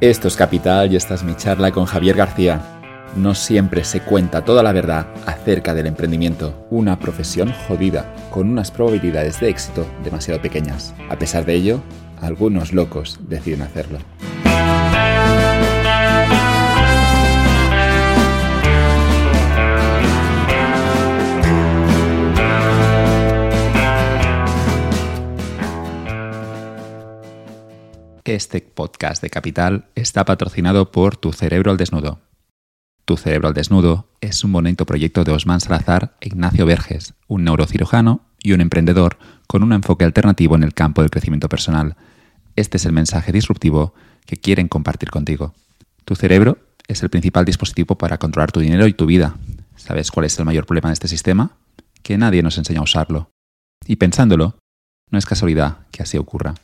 Esto es Capital y esta es mi charla con Javier García. No siempre se cuenta toda la verdad acerca del emprendimiento, una profesión jodida, con unas probabilidades de éxito demasiado pequeñas. A pesar de ello, algunos locos deciden hacerlo. Este podcast de Capital está patrocinado por Tu Cerebro al Desnudo. Tu Cerebro al Desnudo es un bonito proyecto de Osman Salazar e Ignacio Verges, un neurocirujano y un emprendedor con un enfoque alternativo en el campo del crecimiento personal. Este es el mensaje disruptivo que quieren compartir contigo. Tu cerebro es el principal dispositivo para controlar tu dinero y tu vida. ¿Sabes cuál es el mayor problema de este sistema? Que nadie nos enseña a usarlo. Y pensándolo, no es casualidad que así ocurra.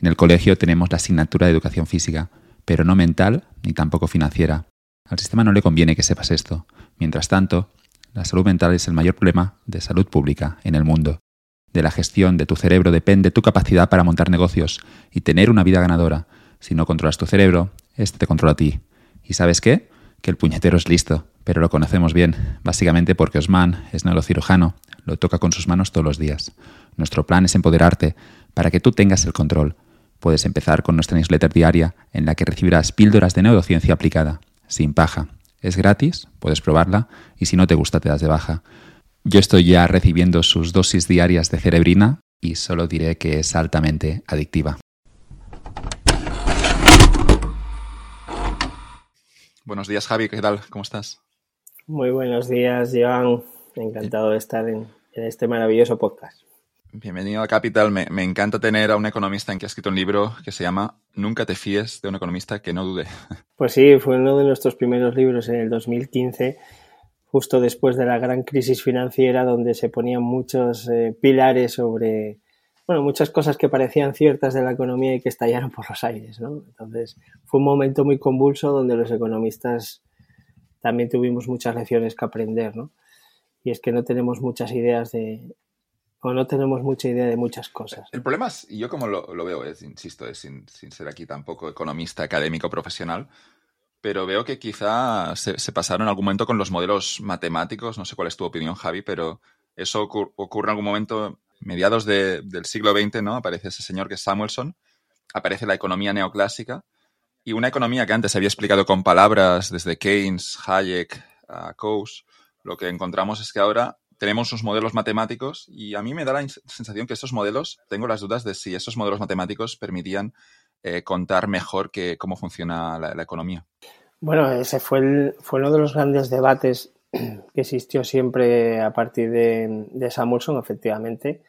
En el colegio tenemos la asignatura de educación física, pero no mental ni tampoco financiera. Al sistema no le conviene que sepas esto. Mientras tanto, la salud mental es el mayor problema de salud pública en el mundo. De la gestión de tu cerebro depende tu capacidad para montar negocios y tener una vida ganadora. Si no controlas tu cerebro, este te controla a ti. ¿Y sabes qué? Que el puñetero es listo, pero lo conocemos bien, básicamente porque Osman es neurocirujano, lo toca con sus manos todos los días. Nuestro plan es empoderarte para que tú tengas el control Puedes empezar con nuestra newsletter diaria en la que recibirás píldoras de neurociencia aplicada, sin paja. Es gratis, puedes probarla y si no te gusta te das de baja. Yo estoy ya recibiendo sus dosis diarias de cerebrina y solo diré que es altamente adictiva. Buenos días Javi, ¿qué tal? ¿Cómo estás? Muy buenos días, Joan. Encantado de estar en, en este maravilloso podcast. Bienvenido a Capital. Me, encanta tener a un economista en que ha escrito un libro que se llama Nunca te fíes de un economista que no dude. Pues sí, fue uno de nuestros primeros libros en el 2015, justo después de la gran crisis financiera, donde se ponían muchos eh, pilares sobre, bueno, muchas cosas que parecían ciertas de la economía y que estallaron por los aires, ¿no? Entonces, fue un momento muy convulso donde los economistas también tuvimos muchas lecciones que aprender, ¿no? Y es que no tenemos muchas ideas de, o no tenemos mucha idea de muchas cosas. El problema es, y yo como lo, veo, es, insisto, es sin, ser aquí tampoco economista, académico, profesional, pero veo que quizá se, pasaron en algún momento con los modelos matemáticos, no sé cuál es tu opinión, Javi, pero eso ocurre en algún momento, mediados del siglo XX, ¿no? Aparece ese señor que es Samuelson, aparece la economía neoclásica, y una economía que antes había explicado con palabras desde Keynes, Hayek, Coase, lo que encontramos es que ahora tenemos unos modelos matemáticos y a mí me da la sensación que esos modelos, tengo las dudas de si esos modelos matemáticos permitían eh, contar mejor que cómo funciona la, economía. Bueno, ese fue, fue uno de los grandes debates que existió siempre a partir de, de Samuelson, efectivamente.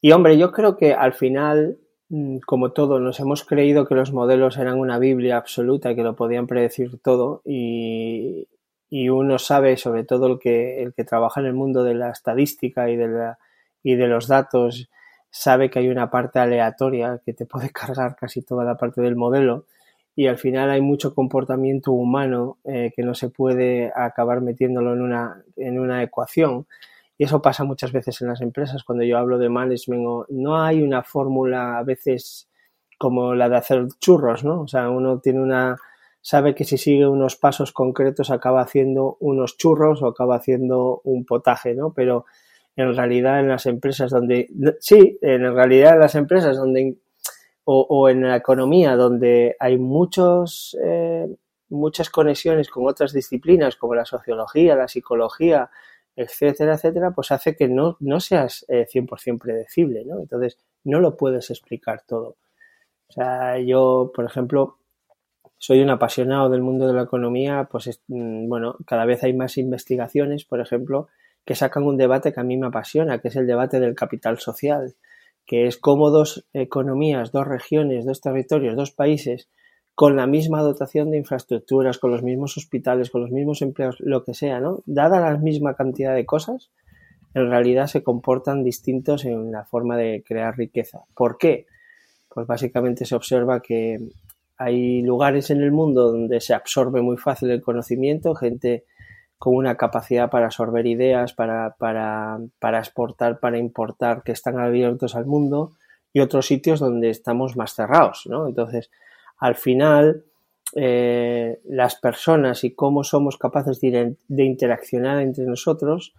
Y hombre, yo creo que al final, mm, como todo, nos hemos creído que los modelos eran una Biblia absoluta, que lo podían predecir todo y, y uno sabe, sobre todo el que, el que trabaja en el mundo de la estadística y de, la, y de los datos, sabe que hay una parte aleatoria que te puede cargar casi toda la parte del modelo y al final hay mucho comportamiento humano eh, que no se puede acabar metiéndolo en una, en una ecuación. Y eso pasa muchas veces en las empresas. Cuando yo hablo de management, no hay una fórmula a veces como la de hacer churros, ¿no? O sea, uno tiene una, sabe que si sigue unos pasos concretos acaba haciendo unos churros o acaba haciendo un potaje, ¿no? Pero en realidad en las empresas donde, sí, en realidad en las empresas donde, o, en la economía donde hay muchos, eh, muchas conexiones con otras disciplinas como la sociología, la psicología, etcétera, etcétera, pues hace que no, no seas 100% eh, predecible, ¿no? Entonces, no lo puedes explicar todo. O sea, yo, por ejemplo, soy un apasionado del mundo de la economía, pues mm, bueno, cada vez hay más investigaciones, por ejemplo, que sacan un debate que a mí me apasiona, que es el debate del capital social, que es cómo dos economías, dos regiones, dos territorios, dos países, con la misma dotación de infraestructuras, con los mismos hospitales, con los mismos empleos, lo que sea, ¿no? Dada la misma cantidad de cosas, en realidad se comportan distintos en la forma de crear riqueza. ¿Por qué? Pues básicamente se observa que hay lugares en el mundo donde se absorbe muy fácil el conocimiento, gente con una capacidad para absorber ideas, para, para, para exportar, para importar, que están abiertos al mundo, y otros sitios donde estamos más cerrados, ¿no? Entonces, al final eh, las personas y cómo somos capaces de, interaccionar entre nosotros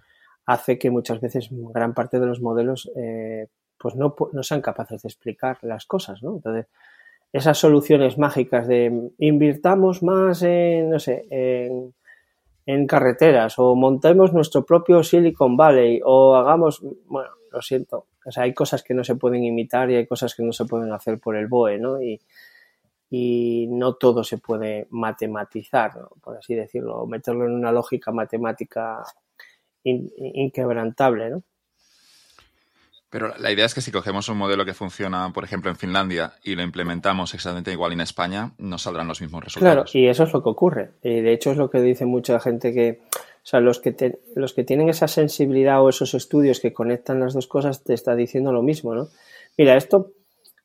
hace que muchas veces gran parte de los modelos eh, pues no, no, sean capaces de explicar las cosas, ¿no? Entonces, esas soluciones mágicas de invirtamos más en, no sé, en, carreteras o montemos nuestro propio Silicon Valley o hagamos, bueno, lo siento, o sea, hay cosas que no se pueden imitar y hay cosas que no se pueden hacer por el BOE, ¿no? Y, y no todo se puede matematizar, por así decirlo, o meterlo en una lógica matemática inquebrantable, ¿no? Pero la idea es que si cogemos un modelo que funciona, por ejemplo, en Finlandia y lo implementamos exactamente igual en España, no saldrán los mismos resultados. Claro, y eso es lo que ocurre. Y de hecho es lo que dice mucha gente que, o sea, los que, los que tienen esa sensibilidad o esos estudios que conectan las dos cosas te está diciendo lo mismo, ¿no? Mira, esto,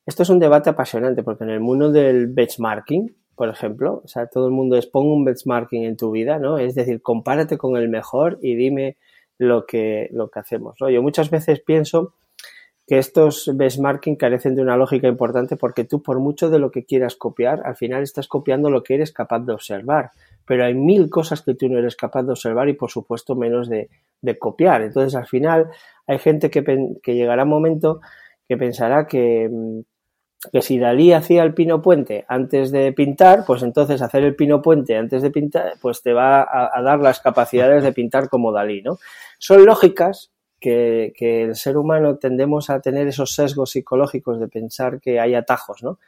esto es un debate apasionante porque en el mundo del benchmarking, por ejemplo, o sea, todo el mundo es pon un benchmarking en tu vida, ¿no? Es decir, compárate con el mejor y dime lo que, lo que hacemos, ¿no? Yo muchas veces pienso que estos benchmarking carecen de una lógica importante porque tú por mucho de lo que quieras copiar, al final estás copiando lo que eres capaz de observar. Pero hay mil cosas que tú no eres capaz de observar y por supuesto menos de, copiar. Entonces al final hay gente que, que llegará un momento que pensará que, que si Dalí hacía el pino puente antes de pintar, pues entonces hacer el pino puente antes de pintar, pues te va a, a dar las capacidades de pintar como Dalí, ¿no? Son lógicas que, el ser humano tendemos a tener esos sesgos psicológicos de pensar que hay atajos, ¿no?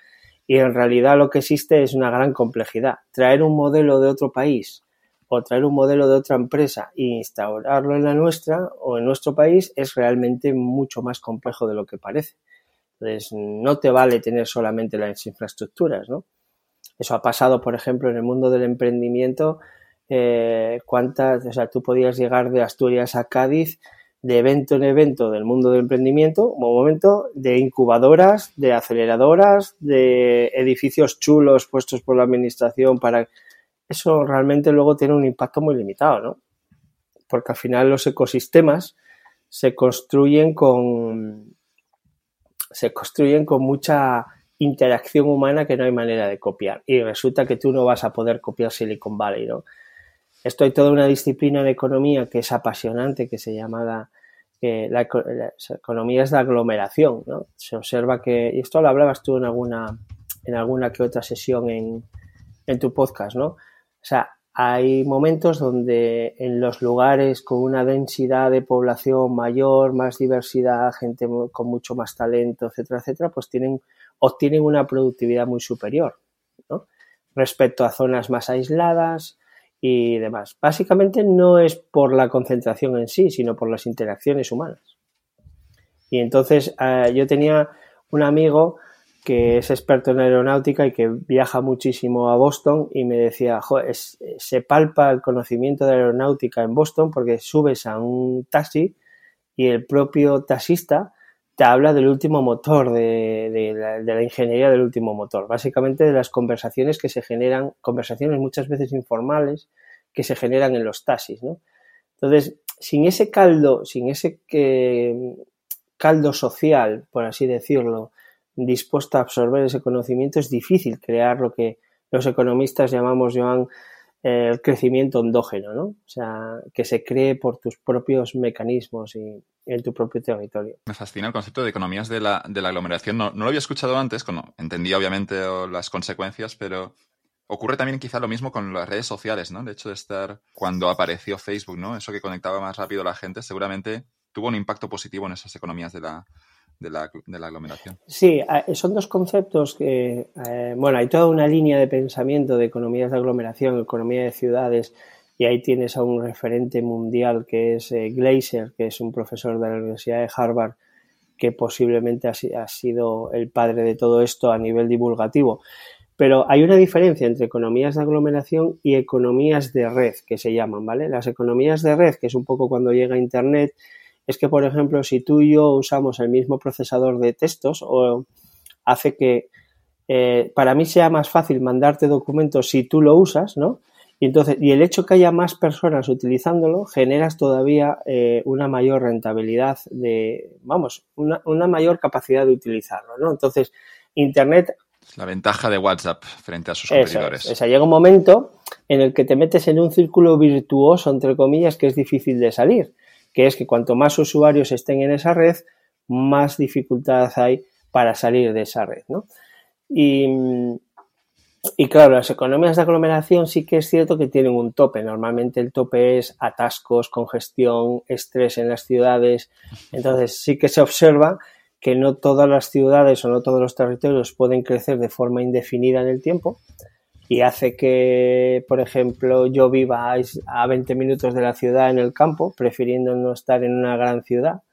Y en realidad lo que existe es una gran complejidad. Traer un modelo de otro país o traer un modelo de otra empresa e instaurarlo en la nuestra o en nuestro país es realmente mucho más complejo de lo que parece. Entonces, no te vale tener solamente las infraestructuras, ¿no? Eso ha pasado, por ejemplo, en el mundo del emprendimiento. Eh, cuántas, o sea, tú podías llegar de Asturias a Cádiz de evento en evento del mundo del emprendimiento, un momento de incubadoras, de aceleradoras, de edificios chulos puestos por la administración para... Eso realmente luego tiene un impacto muy limitado, ¿no? Porque al final los ecosistemas se construyen con... se construyen con mucha interacción humana que no hay manera de copiar. Y resulta que tú no vas a poder copiar Silicon Valley, ¿no? Esto hay toda una disciplina de economía que es apasionante, que se llama que la, economía es de aglomeración, ¿no? Se observa que, y esto lo hablabas tú en alguna, en alguna que otra sesión en, en tu podcast, ¿no? O sea, hay momentos donde en los lugares con una densidad de población mayor, más diversidad, gente con mucho más talento, etcétera, etcétera, pues tienen, obtienen una productividad muy superior, ¿no? Respecto a zonas más aisladas, y demás. Básicamente no es por la concentración en sí, sino por las interacciones humanas. Y entonces eh, yo tenía un amigo que es experto en aeronáutica y que viaja muchísimo a Boston y me decía, se palpa el conocimiento de aeronáutica en Boston porque subes a un taxi y el propio taxista te habla del último motor, de, la, ingeniería del último motor. Básicamente de las conversaciones que se generan, conversaciones muchas veces informales que se generan en los taxis, ¿no? Entonces, sin ese caldo, sin ese que, caldo social, por así decirlo, dispuesto a absorber ese conocimiento, es difícil crear lo que los economistas llamamos, Joan, el crecimiento endógeno, ¿no? O sea, que se cree por tus propios mecanismos y en tu propio territorio. Me fascina el concepto de economías de la, de la aglomeración. No, no, lo había escuchado antes, entendía obviamente las consecuencias, pero ocurre también quizá lo mismo con las redes sociales, ¿no? El hecho de estar, cuando apareció Facebook, ¿no? Eso que conectaba más rápido a la gente, seguramente tuvo un impacto positivo en esas economías de la, de la, de la, aglomeración. Sí, son dos conceptos que, eh, bueno, hay toda una línea de pensamiento de economías de aglomeración, economía de ciudades, y ahí tienes a un referente mundial que es eh, Glaser, que es un profesor de la Universidad de Harvard, que posiblemente ha, ha, sido el padre de todo esto a nivel divulgativo. Pero hay una diferencia entre economías de aglomeración y economías de red, que se llaman, ¿vale? Las economías de red, que es un poco cuando llega Internet, es que, por ejemplo, si tú y yo usamos el mismo procesador de textos, o hace que eh, para mí sea más fácil mandarte documentos si tú lo usas, ¿no? Y entonces, y el hecho que haya más personas utilizándolo, generas todavía eh, una mayor rentabilidad de, vamos, una, una, mayor capacidad de utilizarlo, ¿no? Entonces, Internet La ventaja de WhatsApp frente a sus competidores. o sea, llega un momento en el que te metes en un círculo virtuoso, entre comillas, que es difícil de salir, que es que cuanto más usuarios estén en esa red, más dificultad hay para salir de esa red, ¿no? Y, y claro, las economías de aglomeración sí que es cierto que tienen un tope. Normalmente el tope es atascos, congestión, estrés en las ciudades. Entonces sí que se observa que no todas las ciudades o no todos los territorios pueden crecer de forma indefinida en el tiempo y hace que, por ejemplo, yo viva a 20 minutos de la ciudad en el campo, prefiriendo no estar en una gran ciudad.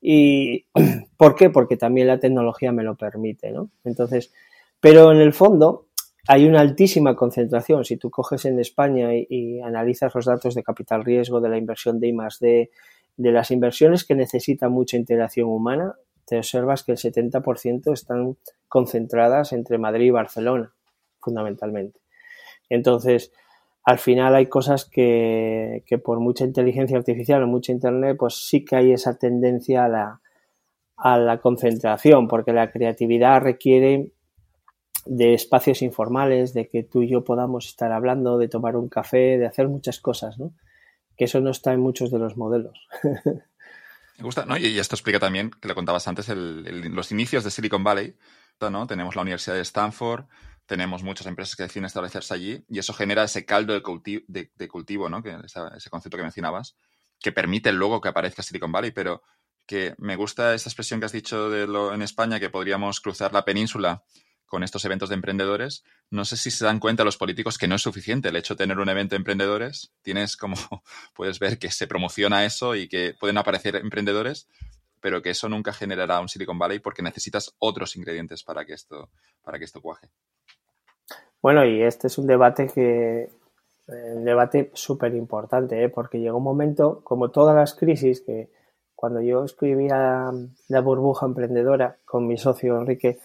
¿Y por qué? Porque también la tecnología me lo permite, ¿no? Entonces, pero en el fondo, hay una altísima concentración. Si tú coges en España y, analizas los datos de capital riesgo, de la inversión de I D, de las inversiones que necesitan mucha integración humana, te observas que el 70% están concentradas entre Madrid y Barcelona, fundamentalmente. Entonces, al final hay cosas que, que por mucha inteligencia artificial o mucha internet, pues sí que hay esa tendencia a la, a la concentración, porque la creatividad requiere de espacios informales, de que tú y yo podamos estar hablando, de tomar un café, de hacer muchas cosas, ¿no? Que eso no está en muchos de los modelos. Me gusta, ¿no? Y esto explica también, que le contabas antes, los inicios de Silicon Valley. Tenemos la Universidad de Stanford, tenemos muchas empresas que deciden establecerse allí y eso genera ese caldo de, cultivo, ¿no? Que ese concepto que mencionabas, que permite luego que aparezca Silicon Valley, pero que me gusta esta expresión que has dicho de lo, en España, que podríamos cruzar la península con estos eventos de emprendedores, no sé si se dan cuenta los políticos que no es suficiente el hecho de tener un evento de emprendedores. Tienes como, puedes ver que se promociona eso y que pueden aparecer emprendedores, pero que eso nunca generará un Silicon Valley porque necesitas otros ingredientes para que esto, para que esto cuaje. Bueno, y este es un debate que, un debate súper importante, ¿eh? porque llegó un momento, como todas las crisis, que cuando yo escribía la burbuja emprendedora con mi socio Enrique,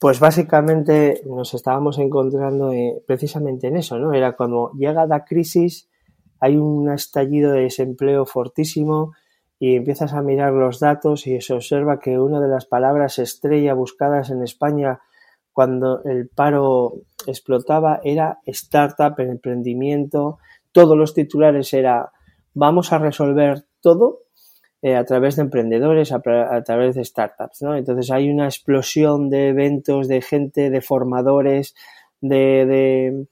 pues básicamente nos estábamos encontrando eh, precisamente en eso, ¿no? Era cuando llega la crisis, hay un estallido de desempleo fortísimo y empiezas a mirar los datos y se observa que una de las palabras estrella buscadas en España cuando el paro explotaba era startup, emprendimiento, todos los titulares era vamos a resolver todo eh, a través de emprendedores, a, través de startups, ¿no? Entonces hay una explosión de eventos, de gente, de formadores, de, de,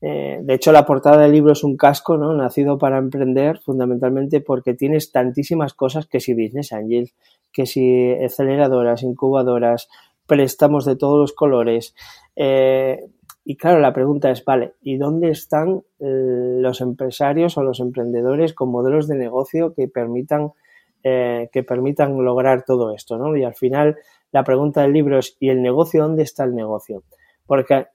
eh, de hecho la portada del libro es un casco, ¿no? Nacido para emprender, fundamentalmente porque tienes tantísimas cosas que si Business Angel, que si aceleradoras, incubadoras, préstamos de todos los colores, eh, y claro, la pregunta es, vale, ¿y dónde están los empresarios o los emprendedores con modelos de negocio que permitan eh, que permitan lograr todo esto, ¿no? Y al final la pregunta del libro es, ¿y el negocio? ¿Dónde está el negocio? Porque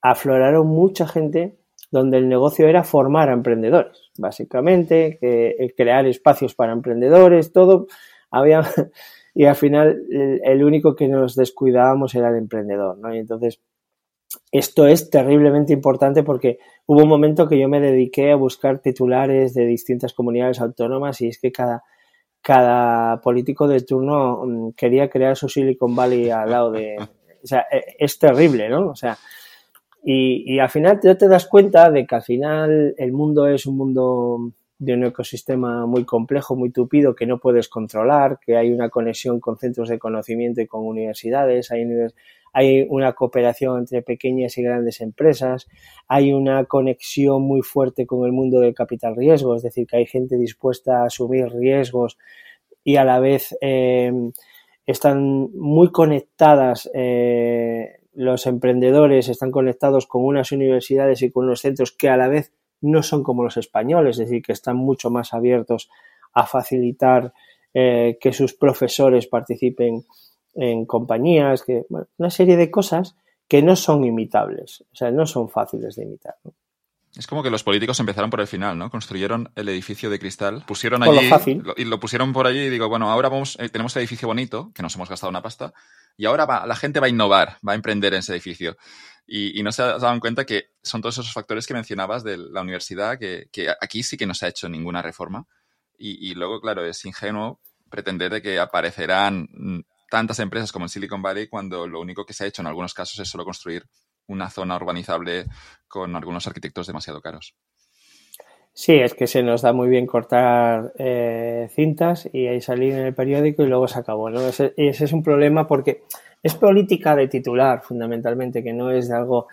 afloraron mucha gente donde el negocio era formar a emprendedores, básicamente, que, crear espacios para emprendedores, todo. Había, y al final el, único que nos descuidábamos era el emprendedor, ¿no? Y entonces, esto es terriblemente importante porque hubo un momento que yo me dediqué a buscar titulares de distintas comunidades autónomas y es que cada, cada político de turno mm, quería crear su Silicon Valley al lado de... O sea, e, es terrible, ¿no? O sea, y, y al final te, te das cuenta de que al final el mundo es un mundo de un ecosistema muy complejo, muy tupido, que no puedes controlar, que hay una conexión con centros de conocimiento y con universidades, hay, hay una cooperación entre pequeñas y grandes empresas, hay una conexión muy fuerte con el mundo del capital riesgo, es decir, que hay gente dispuesta a asumir riesgos y a la vez eh, están muy conectadas. Eh, los emprendedores están conectados con unas universidades y con unos centros que a la vez no son como los españoles, es decir, que están mucho más abiertos a facilitar eh, que sus profesores participen en compañías, que, una serie de cosas que no son imitables, o sea, no son fáciles de imitar. Es como que los políticos empezaron por el final, ¿no? Construyeron el edificio de cristal, pusieron allí y lo pusieron por allí y digo, bueno, ahora vamos, eh, tenemos el edificio bonito, que nos hemos gastado una pasta, y ahora la gente va a innovar, va a emprender en ese edificio. Y, no se daban cuenta que son todos esos factores que mencionabas de la universidad, que, aquí sí que no se ha hecho ninguna reforma. Y, y luego, claro, es ingenuo pretender de que aparecerán tantas empresas como en Silicon Valley cuando lo único que se ha hecho en algunos casos es solo construir una zona urbanizable con algunos arquitectos demasiado caros. Sí, es que se nos da muy bien cortar eh, cintas y ahí salir en el periódico y luego se acabó. ¿no? Ese, ese, es un problema porque es política de titular, fundamentalmente, que no es de algo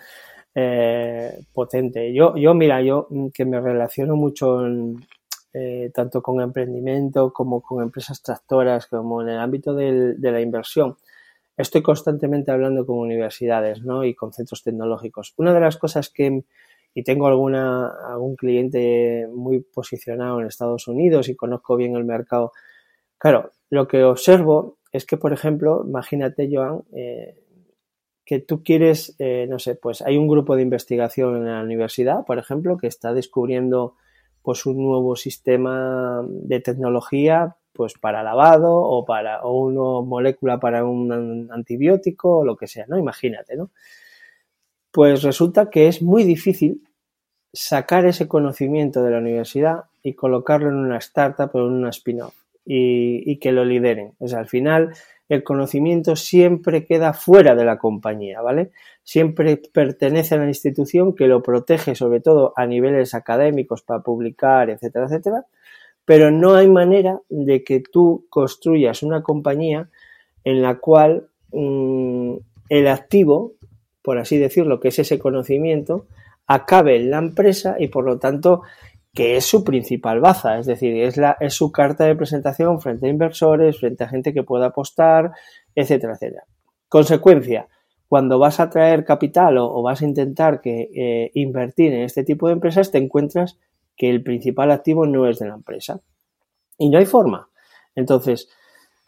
eh, potente. Yo, yo, mira, yo que me relaciono mucho eh, tanto con emprendimiento como con empresas tractoras, como en el ámbito de la inversión. Estoy constantemente hablando con universidades ¿no? y con centros tecnológicos. Una de las cosas que y tengo alguna, algún cliente muy posicionado en Estados Unidos y conozco bien el mercado. Claro, lo que observo es que, por ejemplo, imagínate, Joan, eh, que tú quieres, eh, no sé, pues hay un grupo de investigación en la universidad, por ejemplo, que está descubriendo pues un nuevo sistema de tecnología pues para lavado o para o una molécula para un antibiótico o lo que sea, ¿no? Imagínate, ¿no? Pues resulta que es muy difícil sacar ese conocimiento de la universidad y colocarlo en una startup o en una spin-off y, que lo lideren. O sea, al final el conocimiento siempre queda fuera de la compañía, ¿vale? Siempre pertenece a la institución que lo protege sobre todo a niveles académicos para publicar, etcétera, etcétera, pero no hay manera de que tú construyas una compañía en la cual mm, el activo por así decirlo, que es ese conocimiento, acabe en la empresa y por lo tanto que es su principal baza, es decir, es, la, es su carta de presentación frente a inversores, frente a gente que pueda apostar, etcétera, etcétera. Consecuencia, cuando vas a traer capital o, vas a intentar que, eh, invertir en este tipo de empresas, te encuentras que el principal activo no es de la empresa. Y no hay forma. Entonces,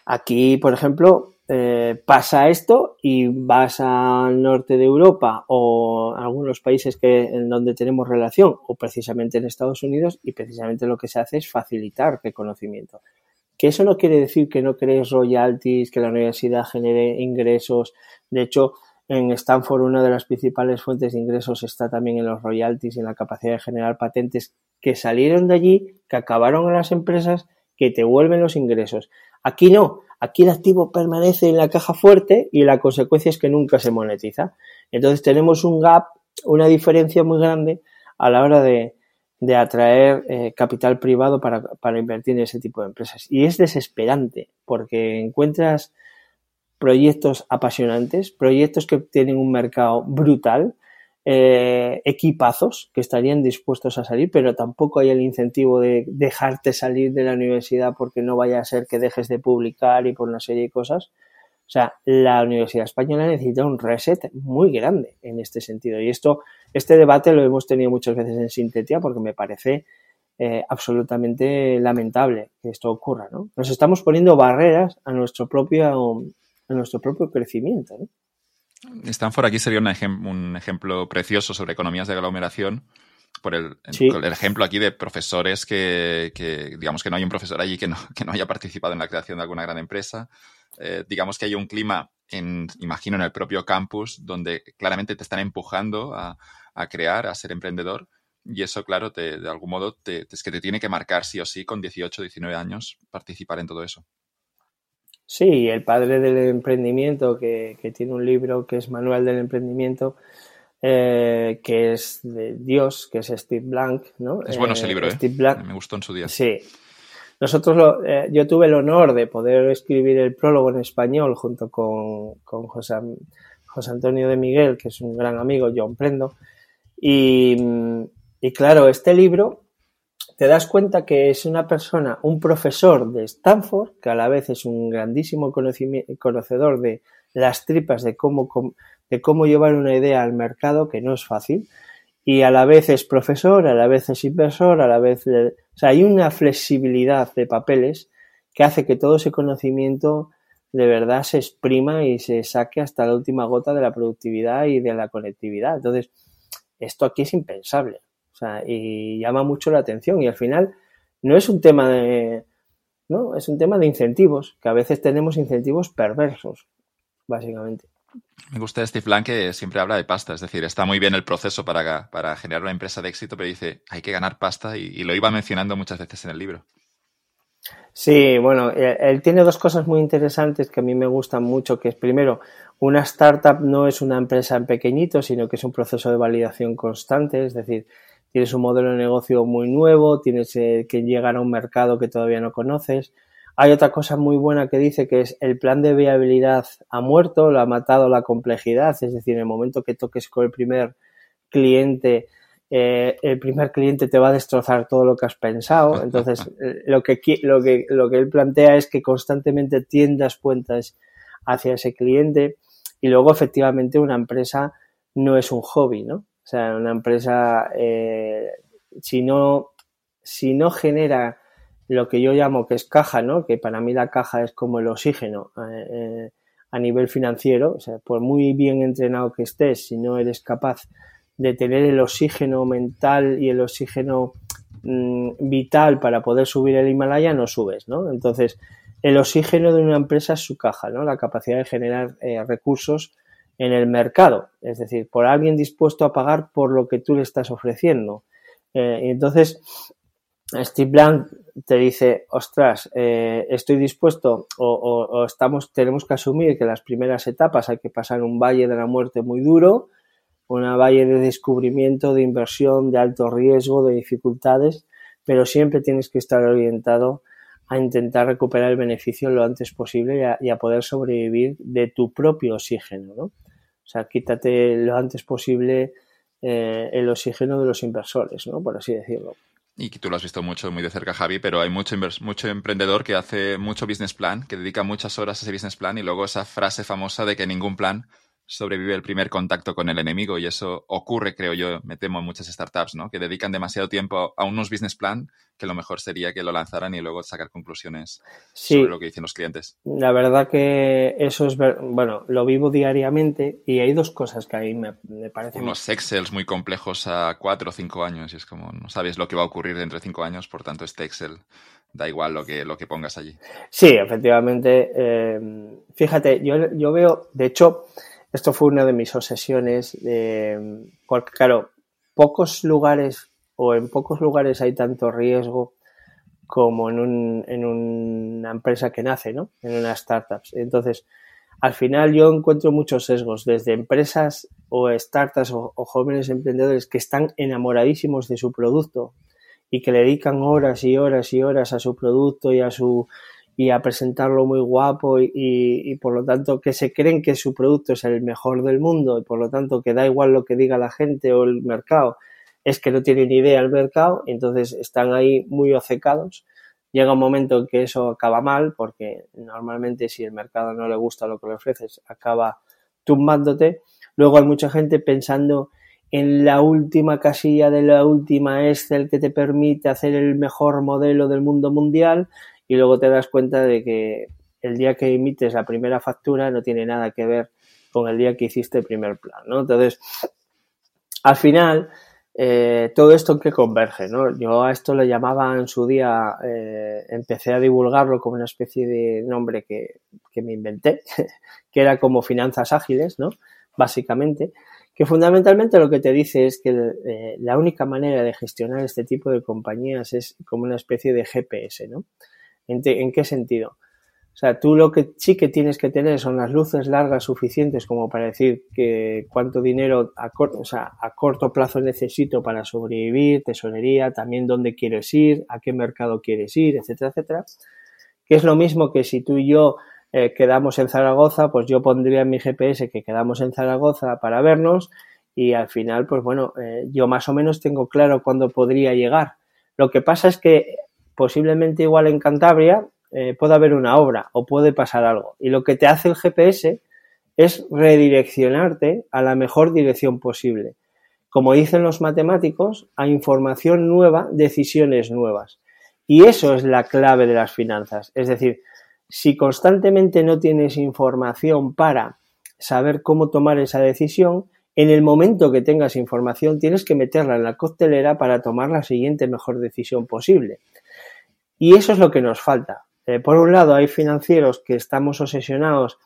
aquí, por ejemplo, eh, pasa esto y vas al norte de Europa o algunos países que, en donde tenemos relación o precisamente en Estados Unidos y precisamente lo que se hace es facilitar el conocimiento. Que eso no quiere decir que no crees royalties, que la universidad genere ingresos. De hecho, en Stanford una de las principales fuentes de ingresos está también en los royalties y en la capacidad de generar patentes que salieron de allí, que acabaron en las empresas, que te vuelven los ingresos. Aquí no, Aquí el activo permanece en la caja fuerte y la consecuencia es que nunca se monetiza. Entonces tenemos un gap, una diferencia muy grande a la hora de, atraer eh, capital privado para, para invertir en ese tipo de empresas. Y es desesperante porque encuentras proyectos apasionantes, proyectos que tienen un mercado brutal, eh, equipazos que estarían dispuestos a salir, pero tampoco hay el incentivo de dejarte salir de la universidad porque no vaya a ser que dejes de publicar y por una serie de cosas. O sea, la Universidad Española necesita un reset muy grande en este sentido. Y esto, este debate lo hemos tenido muchas veces en Sintetia porque me parece eh, absolutamente lamentable que esto ocurra. ¿no? Nos estamos poniendo barreras a nuestro propio, a nuestro propio crecimiento. ¿no? Stanford aquí sería un, ejemplo precioso sobre economías de aglomeración por el, ejemplo aquí de profesores que, digamos que no hay un profesor allí que no, que no haya participado en la creación de alguna gran empresa. Eh, digamos que hay un clima, en, imagino, en el propio campus donde claramente te están empujando a, crear, a ser emprendedor. Y eso, claro, te, de algún modo es que te tiene que marcar sí o sí con 18, 19 años participar en todo eso. Sí, el padre del emprendimiento, que, que tiene un libro que es Manual del Emprendimiento, eh, que es de Dios, que es Steve Blank, ¿no? Es bueno ese eh, libro, ¿eh? Me gustó en su día. Sí. Nosotros, lo, eh, yo tuve el honor de poder escribir el prólogo en español junto con, con José, José, Antonio de Miguel, que es un gran amigo, yo emprendo. Y, y claro, este libro te das cuenta que es una persona, un profesor de Stanford, que a la vez es un grandísimo conocedor de las tripas de cómo, de cómo llevar una idea al mercado, que no es fácil, y a la vez es profesor, a la vez es inversor, a la vez... O sea, hay una flexibilidad de papeles que hace que todo ese conocimiento de verdad se exprima y se saque hasta la última gota de la productividad y de la conectividad. Entonces, esto aquí es impensable. O sea, y llama mucho la atención y al final no es un tema de, no, es un tema de incentivos, que a veces tenemos incentivos perversos, básicamente. Me gusta Steve Blank que siempre habla de pasta, es decir, está muy bien el proceso para, para generar una empresa de éxito, pero dice, hay que ganar pasta y, lo iba mencionando muchas veces en el libro. Sí, bueno, él tiene dos cosas muy interesantes que a mí me gustan mucho, que es primero, una startup no es una empresa en pequeñito, sino que es un proceso de validación constante, es decir, tienes un modelo de negocio muy nuevo, tienes eh, que llegar a un mercado que todavía no conoces. Hay otra cosa muy buena que dice que es el plan de viabilidad ha muerto, lo ha matado la complejidad, es decir, en el momento que toques con el primer cliente, eh, el primer cliente te va a destrozar todo lo que has pensado. Entonces, eh, lo que, lo que, lo que él plantea es que constantemente tiendas cuentas hacia ese cliente y luego, efectivamente, una empresa no es un hobby, ¿no? O sea, una empresa, eh, si, no, si no genera lo que yo llamo que es caja, ¿no? Que para mí la caja es como el oxígeno a nivel financiero. O sea, por muy bien entrenado que estés, si no eres capaz de tener el oxígeno mental y el oxígeno mm, vital para poder subir el Himalaya, no subes, ¿no? Entonces, el oxígeno de una empresa es su caja, ¿no? La capacidad de generar eh, recursos en el mercado, es decir, por alguien dispuesto a pagar por lo que tú le estás ofreciendo. Eh, y entonces, Steve Blank te dice, ostras, eh, estoy dispuesto o, estamos, tenemos que asumir que las primeras etapas hay que pasar un valle de la muerte muy duro, una valle de descubrimiento, de inversión, de alto riesgo, de dificultades, pero siempre tienes que estar orientado a intentar recuperar el beneficio lo antes posible y a, poder sobrevivir de tu propio oxígeno, ¿no? O sea, quítate lo antes posible eh, el oxígeno de los inversores, ¿no? Por así decirlo. Y tú lo has visto mucho, muy de cerca, Javi, pero hay mucho, mucho emprendedor que hace mucho business plan, que dedica muchas horas a ese business plan y luego esa frase famosa de que ningún plan sobrevive el primer contacto con el enemigo y eso ocurre, creo yo, me temo en muchas startups, ¿no? Que dedican demasiado tiempo a unos business plan que lo mejor sería que lo lanzaran y luego sacar conclusiones sobre lo que dicen los clientes. La verdad que eso es, bueno, lo vivo diariamente y hay dos cosas que ahí me, me parecen... Unos Excels muy complejos a cuatro o cinco años y es como, no sabes lo que va a ocurrir dentro de cinco años, por tanto este Excel da igual lo que, lo que pongas allí. Sí, efectivamente. Eh, fíjate, yo, yo veo, de hecho, esto fue una de mis obsesiones, porque claro, pocos lugares o en pocos lugares hay tanto riesgo como en, un, en una empresa que nace, ¿no? En unas startups. Entonces, al final yo encuentro muchos sesgos, desde empresas o startups o, o, jóvenes emprendedores que están enamoradísimos de su producto y que le dedican horas y horas y horas a su producto y a su y a presentarlo muy guapo y, por lo tanto que se creen que su producto es el mejor del mundo y por lo tanto que da igual lo que diga la gente o el mercado, es que no tienen idea el mercado y entonces están ahí muy ocecados. Llega un momento en que eso acaba mal porque normalmente si el mercado no le gusta lo que le ofreces acaba tumbándote. Luego hay mucha gente pensando en la última casilla de la última Excel que te permite hacer el mejor modelo del mundo mundial y luego te das cuenta de que el día que emites la primera factura no tiene nada que ver con el día que hiciste el primer plan, ¿no? Entonces, al final, eh, todo esto en que converge, ¿no? Yo a esto le llamaba en su día, eh, empecé a divulgarlo como una especie de nombre que, que me inventé, que era como finanzas ágiles, ¿no? Básicamente, que fundamentalmente lo que te dice es que eh, la única manera de gestionar este tipo de compañías es como una especie de GPS, ¿no? ¿En, qué sentido? O sea, tú lo que sí que tienes que tener son las luces largas suficientes como para decir que cuánto dinero a corto, a corto plazo necesito para sobrevivir, tesorería, también dónde quieres ir, a qué mercado quieres ir, etcétera, etcétera. Que es lo mismo que si tú y yo eh, quedamos en Zaragoza, pues yo pondría en mi GPS que quedamos en Zaragoza para vernos y al final, pues bueno, eh, yo más o menos tengo claro cuándo podría llegar. Lo que pasa es que posiblemente igual en Cantabria eh, puede haber una obra o puede pasar algo. Y lo que te hace el GPS es redireccionarte a la mejor dirección posible. Como dicen los matemáticos, a información nueva, decisiones nuevas. Y eso es la clave de las finanzas. Es decir, si constantemente no tienes información para saber cómo tomar esa decisión, en el momento que tengas información tienes que meterla en la costelera para tomar la siguiente mejor decisión posible. Y eso es lo que nos falta. Eh, por un lado, hay financieros que estamos obsesionados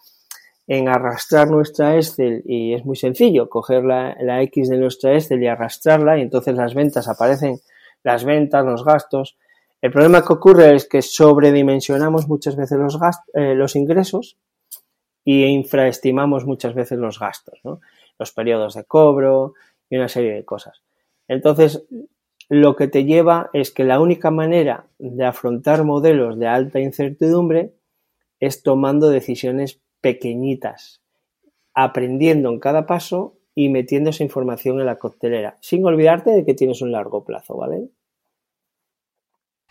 en arrastrar nuestra Excel y es muy sencillo, coger la, la, X de nuestra Excel y arrastrarla y entonces las ventas aparecen, las ventas, los gastos. El problema que ocurre es que sobredimensionamos muchas veces los, eh, los ingresos y infraestimamos muchas veces los gastos, ¿no? los periodos de cobro y una serie de cosas. Entonces, lo que te lleva es que la única manera de afrontar modelos de alta incertidumbre es tomando decisiones pequeñitas, aprendiendo en cada paso y metiendo esa información en la coctelera, sin olvidarte de que tienes un largo plazo, ¿vale?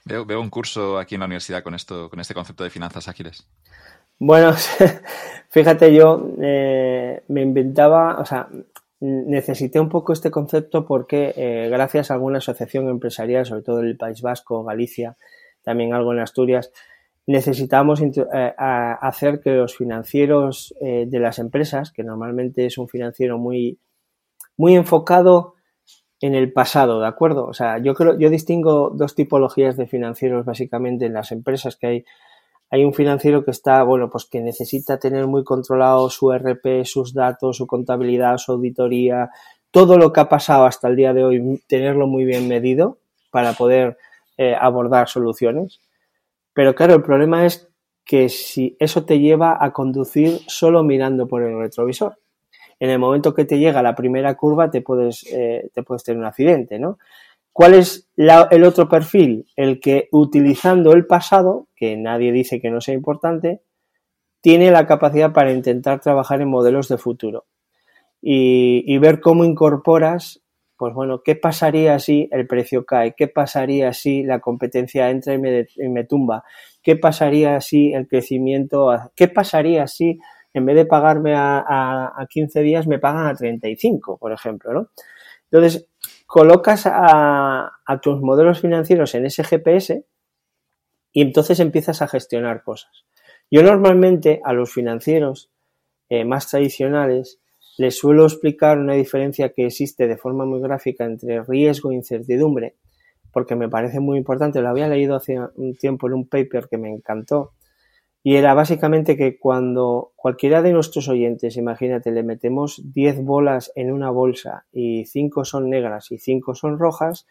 Veo, un curso aquí en la universidad con esto, con este concepto de finanzas ágiles. Bueno, fíjate, yo eh, me inventaba, o sea, necesité un poco este concepto porque eh, gracias a alguna asociación empresarial, sobre todo en el País Vasco, Galicia, también algo en Asturias, necesitamos eh, hacer que los financieros de las empresas, que normalmente es un financiero muy, muy enfocado en el pasado, ¿de acuerdo? O sea, yo creo, yo distingo dos tipologías de financieros básicamente en las empresas que hay. Hay un financiero que está, bueno, pues que necesita tener muy controlado su RP, sus datos, su contabilidad, su auditoría, todo lo que ha pasado hasta el día de hoy, tenerlo muy bien medido para poder eh, abordar soluciones. Pero claro, el problema es que si eso te lleva a conducir solo mirando por el retrovisor en el momento que te llega la primera curva te puedes, eh, te puedes tener un accidente, ¿no? ¿Cuál es el otro perfil? El que utilizando el pasado, que nadie dice que no sea importante, tiene la capacidad para intentar trabajar en modelos de futuro y, ver cómo incorporas, pues bueno, ¿qué pasaría si el precio cae? ¿Qué pasaría si la competencia entra y me, tumba? ¿Qué pasaría si el crecimiento, qué pasaría si en vez de pagarme a, a, 15 días, me pagan a 35, por ejemplo, ¿no? Entonces, colocas a, tus modelos financieros en ese GPS y entonces empiezas a gestionar cosas. Yo normalmente a los financieros eh, más tradicionales les suelo explicar una diferencia que existe de forma muy gráfica entre riesgo e incertidumbre, porque me parece muy importante. Lo había leído hace un tiempo en un paper que me encantó, y era básicamente que cuando cualquiera de nuestros oyentes, imagínate, le metemos 10 bolas en una bolsa y 5 son negras y 5 son rojas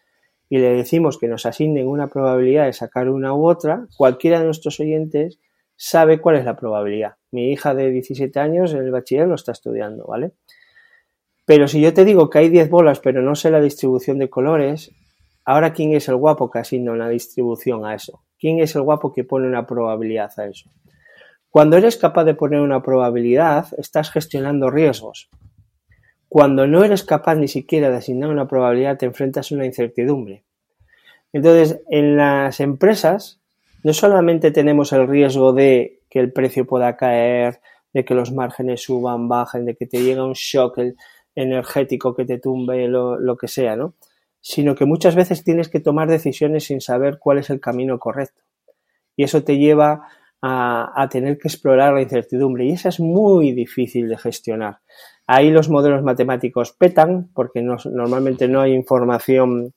y le decimos que nos asignen una probabilidad de sacar una u otra, cualquiera de nuestros oyentes sabe cuál es la probabilidad. Mi hija de 17 años en el bachiller lo está estudiando, ¿vale? Pero si yo te digo que hay 10 bolas pero no sé la distribución de colores, ahora quién es el guapo que asigna una distribución a eso. ¿Quién es el guapo que pone una probabilidad a eso? Cuando eres capaz de poner una probabilidad, estás gestionando riesgos. Cuando no eres capaz ni siquiera de asignar una probabilidad, te enfrentas a una incertidumbre. Entonces, en las empresas, no solamente tenemos el riesgo de que el precio pueda caer, de que los márgenes suban, bajen, de que te llegue un shock energético que te tumbe, lo, lo que sea, ¿no? Sino que muchas veces tienes que tomar decisiones sin saber cuál es el camino correcto. Y eso te lleva a, tener que explorar la incertidumbre y esa es muy difícil de gestionar. Ahí los modelos matemáticos petan porque normalmente no hay información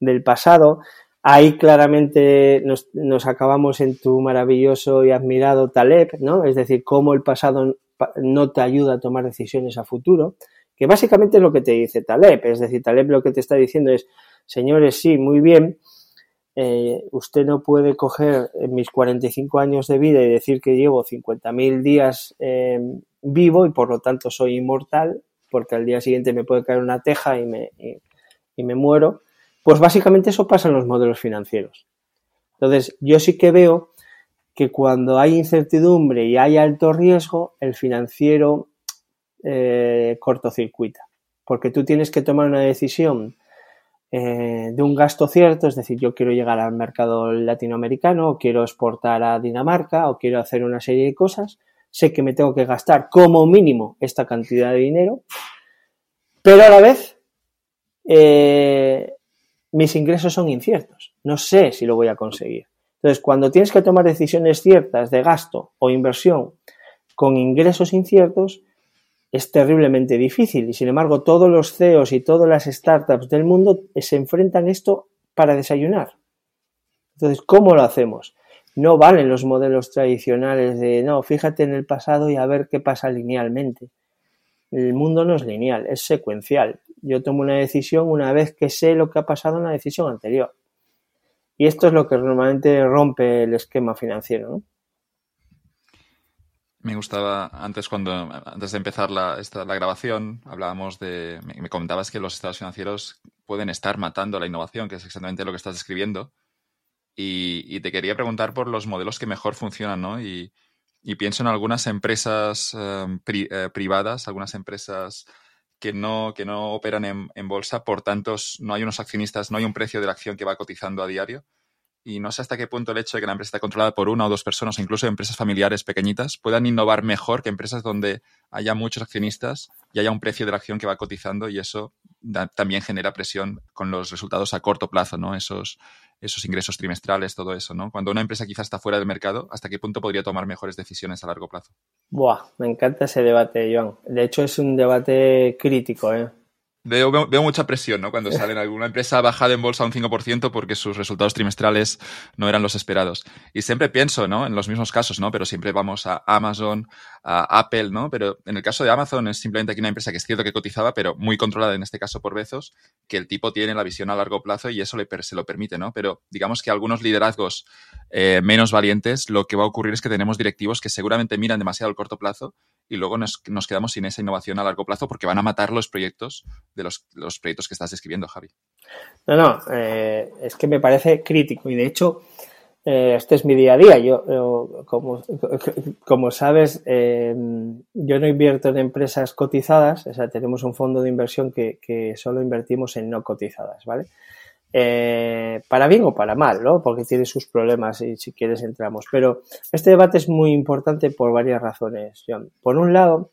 del pasado. Ahí claramente nos, nos, acabamos en tu maravilloso y admirado Taleb, ¿no? Es decir, cómo el pasado no te ayuda a tomar decisiones a futuro, que básicamente es lo que te dice Taleb. Es decir, Taleb lo que te está diciendo es, señores, sí, muy bien, eh, usted no puede coger en mis 45 años de vida y decir que llevo 50.000 días eh, vivo y por lo tanto soy inmortal, porque al día siguiente me puede caer una teja y me, y, me muero. Pues básicamente eso pasa en los modelos financieros. Entonces, yo sí que veo que cuando hay incertidumbre y hay alto riesgo, el financiero eh, cortocircuita, porque tú tienes que tomar una decisión eh, de un gasto cierto, es decir, yo quiero llegar al mercado latinoamericano, o quiero exportar a Dinamarca, o quiero hacer una serie de cosas, sé que me tengo que gastar como mínimo esta cantidad de dinero, pero a la vez eh, mis ingresos son inciertos, no sé si lo voy a conseguir. Entonces, cuando tienes que tomar decisiones ciertas de gasto o inversión con ingresos inciertos, es terriblemente difícil y sin embargo todos los CEOs y todas las startups del mundo se enfrentan esto para desayunar. Entonces, ¿cómo lo hacemos? No valen los modelos tradicionales de, no, fíjate en el pasado y a ver qué pasa linealmente. El mundo no es lineal, es secuencial. Yo tomo una decisión una vez que sé lo que ha pasado en la decisión anterior. Y esto es lo que normalmente rompe el esquema financiero. ¿no? Me gustaba antes cuando antes de empezar la, la grabación hablábamos de me, comentabas que los estados financieros pueden estar matando la innovación, que es exactamente lo que estás describiendo. Y, te quería preguntar por los modelos que mejor funcionan, ¿no? Y, pienso en algunas empresas em, eh, privadas, algunas empresas que no, que no operan en, en bolsa, por tanto no hay unos accionistas, no hay un precio de la acción que va cotizando a diario y no sé hasta qué punto el hecho de que la empresa esté controlada por una o dos personas, incluso empresas familiares pequeñitas, puedan innovar mejor que empresas donde haya muchos accionistas y haya un precio de la acción que va cotizando y eso también genera presión con los resultados a corto plazo, ¿no? Esos, esos ingresos trimestrales, todo eso, ¿no? Cuando una empresa quizás está fuera del mercado, ¿hasta qué punto podría tomar mejores decisiones a largo plazo? Buah, me encanta ese debate, Joan. De hecho, es un debate crítico, ¿eh? Veo, mucha presión, ¿no? Cuando sale alguna empresa bajada en bolsa un 5% porque sus resultados trimestrales no eran los esperados. Y siempre pienso, ¿no? En los mismos casos, ¿no? Pero siempre vamos a Amazon, a Apple, ¿no? Pero en el caso de Amazon es simplemente aquí una empresa que es cierto que cotizaba, pero muy controlada en este caso por Bezos, que el tipo tiene la visión a largo plazo y eso se lo permite, ¿no? Pero digamos que algunos liderazgos eh, menos valientes, lo que va a ocurrir es que tenemos directivos que seguramente miran demasiado al corto plazo y luego nos, nos quedamos sin esa innovación a largo plazo porque van a matar los proyectos de los, los proyectos que estás describiendo, Javi. No, no, eh, es que me parece crítico y de hecho eh, este es mi día a día. Yo, como, como, sabes, eh, yo no invierto en empresas cotizadas, o sea, tenemos un fondo de inversión que, que solo invertimos en no cotizadas, ¿vale? Para bien o para mal, ¿no? Porque tiene sus problemas y si quieres entramos. Pero este debate es muy importante por varias razones. Por un lado,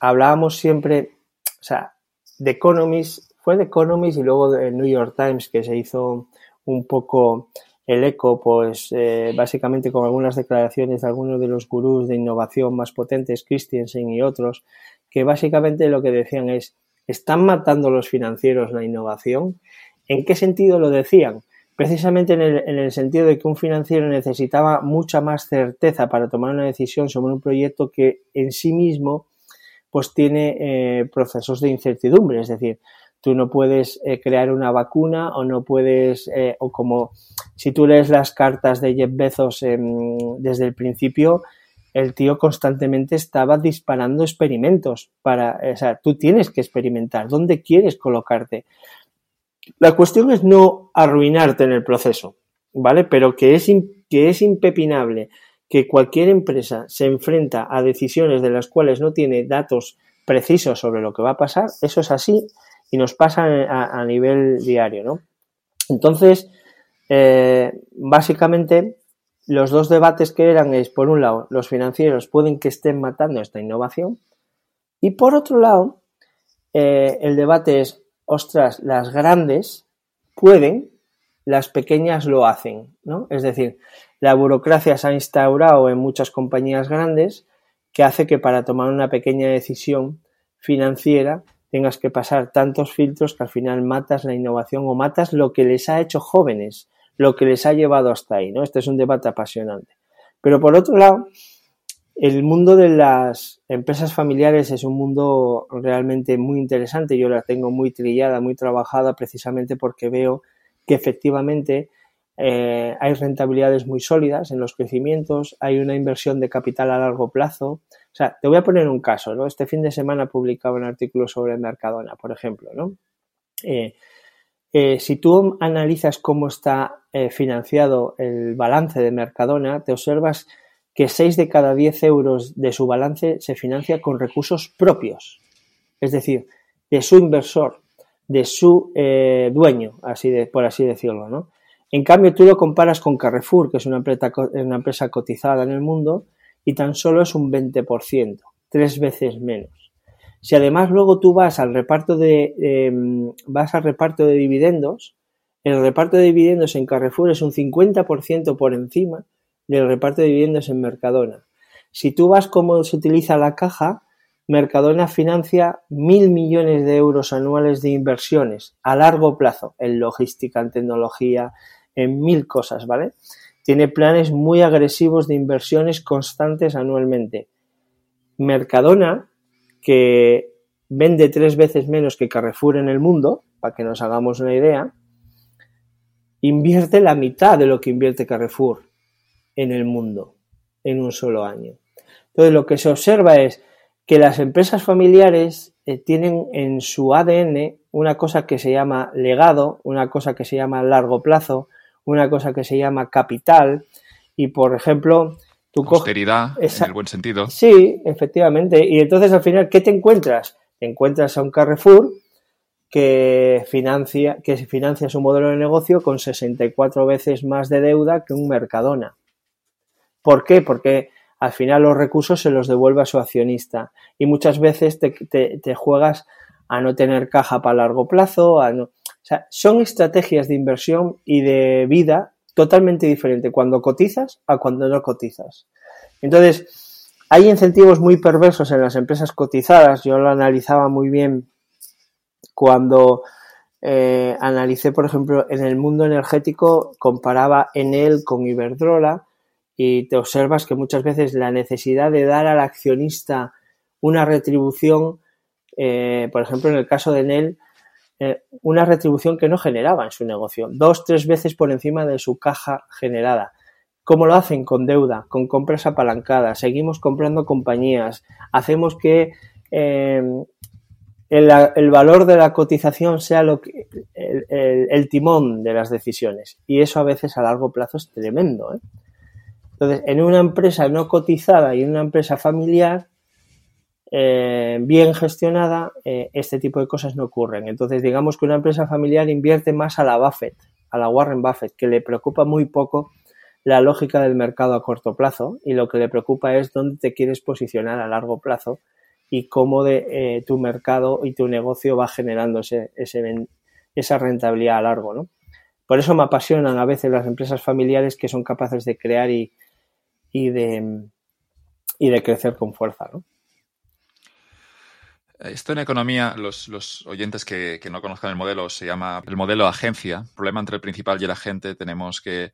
hablábamos siempre o sea, The Economist, fue The Economist y luego el New York Times que se hizo un poco el eco, pues eh, básicamente con algunas declaraciones de algunos de los gurús de innovación más potentes, Christensen y otros, que básicamente lo que decían es, ¿están matando los financieros la innovación? ¿En qué sentido lo decían? Precisamente en el, en el sentido de que un financiero necesitaba mucha más certeza para tomar una decisión sobre un proyecto que en sí mismo pues tiene eh, procesos de incertidumbre, es decir, tú no puedes eh, crear una vacuna o no puedes, eh, o como si tú lees las cartas de Jeff Bezos desde el principio, el tío constantemente estaba disparando experimentos para, o sea, tú tienes que experimentar, ¿dónde quieres colocarte? La cuestión es no arruinarte en el proceso, ¿vale? Pero que es, que es impepinable que cualquier empresa se enfrenta a decisiones de las cuales no tiene datos precisos sobre lo que va a pasar, eso es así y nos pasa a, nivel diario, ¿no? Entonces, eh, básicamente, los dos debates que eran es, por un lado, los financieros pueden que estén matando esta innovación y por otro lado, eh, el debate es, ostras, las grandes pueden, las pequeñas lo hacen, ¿no? Es decir, la burocracia se ha instaurado en muchas compañías grandes que hace que para tomar una pequeña decisión financiera tengas que pasar tantos filtros que al final matas la innovación o matas lo que les ha hecho jóvenes, lo que les ha llevado hasta ahí, ¿no? Este es un debate apasionante. Pero por otro lado, el mundo de las empresas familiares es un mundo realmente muy interesante. Yo la tengo muy trillada, muy trabajada, precisamente porque veo que efectivamente eh, hay rentabilidades muy sólidas en los crecimientos, hay una inversión de capital a largo plazo. O sea, te voy a poner un caso, ¿no? Este fin de semana publicaba un artículo sobre Mercadona, por ejemplo, ¿no? Eh, eh, si tú analizas cómo está financiado el balance de Mercadona, te observas que 6 de cada 10 euros de su balance se financia con recursos propios, es decir, de su inversor, de su dueño, así de, por así decirlo, ¿no? En cambio, tú lo comparas con Carrefour, que es una empresa, cotizada en el mundo, y tan solo es un 20%, tres veces menos. Si además luego tú vas al reparto de, em, vas al reparto de dividendos, el reparto de dividendos en Carrefour es un 50% por encima del reparto de dividendos en Mercadona. Si tú vas cómo se utiliza la caja, Mercadona financia mil millones de euros anuales de inversiones a largo plazo en logística, en tecnología, en mil cosas, ¿vale? Tiene planes muy agresivos de inversiones constantes anualmente. Mercadona, que vende tres veces menos que Carrefour en el mundo, para que nos hagamos una idea, invierte la mitad de lo que invierte Carrefour en el mundo en un solo año. Entonces lo que se observa es que las empresas familiares eh, tienen en su ADN una cosa que se llama legado, una cosa que se llama largo plazo, una cosa que se llama capital y por ejemplo tu Austeridad, en el buen sentido. Sí, efectivamente. Y entonces al final, ¿qué te encuentras? Te encuentras a un Carrefour que financia, que financia su modelo de negocio con 64 veces más de deuda que un Mercadona. ¿Por qué? Porque al final los recursos se los devuelve a su accionista y muchas veces te, te, juegas a no tener caja para largo plazo, a no, o sea, son estrategias de inversión y de vida totalmente diferentes cuando cotizas a cuando no cotizas. Entonces, hay incentivos muy perversos en las empresas cotizadas, yo lo analizaba muy bien cuando eh, analicé, por ejemplo, en el mundo energético, comparaba Enel con Iberdrola y te observas que muchas veces la necesidad de dar al accionista una retribución, eh, por ejemplo, en el caso de Enel, eh, una retribución que no generaba en su negocio, dos, tres veces por encima de su caja generada. ¿Cómo lo hacen? Con deuda, con compras apalancadas, seguimos comprando compañías, hacemos que el, valor de la cotización sea lo que, el, timón de las decisiones. Y eso a veces a largo plazo es tremendo. ¿eh? Entonces, en una empresa no cotizada y en una empresa familiar, eh, bien gestionada, eh, este tipo de cosas no ocurren. Entonces, digamos que una empresa familiar invierte más a la Buffett, a la Warren Buffett, que le preocupa muy poco la lógica del mercado a corto plazo y lo que le preocupa es dónde te quieres posicionar a largo plazo y cómo de, eh, tu mercado y tu negocio va generando ese, esa rentabilidad a largo, ¿no? Por eso me apasionan a veces las empresas familiares que son capaces de crear y, y, de, y de crecer con fuerza, ¿no? Esto en economía, los, oyentes que, que, no conozcan el modelo, se llama el modelo agencia. El problema entre el principal y el agente tenemos que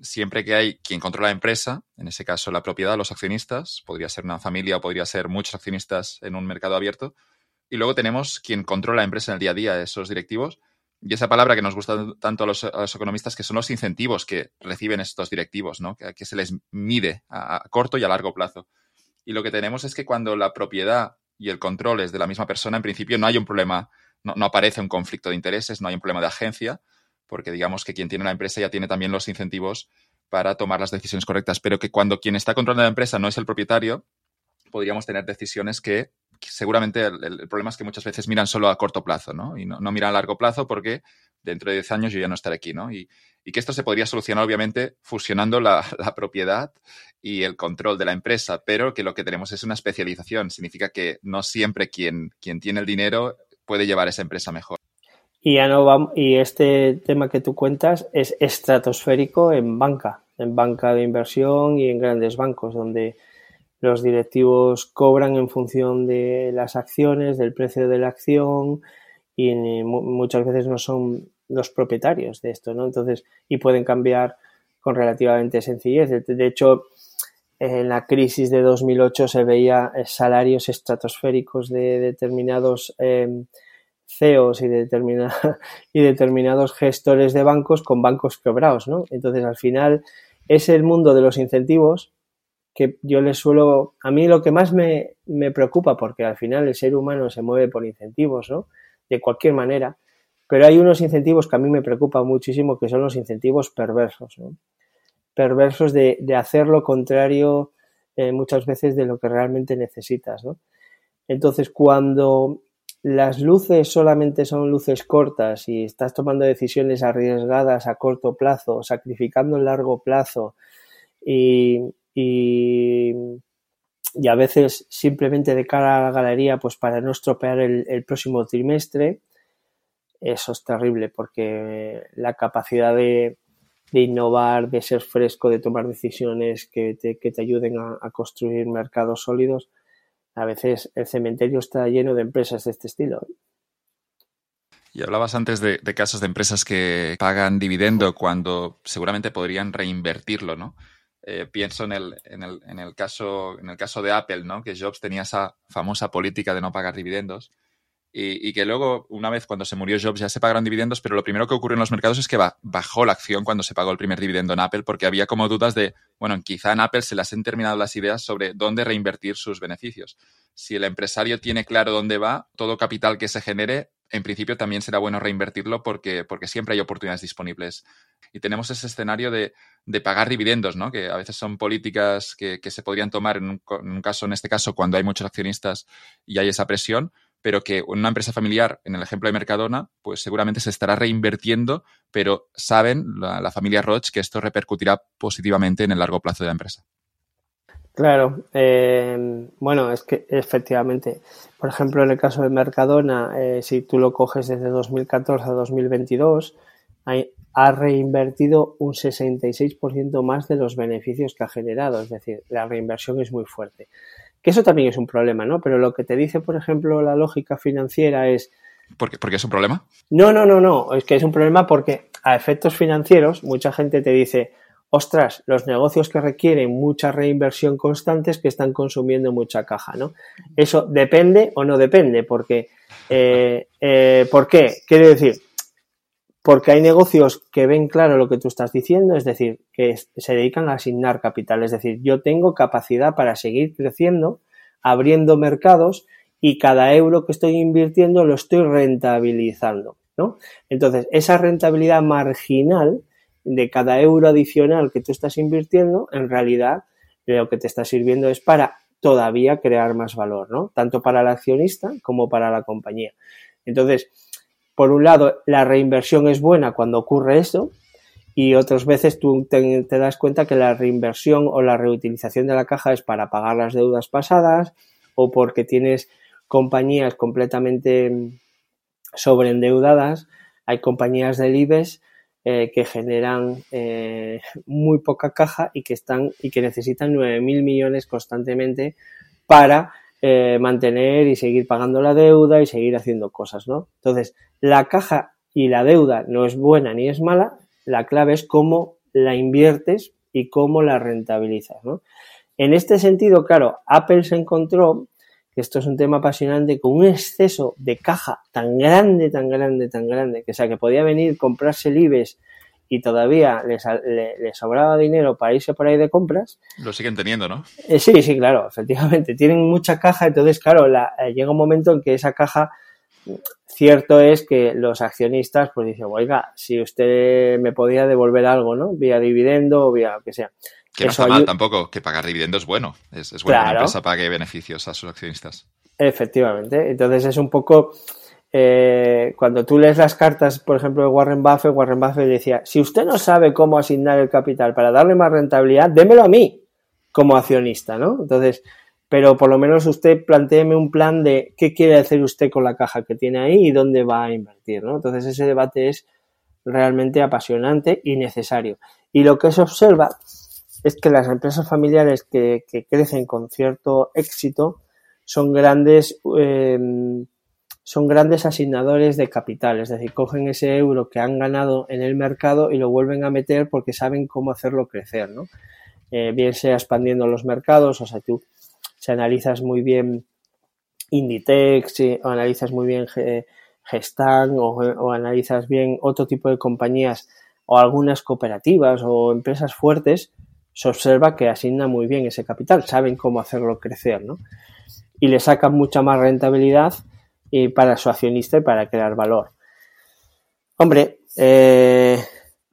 siempre que hay quien controla la empresa, en ese caso la propiedad, los accionistas, podría ser una familia o podría ser muchos accionistas en un mercado abierto, y luego tenemos quien controla la empresa en el día a día, esos directivos, y esa palabra que nos gusta tanto a los, economistas, que son los incentivos que reciben estos directivos, ¿no? que, se les mide a, corto y a largo plazo. Y lo que tenemos es que cuando la propiedad y el control es de la misma persona, en principio no hay un problema, no aparece un conflicto de intereses, no hay un problema de agencia, porque digamos que quien tiene la empresa ya tiene también los incentivos para tomar las decisiones correctas, pero que cuando quien está controlando la empresa no es el propietario, podríamos tener decisiones que, seguramente el, problema es que muchas veces miran solo a corto plazo, ¿no? Y no, miran a largo plazo porque dentro de 10 años yo ya no estaré aquí, ¿no? Que esto se podría solucionar, obviamente, fusionando la, la, propiedad y el control de la empresa, pero que lo que tenemos es una especialización. Significa que no siempre quien, quien tiene el dinero puede llevar esa empresa mejor. Y ya no vamos, y este tema que tú cuentas es estratosférico en banca, en banca de inversión y en grandes bancos, donde los directivos cobran en función de las acciones, del precio de la acción y muchas veces no son los propietarios de esto, ¿no? Entonces, y pueden cambiar con relativamente sencillez. De, hecho, en la crisis de 2008 se veía salarios estratosféricos de determinados eh, CEOs y, y determinados gestores de bancos con bancos quebrados, ¿no? Entonces, al final, es el mundo de los incentivos que yo les suelo, a mí lo que más me, me preocupa, porque al final el ser humano se mueve por incentivos, ¿no? De cualquier manera, pero hay unos incentivos que a mí me preocupan muchísimo, que son los incentivos perversos. Perversos de, hacer lo contrario eh, muchas veces de lo que realmente necesitas. Entonces, cuando las luces solamente son luces cortas y estás tomando decisiones arriesgadas a corto plazo, sacrificando el largo plazo y, y, a veces simplemente de cara a la galería, pues para no estropear el, próximo trimestre, eso es terrible porque la capacidad de, innovar, de ser fresco, de tomar decisiones que te, que te ayuden a construir mercados sólidos, a veces el cementerio está lleno de empresas de este estilo. Y hablabas antes de, casos de empresas que pagan dividendo cuando seguramente podrían reinvertirlo, ¿no? Eh, pienso en el, en, el, en, el caso, en el caso de Apple, ¿no? Que Jobs tenía esa famosa política de no pagar dividendos y, que luego, una vez cuando se murió Jobs, ya se pagaron dividendos, pero lo primero que ocurrió en los mercados es que bajó la acción cuando se pagó el primer dividendo en Apple, porque había como dudas de, bueno, quizá en Apple se las han terminado las ideas sobre dónde reinvertir sus beneficios. Si el empresario tiene claro dónde va, todo capital que se genere en principio también será bueno reinvertirlo porque, porque siempre hay oportunidades disponibles. Y tenemos ese escenario de, pagar dividendos, ¿no? que a veces son políticas que, se podrían tomar en un, caso, en este caso, cuando hay muchos accionistas y hay esa presión, pero que una empresa familiar, en el ejemplo de Mercadona, pues seguramente se estará reinvirtiendo, pero saben la, familia Roche que esto repercutirá positivamente en el largo plazo de la empresa. Claro, eh, bueno, es que efectivamente, por ejemplo, en el caso de Mercadona, eh, si tú lo coges desde 2014 a 2022, ha reinvertido un 66% más de los beneficios que ha generado, es decir, la reinversión es muy fuerte. Que eso también es un problema, ¿no? Pero lo que te dice, por ejemplo, la lógica financiera es... ¿Por qué, es un problema? No, no, no, no, es que es un problema porque a efectos financieros mucha gente te dice, ostras, los negocios que requieren mucha reinversión constante es que están consumiendo mucha caja, ¿no? Eso depende o no depende, porque, eh, eh, ¿por qué? Quiero decir, porque hay negocios que ven claro lo que tú estás diciendo, es decir, que se dedican a asignar capital, es decir, yo tengo capacidad para seguir creciendo, abriendo mercados y cada euro que estoy invirtiendo lo estoy rentabilizando, ¿no? Entonces, esa rentabilidad marginal de cada euro adicional que tú estás invirtiendo, en realidad lo que te está sirviendo es para todavía crear más valor, ¿no? Tanto para el accionista como para la compañía. Entonces, por un lado, la reinversión es buena cuando ocurre eso y otras veces tú te, das cuenta que la reinversión o la reutilización de la caja es para pagar las deudas pasadas o porque tienes compañías completamente sobreendeudadas. Hay compañías del IBEX eh, que generan eh, muy poca caja y que están y que necesitan 9.000 millones constantemente para eh, mantener y seguir pagando la deuda y seguir haciendo cosas, ¿no? Entonces, la caja y la deuda no es buena ni es mala, la clave es cómo la inviertes y cómo la rentabilizas, ¿no? En este sentido, claro, Apple se encontró esto es un tema apasionante, con un exceso de caja tan grande, tan grande, tan grande, que sea, que podía venir, comprarse libres y todavía les, sobraba dinero para irse por ahí de compras. Lo siguen teniendo, ¿no? Eh, sí, sí, claro, efectivamente. Tienen mucha caja, entonces, claro, eh, llega un momento en que esa caja, cierto es que los accionistas, pues dicen, oiga, si usted me podía devolver algo, ¿no? Vía dividendo o vía lo que sea. Que no está mal tampoco, que pagar dividendos es bueno. Es, bueno que la empresa pague beneficios a sus accionistas. Efectivamente. Entonces es un poco. Eh, cuando tú lees las cartas, por ejemplo, de Warren Buffett, Warren Buffett decía: si usted no sabe cómo asignar el capital para darle más rentabilidad, démelo a mí como accionista, ¿no? Entonces, pero por lo menos usted planteeme un plan de qué quiere hacer usted con la caja que tiene ahí y dónde va a invertir, ¿no? Entonces ese debate es realmente apasionante y necesario. Y lo que se observa es que las empresas familiares que, crecen con cierto éxito son grandes, eh, son grandes asignadores de capital, es decir, cogen ese euro que han ganado en el mercado y lo vuelven a meter porque saben cómo hacerlo crecer, ¿no? Eh, bien sea expandiendo los mercados, o sea, tú si analizas muy bien Inditex, o analizas muy bien Gestan o, o analizas bien otro tipo de compañías o algunas cooperativas o empresas fuertes, se observa que asigna muy bien ese capital, saben cómo hacerlo crecer, ¿no? Y le sacan mucha más rentabilidad y para su accionista y para crear valor. Hombre, eh,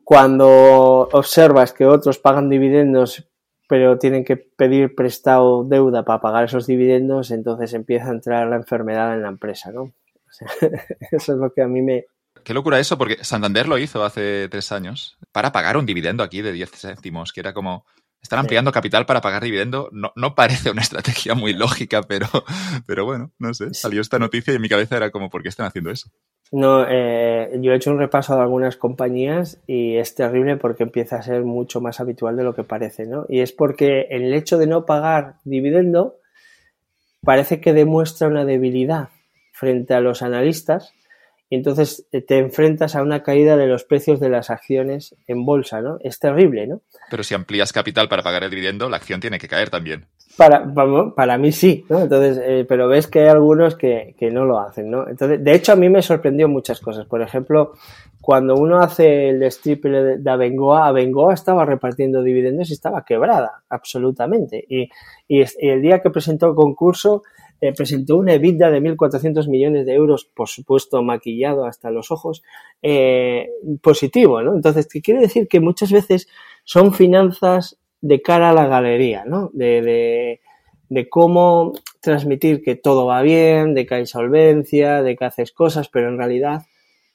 cuando observas que otros pagan dividendos pero tienen que pedir prestado deuda para pagar esos dividendos, entonces empieza a entrar la enfermedad en la empresa, ¿no? eso es lo que a mí me, Qué locura eso, porque Santander lo hizo hace tres años para pagar un dividendo aquí de 10 céntimos, que era como, están ampliando capital para pagar dividendo. No, no, parece una estrategia muy lógica, pero, pero bueno, no sé. Salió esta noticia y en mi cabeza era como, ¿por qué están haciendo eso? No, eh, yo he hecho un repaso de algunas compañías y es terrible porque empieza a ser mucho más habitual de lo que parece, ¿no? Y es porque el hecho de no pagar dividendo parece que demuestra una debilidad frente a los analistas y entonces eh, te enfrentas a una caída de los precios de las acciones en bolsa, ¿no? Es terrible, ¿no? Pero si amplías capital para pagar el dividendo, la acción tiene que caer también. Para, para, mí sí, ¿no? Entonces, eh, pero ves que hay algunos que, que, no lo hacen, ¿no? Entonces, de hecho, a mí me sorprendió muchas cosas. Por ejemplo, cuando uno hace el strip de Abengoa, Abengoa estaba repartiendo dividendos y estaba quebrada, absolutamente. Y, y, el día que presentó el concurso, eh, presentó una EBITDA de 1.400 millones de euros, por supuesto maquillado hasta los ojos, eh, positivo, ¿no? Entonces, ¿qué quiere decir? Que muchas veces son finanzas de cara a la galería, ¿no? De, de, cómo transmitir que todo va bien, de que hay solvencia, de que haces cosas, pero en realidad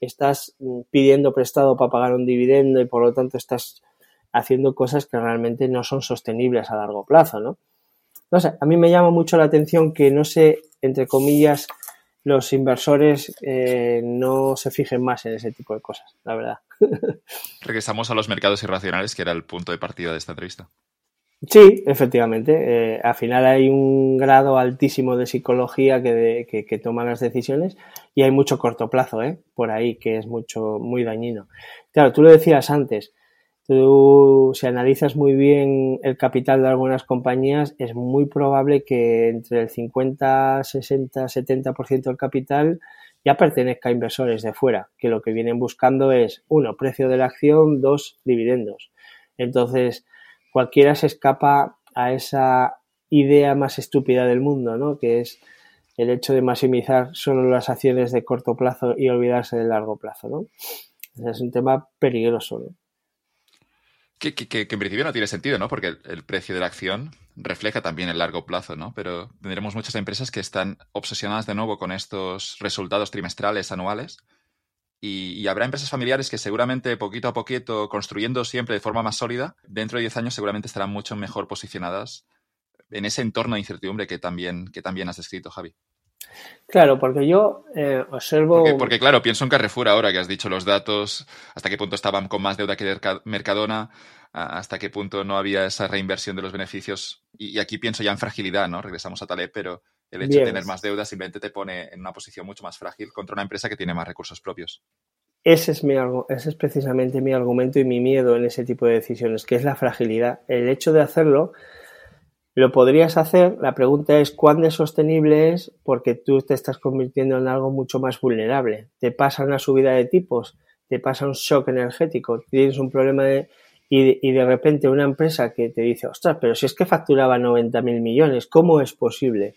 estás pidiendo prestado para pagar un dividendo y por lo tanto estás haciendo cosas que realmente no son sostenibles a largo plazo, ¿no? No sé, a mí me llama mucho la atención que no sé, entre comillas, los inversores eh, no se fijen más en ese tipo de cosas, la verdad. Regresamos a los mercados irracionales, que era el punto de partida de esta entrevista. Sí, efectivamente. Eh, al final hay un grado altísimo de psicología que, que, toma las decisiones y hay mucho corto plazo, ¿eh? Por ahí, que es mucho, muy dañino. Claro, tú lo decías antes. Tú, si analizas muy bien el capital de algunas compañías, es muy probable que entre el 50, 60, 70% del capital ya pertenezca a inversores de fuera, que lo que vienen buscando es, uno, precio de la acción, dos, dividendos. Entonces, cualquiera se escapa a esa idea más estúpida del mundo, ¿no? Que es el hecho de maximizar solo las acciones de corto plazo y olvidarse del largo plazo, ¿no? Es un tema peligroso, ¿no? Que, en principio no tiene sentido, ¿no? Porque el, precio de la acción refleja también el largo plazo, ¿no? Pero tendremos muchas empresas que están obsesionadas de nuevo con estos resultados trimestrales, anuales. Y, habrá empresas familiares que seguramente poquito a poquito, construyendo siempre de forma más sólida, dentro de 10 años seguramente estarán mucho mejor posicionadas en ese entorno de incertidumbre que también, que también has descrito, Javi. Claro, porque yo eh, observo. Porque, claro, pienso en Carrefour ahora que has dicho los datos, hasta qué punto estaban con más deuda que Mercadona, hasta qué punto no había esa reinversión de los beneficios. Y, aquí pienso ya en fragilidad, ¿no? Regresamos a Taleb, pero el hecho de tener más deuda simplemente te pone en una posición mucho más frágil contra una empresa que tiene más recursos propios. Ese es, mi, ese es precisamente mi argumento y mi miedo en ese tipo de decisiones, que es la fragilidad. El hecho de hacerlo lo podrías hacer, la pregunta es cuán de sostenible es porque tú te estás convirtiendo en algo mucho más vulnerable. Te pasa una subida de tipos, te pasa un shock energético, tienes un problema de, y, de repente una empresa que te dice, ostras, pero si es que facturaba 90 mil millones, ¿cómo es posible?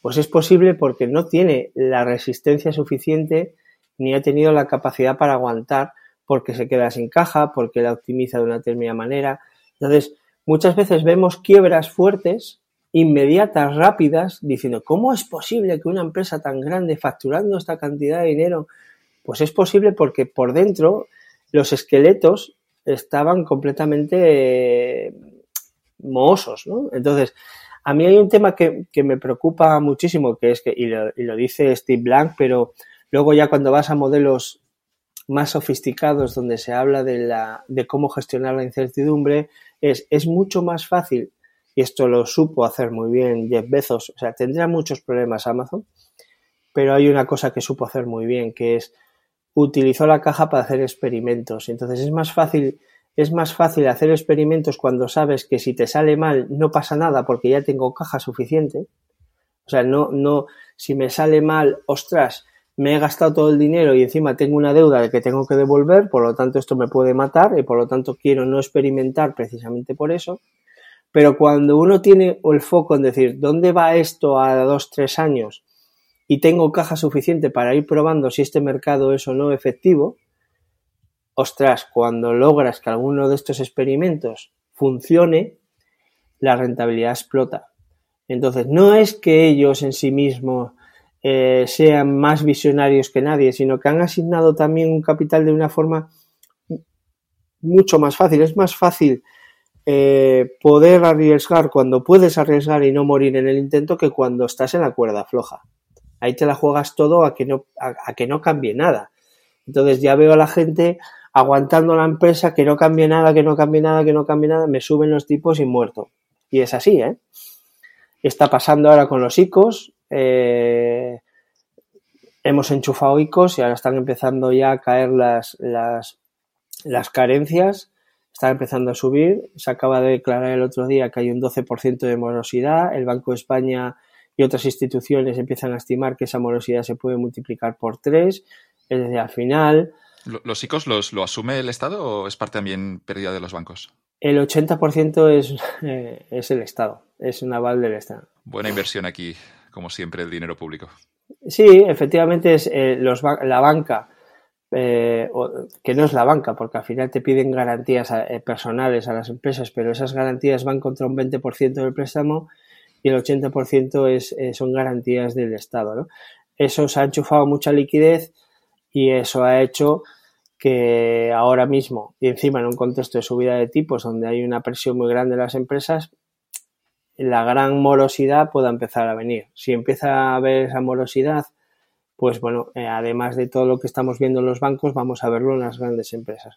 Pues es posible porque no tiene la resistencia suficiente ni ha tenido la capacidad para aguantar porque se queda sin caja, porque la optimiza de una determinada manera. Entonces, Muchas veces vemos quiebras fuertes, inmediatas, rápidas, diciendo, ¿cómo es posible que una empresa tan grande facturando esta cantidad de dinero? Pues es posible porque por dentro los esqueletos estaban completamente eh, mohosos, ¿no? Entonces, a mí hay un tema que, me preocupa muchísimo, que es que, y lo, y lo, dice Steve Blank, pero luego ya cuando vas a modelos más sofisticados donde se habla de, la, de cómo gestionar la incertidumbre, es, es mucho más fácil, y esto lo supo hacer muy bien Jeff Bezos, o sea, tendría muchos problemas Amazon, pero hay una cosa que supo hacer muy bien, que es utilizó la caja para hacer experimentos. Entonces es más fácil, es más fácil hacer experimentos cuando sabes que si te sale mal no pasa nada porque ya tengo caja suficiente. O sea, no, no, si me sale mal, ostras, me he gastado todo el dinero y encima tengo una deuda de que tengo que devolver, por lo tanto esto me puede matar y por lo tanto quiero no experimentar precisamente por eso. Pero cuando uno tiene el foco en decir, ¿dónde va esto a dos, tres años? Y tengo caja suficiente para ir probando si este mercado es o no efectivo, ostras, cuando logras que alguno de estos experimentos funcione, la rentabilidad explota. Entonces, no es que ellos en sí mismos eh, sean más visionarios que nadie, sino que han asignado también un capital de una forma mucho más fácil. Es más fácil eh, poder arriesgar cuando puedes arriesgar y no morir en el intento que cuando estás en la cuerda floja. Ahí te la juegas todo a que no, a, que no cambie nada. Entonces ya veo a la gente aguantando la empresa, que no cambie nada, que no cambie nada, que no cambie nada, me suben los tipos y muerto. Y es así, ¿eh? Está pasando ahora con los ICOs, eh, hemos enchufado ICOs y ahora están empezando ya a caer las, las, las carencias. está empezando a subir. Se acaba de declarar el otro día que hay un 12% de morosidad. El Banco de España y otras instituciones empiezan a estimar que esa morosidad se puede multiplicar por tres. Es decir, al final. ¿Los ICOs los, lo asume el Estado o es parte también pérdida de los bancos? El 80% es, eh, es el Estado, es un aval del Estado. Buena inversión aquí, como siempre, el dinero público. Sí, efectivamente es eh, la banca, eh, que no es la banca, porque al final te piden garantías personales a las empresas, pero esas garantías van contra un 20% del préstamo y el 80% es, son garantías del Estado. Eso se ha enchufado mucha liquidez y eso ha hecho que ahora mismo, y encima en un contexto de subida de tipos donde hay una presión muy grande en las empresas, la gran morosidad pueda empezar a venir. Si empieza a haber esa morosidad, pues bueno, eh, además de todo lo que estamos viendo en los bancos, vamos a verlo en las grandes empresas.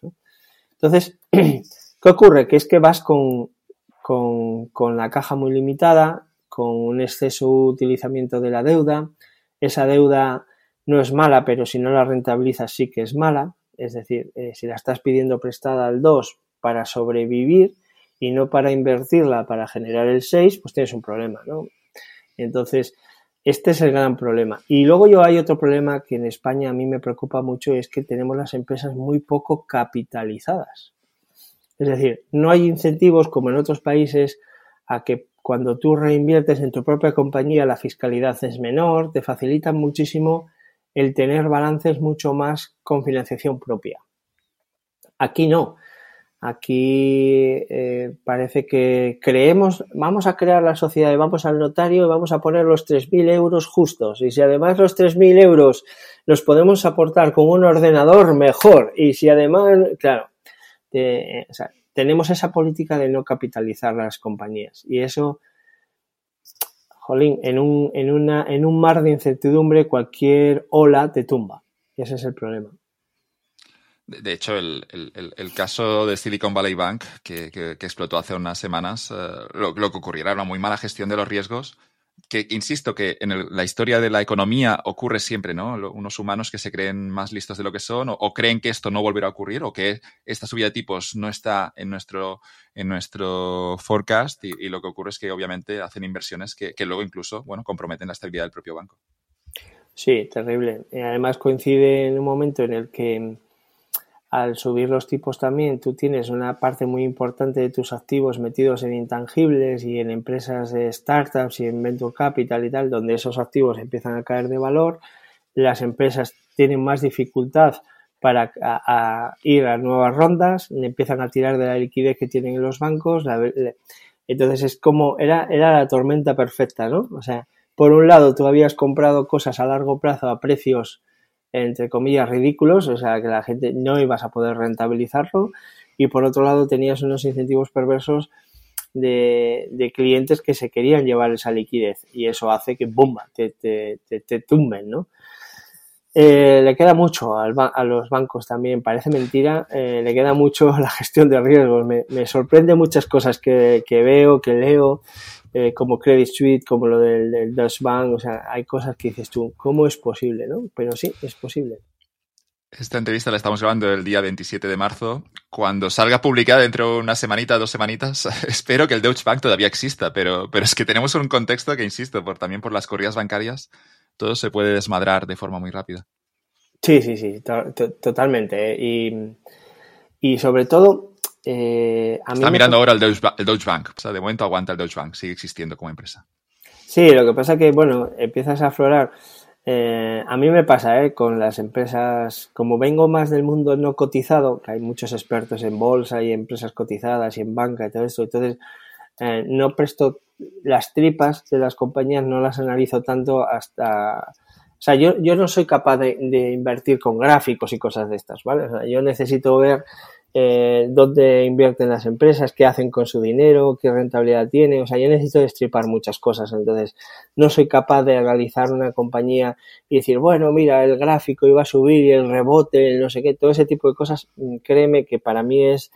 Entonces, ¿qué ocurre? Que es que vas con, con, con la caja muy limitada, con un exceso utilizamiento de la deuda. Esa deuda no es mala, pero si no la rentabilizas sí que es mala. Es decir, eh, si la estás pidiendo prestada al 2 para sobrevivir y no para invertirla para generar el 6, pues tienes un problema, ¿no? Entonces, este es el gran problema. Y luego yo hay otro problema que en España a mí me preocupa mucho, es que tenemos las empresas muy poco capitalizadas. Es decir, no hay incentivos como en otros países a que cuando tú reinviertes en tu propia compañía la fiscalidad es menor, te facilita muchísimo el tener balances mucho más con financiación propia. Aquí no. Aquí eh, parece que creemos, vamos a crear la sociedad y vamos al notario y vamos a poner los 3.000 euros justos. Y si además los 3.000 euros los podemos aportar con un ordenador, mejor. Y si además, claro, tenemos esa política de no capitalizar las compañías. Y eso en un, en, una, en un mar de incertidumbre cualquier ola te tumba. Y ese es el problema. De hecho, el, caso de Silicon Valley Bank, que, explotó hace unas semanas, eh, lo, que ocurriera era una muy mala gestión de los riesgos que insisto que en la historia de la economía ocurre siempre, ¿no? Unos humanos que se creen más listos de lo que son o, creen que esto no volverá a ocurrir o que esta subida de tipos no está en nuestro, en nuestro forecast y, lo que ocurre es que obviamente hacen inversiones que, que, luego incluso, bueno, comprometen la estabilidad del propio banco. Sí, terrible. Y además coincide en un momento en el que al subir los tipos también, tú tienes una parte muy importante de tus activos metidos en intangibles y en empresas de startups y en venture capital y tal, donde esos activos empiezan a caer de valor. Las empresas tienen más dificultad para ir a nuevas rondas, empiezan a tirar de la liquidez que tienen en los bancos. entonces es como, era, era la tormenta perfecta, ¿no? O sea, por un lado tú habías comprado cosas a largo plazo a precios entre comillas, ridículos, o sea, que la gente no ibas a poder rentabilizarlo y por otro lado tenías unos incentivos perversos de, clientes que se querían llevar esa liquidez y eso hace que, ¡bomba!, te, te, te, tumben, ¿no? Eh, le queda mucho a los bancos también, parece mentira, eh, le queda mucho la gestión de riesgos. Me, me sorprende muchas cosas que, que veo, que leo eh, como Credit Suisse, como lo del, del Deutsche Bank, o sea, hay cosas que dices tú, ¿cómo es posible? ¿no? Pero sí, es posible. Esta entrevista la estamos grabando el día 27 de marzo. Cuando salga publicada dentro de una semanita, dos semanitas, espero que el Deutsche Bank todavía exista, pero, pero es que tenemos un contexto que, insisto, por, también por las corridas bancarias, todo se puede desmadrar de forma muy rápida. Sí, sí, sí, totalmente. Y, y sobre todo, eh, Está mirando ahora el Deutsche, Bank. O sea, de momento aguanta el Deutsche Bank, sigue existiendo como empresa. Sí, lo que pasa que, bueno, empiezas a aflorar. Eh, a mí me pasa, ¿eh? Con las empresas, como vengo más del mundo no cotizado, que hay muchos expertos en bolsa y empresas cotizadas y en banca y todo esto, entonces eh, no presto las tripas de las compañías, no las analizo tanto hasta... O sea, yo, yo no soy capaz de, invertir con gráficos y cosas de estas, ¿vale? O sea, yo necesito ver eh, dónde invierten las empresas, qué hacen con su dinero, qué rentabilidad tiene. O sea, yo necesito destripar muchas cosas. Entonces, no soy capaz de analizar una compañía y decir, bueno, mira, el gráfico iba a subir y el rebote, no sé qué, todo ese tipo de cosas, mm, créeme que para mí es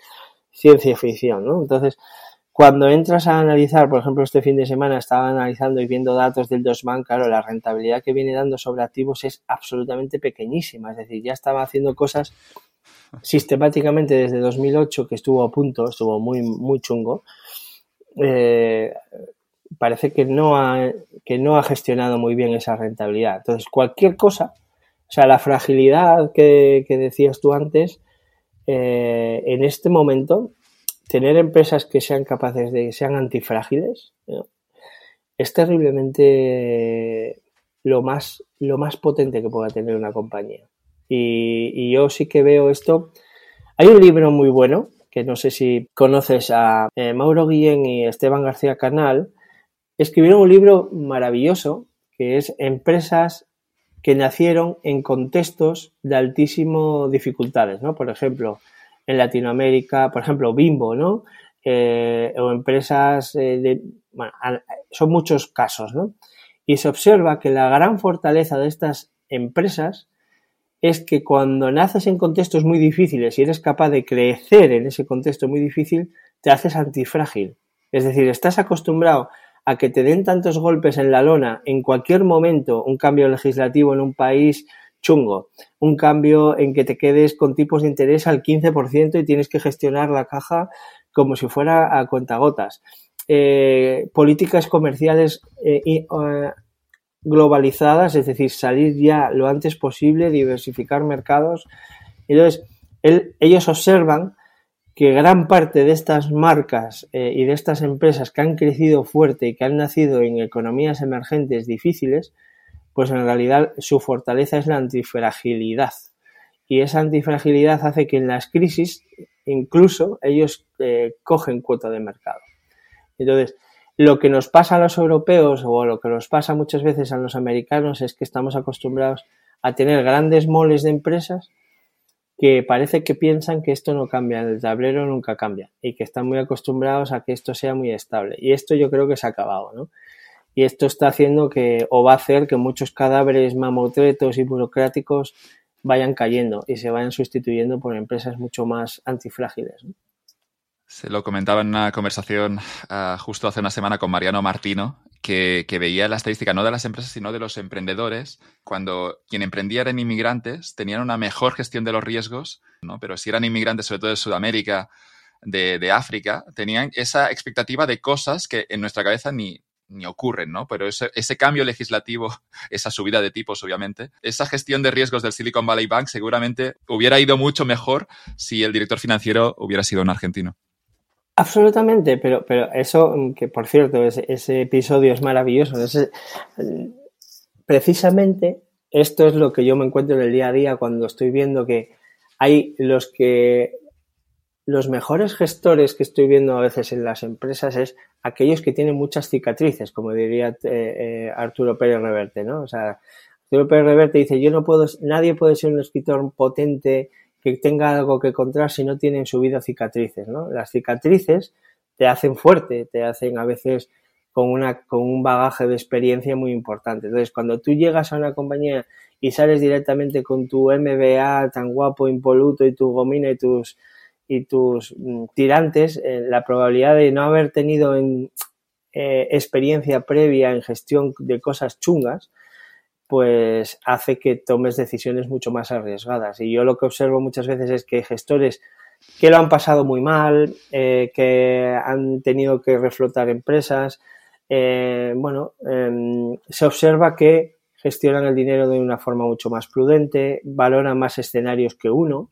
ciencia ficción, ¿no? Entonces, cuando entras a analizar, por ejemplo, este fin de semana estaba analizando y viendo datos del Bank, claro, la rentabilidad que viene dando sobre activos es absolutamente pequeñísima. Es decir, ya estaba haciendo cosas sistemáticamente desde 2008, que estuvo a punto, estuvo muy, muy chungo, eh, parece que no, ha, que no ha gestionado muy bien esa rentabilidad. Entonces, cualquier cosa, o sea, la fragilidad que, decías tú antes, eh, en este momento, tener empresas que sean capaces de, sean antifrágiles, es terriblemente lo más, lo más potente que pueda tener una compañía. Y, yo sí que veo esto. Hay un libro muy bueno, que no sé si conoces a eh, Mauro Guillén y Esteban García Canal, escribieron un libro maravilloso que es Empresas que nacieron en contextos de altísimo dificultades, ¿no? Por ejemplo, en Latinoamérica, por ejemplo, Bimbo, ¿no? Eh, o empresas eh, de, bueno, son muchos casos, ¿no? Y se observa que la gran fortaleza de estas empresas es que cuando naces en contextos muy difíciles y eres capaz de crecer en ese contexto muy difícil, te haces antifrágil. Es decir, estás acostumbrado a que te den tantos golpes en la lona en cualquier momento, un cambio legislativo en un país chungo, un cambio en que te quedes con tipos de interés al 15% y tienes que gestionar la caja como si fuera a cuentagotas. Eh, políticas comerciales eh, eh, globalizadas, es decir, salir ya lo antes posible, diversificar mercados. Entonces, ellos observan que gran parte de estas marcas y de estas empresas que han crecido fuerte y que han nacido en economías emergentes difíciles, pues en realidad su fortaleza es la antifragilidad. Y esa antifragilidad hace que en las crisis incluso ellos eh, cogen cuota de mercado. Entonces, lo que nos pasa a los europeos o lo que nos pasa muchas veces a los americanos es que estamos acostumbrados a tener grandes moles de empresas que parece que piensan que esto no cambia, el tablero nunca cambia y que están muy acostumbrados a que esto sea muy estable. Y esto yo creo que se ha acabado, ¿no? Y esto está haciendo que, o va a hacer que muchos cadáveres mamotretos y burocráticos vayan cayendo y se vayan sustituyendo por empresas mucho más antifrágiles. Se lo comentaba en una conversación ah, justo hace una semana con Mariano Martino, que, veía la estadística no de las empresas, sino de los emprendedores. Cuando quien emprendía eran inmigrantes, tenían una mejor gestión de los riesgos, ¿no? pero si eran inmigrantes, sobre todo de Sudamérica, de, África, tenían esa expectativa de cosas que en nuestra cabeza ni, ni ocurren, ¿no? Pero ese, ese, cambio legislativo, esa subida de tipos, obviamente, esa gestión de riesgos del Silicon Valley Bank seguramente hubiera ido mucho mejor si el director financiero hubiera sido un argentino. Absolutamente, pero, pero eso, que por cierto, ese, episodio es maravilloso. precisamente esto es lo que yo me encuentro en el día a día cuando estoy viendo que hay los que los mejores gestores que estoy viendo a veces en las empresas es aquellos que tienen muchas cicatrices, como diría eh, eh, Arturo Pérez Reverte, ¿no? O sea, Arturo Pérez Reverte dice, yo no puedo, nadie puede ser un escritor potente que tenga algo que contar si no tiene en su vida cicatrices, ¿no? Las cicatrices te hacen fuerte, te hacen a veces con, una, con un bagaje de experiencia muy importante. Entonces, cuando tú llegas a una compañía y sales directamente con tu MBA tan guapo, impoluto y tu gomina y tus, y tus mm, tirantes, eh, la probabilidad de no haber tenido en, eh, experiencia previa en gestión de cosas chungas, pues hace que tomes decisiones mucho más arriesgadas. Y yo lo que observo muchas veces es que gestores que lo han pasado muy mal, eh, que han tenido que reflotar empresas, bueno, em, se observa que gestionan el dinero de una forma mucho más prudente, valoran más escenarios que uno,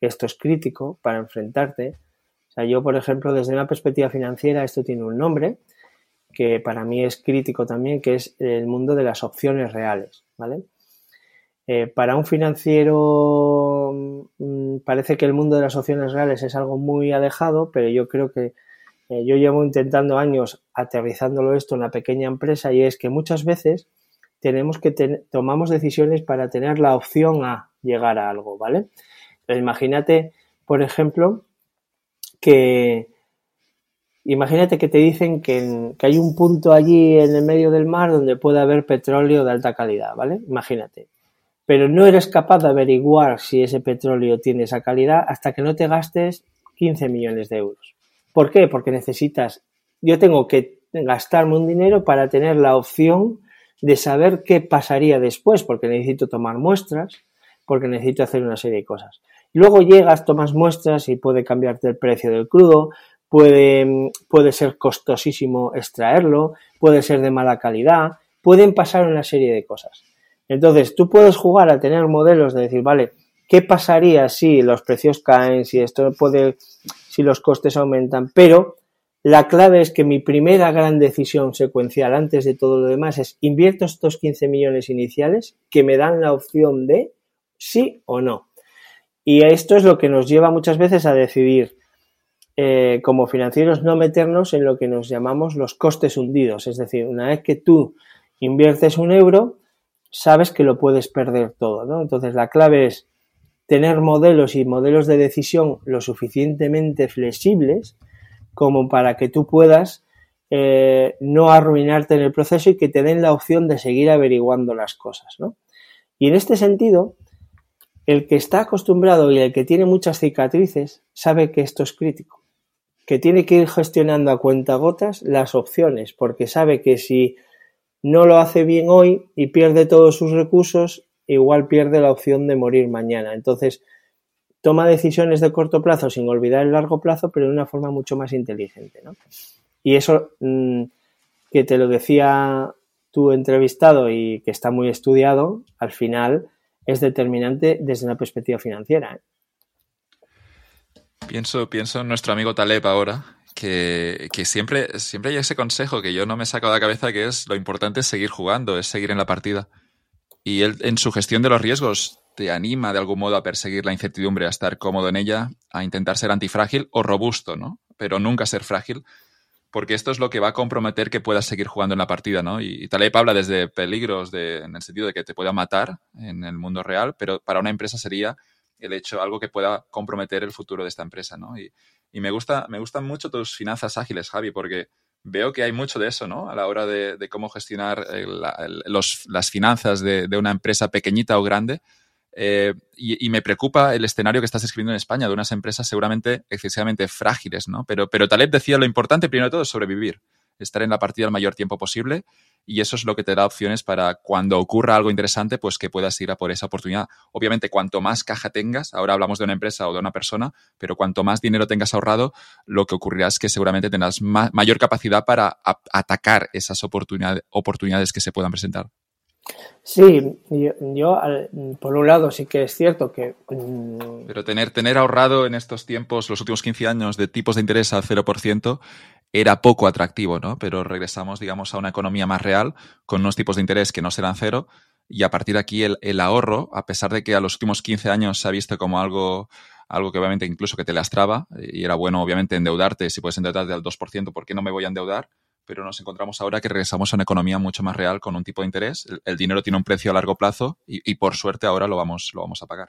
esto es crítico para enfrentarte. O sea, yo, por ejemplo, desde una perspectiva financiera, esto tiene un nombre, que para mí es crítico también, que es el mundo de las opciones reales, ¿vale? Eh, para un financiero mm, parece que el mundo de las opciones reales es algo muy alejado, pero yo creo que eh, yo llevo intentando años aterrizándolo esto en la pequeña empresa y es que muchas veces tenemos que tomamos decisiones para tener la opción a llegar a algo, ¿vale? Imagínate, por ejemplo, que, Imagínate que te dicen que, hay un punto allí en el medio del mar donde puede haber petróleo de alta calidad, ¿vale? Imagínate. Pero no eres capaz de averiguar si ese petróleo tiene esa calidad hasta que no te gastes 15 millones de euros. ¿Por qué? Porque necesitas, yo tengo que gastarme un dinero para tener la opción de saber qué pasaría después, porque necesito tomar muestras, porque necesito hacer una serie de cosas. Luego llegas, tomas muestras y puede cambiarte el precio del crudo, puede, puede ser costosísimo extraerlo, puede ser de mala calidad, pueden pasar una serie de cosas. Entonces, tú puedes jugar a tener modelos de decir, vale, ¿qué pasaría si los precios caen, si esto puede, si los costes aumentan? Pero la clave es que mi primera gran decisión secuencial antes de todo lo demás es invierto estos 15 millones iniciales que me dan la opción de sí o no. Y esto es lo que nos lleva muchas veces a decidir eh, como financieros no meternos en lo que nos llamamos los costes hundidos. Es decir, una vez que tú inviertes un euro, sabes que lo puedes perder todo, ¿no? Entonces la clave es tener modelos y modelos de decisión lo suficientemente flexibles como para que tú puedas eh, no arruinarte en el proceso y que te den la opción de seguir averiguando las cosas, ¿no? Y en este sentido, el que está acostumbrado y el que tiene muchas cicatrices sabe que esto es crítico, que tiene que ir gestionando a cuentagotas las opciones, porque sabe que si no lo hace bien hoy y pierde todos sus recursos, igual pierde la opción de morir mañana. Entonces, toma decisiones de corto plazo sin olvidar el largo plazo, pero de una forma mucho más inteligente. ¿no? Y eso mm, que te lo decía tu entrevistado y que está muy estudiado, al final es determinante desde una perspectiva financiera. ¿eh? Pienso, pienso en nuestro amigo Taleb ahora, que, siempre, siempre hay ese consejo que yo no me saco de la cabeza, que es lo importante es seguir jugando, es seguir en la partida. Y él, en su gestión de los riesgos, te anima de algún modo a perseguir la incertidumbre, a estar cómodo en ella, a intentar ser antifrágil o robusto, ¿no? Pero nunca ser frágil, porque esto es lo que va a comprometer que puedas seguir jugando en la partida, ¿no? Y, Taleb habla desde peligros en el sentido de que te pueda matar en el mundo real, pero para una empresa sería el hecho, algo que pueda comprometer el futuro de esta empresa, ¿no? Y, y me, gusta, me gustan mucho tus finanzas ágiles, Javi, porque veo que hay mucho de eso, ¿no? A la hora de, cómo gestionar las finanzas de, una empresa pequeñita o grande. Eh, y, me preocupa el escenario que estás escribiendo en España de unas empresas seguramente excesivamente frágiles, ¿no? Pero, pero Taleb decía lo importante primero de todo es sobrevivir, estar en la partida el mayor tiempo posible y eso es lo que te da opciones para cuando ocurra algo interesante, pues que puedas ir a por esa oportunidad. Obviamente, cuanto más caja tengas, ahora hablamos de una empresa o de una persona, pero cuanto más dinero tengas ahorrado, lo que ocurrirá es que seguramente tendrás mayor capacidad para atacar esas oportunidades que se puedan presentar. Sí, yo, por un lado sí que es cierto que... Mm, pero tener, tener ahorrado en estos tiempos, los últimos 15 años, de tipos de interés al 0%, era poco atractivo, ¿no? Pero regresamos, digamos, a una economía más real, con unos tipos de interés que no serán cero, y a partir de aquí el, ahorro, a pesar de que a los últimos 15 años se ha visto como algo, algo que obviamente incluso que te lastraba, y era bueno obviamente endeudarte, si puedes endeudarte al 2%, ¿por qué no me voy a endeudar? Pero nos encontramos ahora que regresamos a una economía mucho más real con un tipo de interés. El, dinero tiene un precio a largo plazo y, y, por suerte ahora lo vamos, lo vamos a pagar.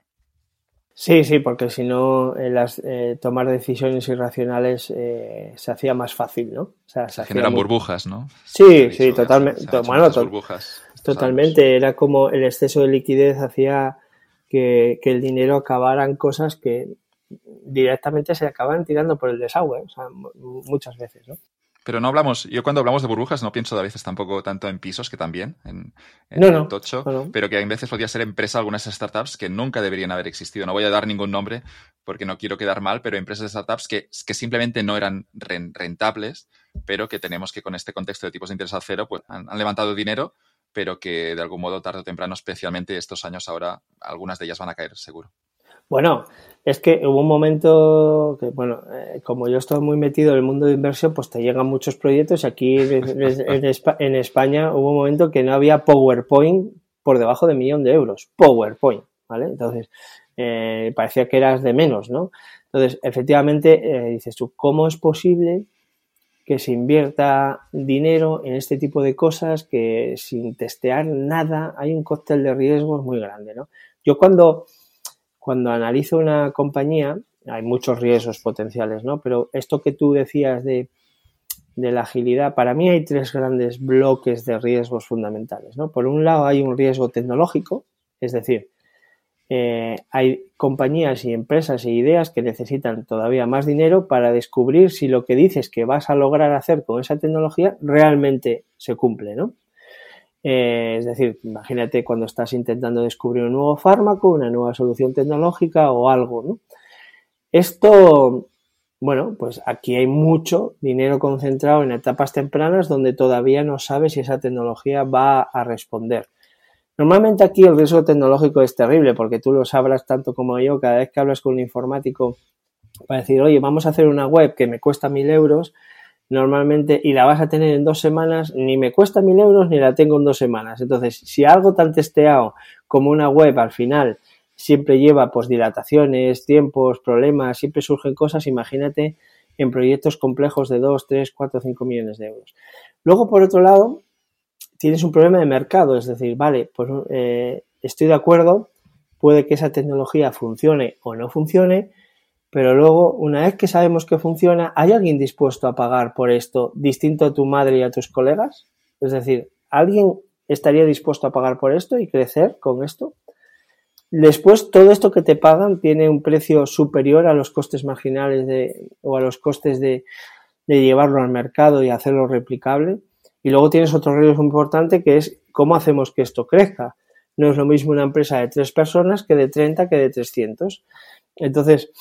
Sí, sí, porque si no, eh, las, eh, tomar decisiones irracionales eh, se hacía más fácil, ¿no? O sea, se, generan burbujas, ¿no? Sí, sí, totalmente. bueno, burbujas. Totalmente. Era como el exceso de liquidez hacía que, que, el dinero acabara en cosas que directamente se acaban tirando por el desagüe, o sea, muchas veces, ¿no? Pero no hablamos, yo cuando hablamos de burbujas no pienso a veces tampoco tanto en pisos que también, en, en tocho, pero que a veces podría ser empresa algunas startups que nunca deberían haber existido. No voy a dar ningún nombre porque no quiero quedar mal, pero empresas de startups que, que simplemente no eran rentables, pero que tenemos que con este contexto de tipos de interés al cero, pues han, han levantado dinero, pero que de algún modo tarde o temprano, especialmente estos años ahora, algunas de ellas van a caer seguro. Bueno, es que hubo un momento que, bueno, eh, como yo estoy muy metido en el mundo de inversión, pues te llegan muchos proyectos. Aquí en, España hubo un momento que no había PowerPoint por debajo de millón de euros. PowerPoint, ¿vale? Entonces, eh, parecía que eras de menos, ¿no? Entonces, efectivamente, eh, dices tú, ¿cómo es posible que se invierta dinero en este tipo de cosas que sin testear nada hay un cóctel de riesgos muy grande, ¿no? Yo cuando cuando analizo una compañía, hay muchos riesgos potenciales, ¿no? Pero esto que tú decías de, la agilidad, para mí hay tres grandes bloques de riesgos fundamentales, ¿no? Por un lado hay un riesgo tecnológico, es decir, eh, hay compañías y empresas e ideas que necesitan todavía más dinero para descubrir si lo que dices que vas a lograr hacer con esa tecnología realmente se cumple, ¿no? Eh, es decir, imagínate cuando estás intentando descubrir un nuevo fármaco, una nueva solución tecnológica o algo, ¿no? Esto, bueno, pues aquí hay mucho dinero concentrado en etapas tempranas donde todavía no sabes si esa tecnología va a responder. Normalmente aquí el riesgo tecnológico es terrible porque tú lo sabrás tanto como yo, cada vez que hablas con un informático para decir, oye, vamos a hacer una web que me cuesta mil euros, normalmente, y la vas a tener en dos semanas, ni me cuesta mil euros ni la tengo en dos semanas. Entonces, si algo tan testeado como una web al final siempre lleva pues dilataciones, tiempos, problemas, siempre surgen cosas, imagínate en proyectos complejos de 2, 3, 4, 5 millones de euros. Luego, por otro lado, tienes un problema de mercado, es decir, vale, pues eh, estoy de acuerdo, puede que esa tecnología funcione o no funcione, pero luego, una vez que sabemos que funciona, ¿hay alguien dispuesto a pagar por esto distinto a tu madre y a tus colegas? Es decir, ¿alguien estaría dispuesto a pagar por esto y crecer con esto? Después, todo esto que te pagan tiene un precio superior a los costes marginales de, o a los costes de, de llevarlo al mercado y hacerlo replicable. Y luego tienes otro riesgo importante que es cómo hacemos que esto crezca. No es lo mismo una empresa de tres personas que de 30 que de 300. Entonces,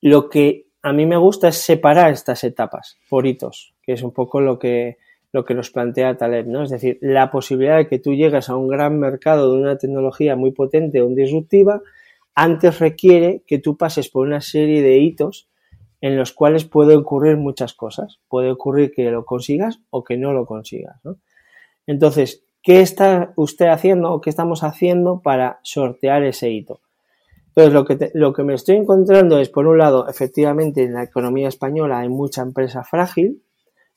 lo que a mí me gusta es separar estas etapas por hitos, que es un poco lo que, lo que nos plantea Taleb, ¿no? Es decir, la posibilidad de que tú llegues a un gran mercado de una tecnología muy potente o disruptiva, antes requiere que tú pases por una serie de hitos en los cuales puede ocurrir muchas cosas. Puede ocurrir que lo consigas o que no lo consigas. Entonces, ¿qué está usted haciendo o qué estamos haciendo para sortear ese hito? Entonces, lo que, lo que me estoy encontrando es, por un lado, efectivamente, en la economía española hay mucha empresa frágil,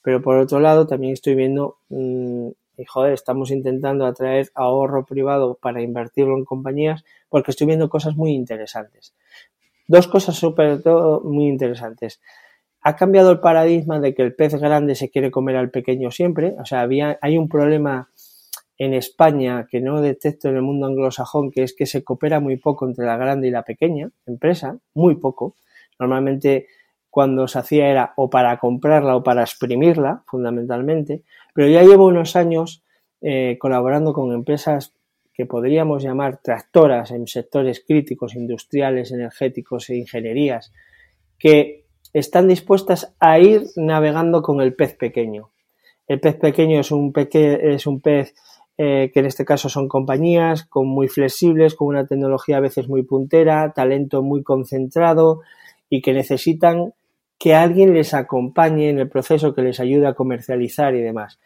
pero por otro lado, también estoy viendo, mmm, y joder, estamos intentando atraer ahorro privado para invertirlo en compañías, porque estoy viendo cosas muy interesantes. Dos cosas súper todo muy interesantes. Ha cambiado el paradigma de que el pez grande se quiere comer al pequeño siempre. O sea, había, hay un problema en España que no detecto en el mundo anglosajón, que es que se coopera muy poco entre la grande y la pequeña empresa, muy poco. Normalmente cuando se hacía era o para comprarla o para exprimirla, fundamentalmente, pero ya llevo unos años eh, colaborando con empresas que podríamos llamar tractoras en sectores críticos, industriales, energéticos e ingenierías, que están dispuestas a ir navegando con el pez pequeño. El pez pequeño es un, peque es un pez eh, que en este caso son compañías con muy flexibles, con una tecnología a veces muy puntera, talento muy concentrado y que necesitan que alguien les acompañe en el proceso, que les ayude a comercializar y demás.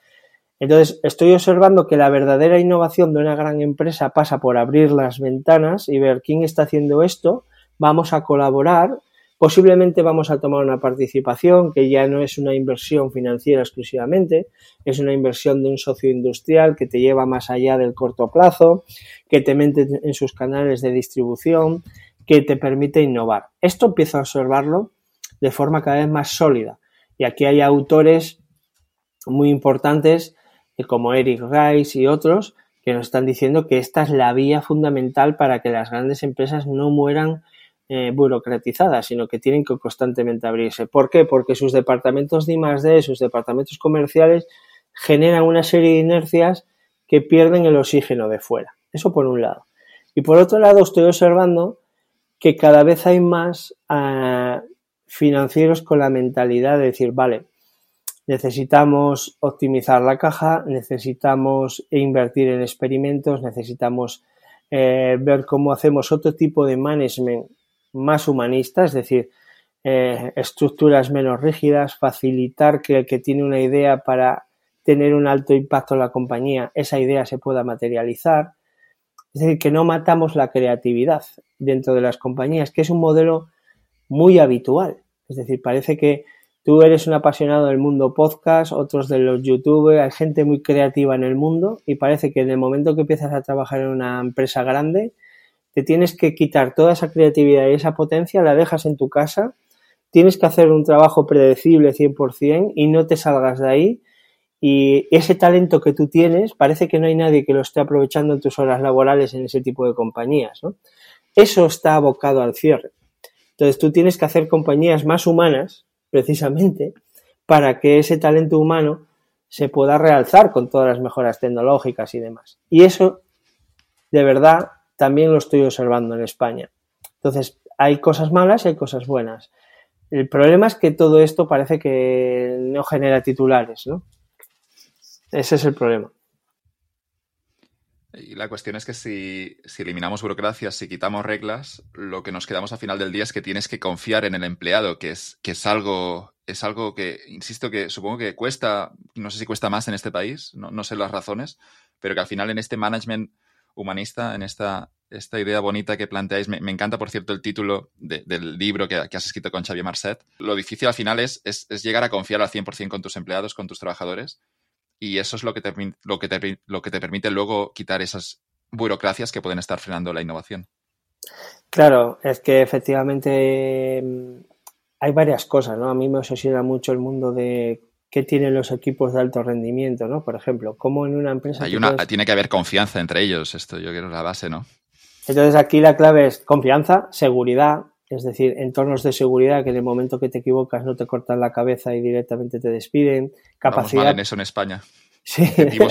Entonces, estoy observando que la verdadera innovación de una gran empresa pasa por abrir las ventanas y ver quién está haciendo esto, vamos a colaborar Posiblemente vamos a tomar una participación que ya no es una inversión financiera exclusivamente, es una inversión de un socio industrial que te lleva más allá del corto plazo, que te mete en sus canales de distribución, que te permite innovar. Esto empiezo a observarlo de forma cada vez más sólida. Y aquí hay autores muy importantes eh, como Eric Rice y otros que nos están diciendo que esta es la vía fundamental para que las grandes empresas no mueran eh, burocratizadas, sino que tienen que constantemente abrirse. ¿Por qué? Porque sus departamentos de I+D, sus departamentos comerciales generan una serie de inercias que pierden el oxígeno de fuera. Eso por un lado. Y por otro lado, estoy observando que cada vez hay más ah, financieros con la mentalidad de decir, vale, necesitamos optimizar la caja, necesitamos invertir en experimentos, necesitamos eh, ver cómo hacemos otro tipo de management más humanista, es decir, eh, estructuras menos rígidas, facilitar que el que tiene una idea para tener un alto impacto en la compañía, esa idea se pueda materializar. Es decir, que no matamos la creatividad dentro de las compañías, que es un modelo muy habitual. Es decir, parece que tú eres un apasionado del mundo podcast, otros de los youtubers, hay gente muy creativa en el mundo y parece que en el momento que empiezas a trabajar en una empresa grande, te tienes que quitar toda esa creatividad y esa potencia, la dejas en tu casa, tienes que hacer un trabajo predecible 100% y no te salgas de ahí. Y ese talento que tú tienes, parece que no hay nadie que lo esté aprovechando en tus horas laborales en ese tipo de compañías. Eso está abocado al cierre. Entonces tú tienes que hacer compañías más humanas, precisamente, para que ese talento humano se pueda realzar con todas las mejoras tecnológicas y demás. Y eso, de verdad, también lo estoy observando en España. Entonces, hay cosas malas y hay cosas buenas. El problema es que todo esto parece que no genera titulares, ¿no? Ese es el problema. Y la cuestión es que si, eliminamos burocracias, si quitamos reglas, lo que nos quedamos al final del día es que tienes que confiar en el empleado, que es, que es algo, es algo que, insisto, que supongo que cuesta, no sé si cuesta más en este país, no, sé las razones, pero que al final en este management humanista, en esta, esta idea bonita que planteáis, me, encanta, por cierto, el título del libro que, has escrito con Xavier Marcet. Lo difícil al final es, es, llegar a confiar al 100% con tus empleados, con tus trabajadores y eso es lo que, te, lo, que te, lo que te permite luego quitar esas burocracias que pueden estar frenando la innovación. Claro, es que efectivamente mm, hay varias cosas, ¿no? A mí me obsesiona mucho el mundo de qué tienen los equipos de alto rendimiento, ¿no? Por ejemplo, cómo en una empresa... Hay una, Tiene que haber confianza entre ellos, esto yo creo que es la base, ¿no? Entonces aquí la clave es confianza, seguridad, es decir, entornos de seguridad que en el momento que te equivocas no te cortan la cabeza y directamente te despiden, capacidad... Vamos mal en eso en España. Sí.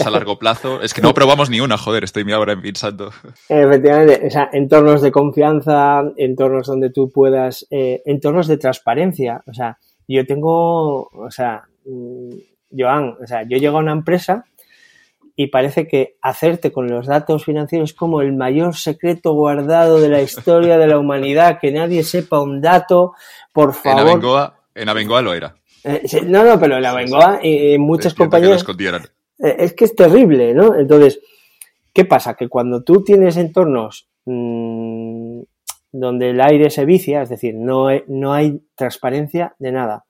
a largo plazo. Es que no probamos ni una, joder, estoy ahora pensando. Efectivamente, o sea, entornos de confianza, entornos donde tú puedas, eh, entornos de transparencia. O sea, yo tengo, o sea, Joan, o sea, yo llego a una empresa y parece que hacerte con los datos financieros es como el mayor secreto guardado de la historia de la humanidad, que nadie sepa un dato, por favor. En Abengoa, en Abengoa lo era. Eh, no, no, pero en Abengoa y en muchas compañías... Eh, es que es terrible, ¿no? Entonces, ¿qué pasa? Que cuando tú tienes entornos mmm, donde el aire se vicia, es decir, no, no hay transparencia de nada,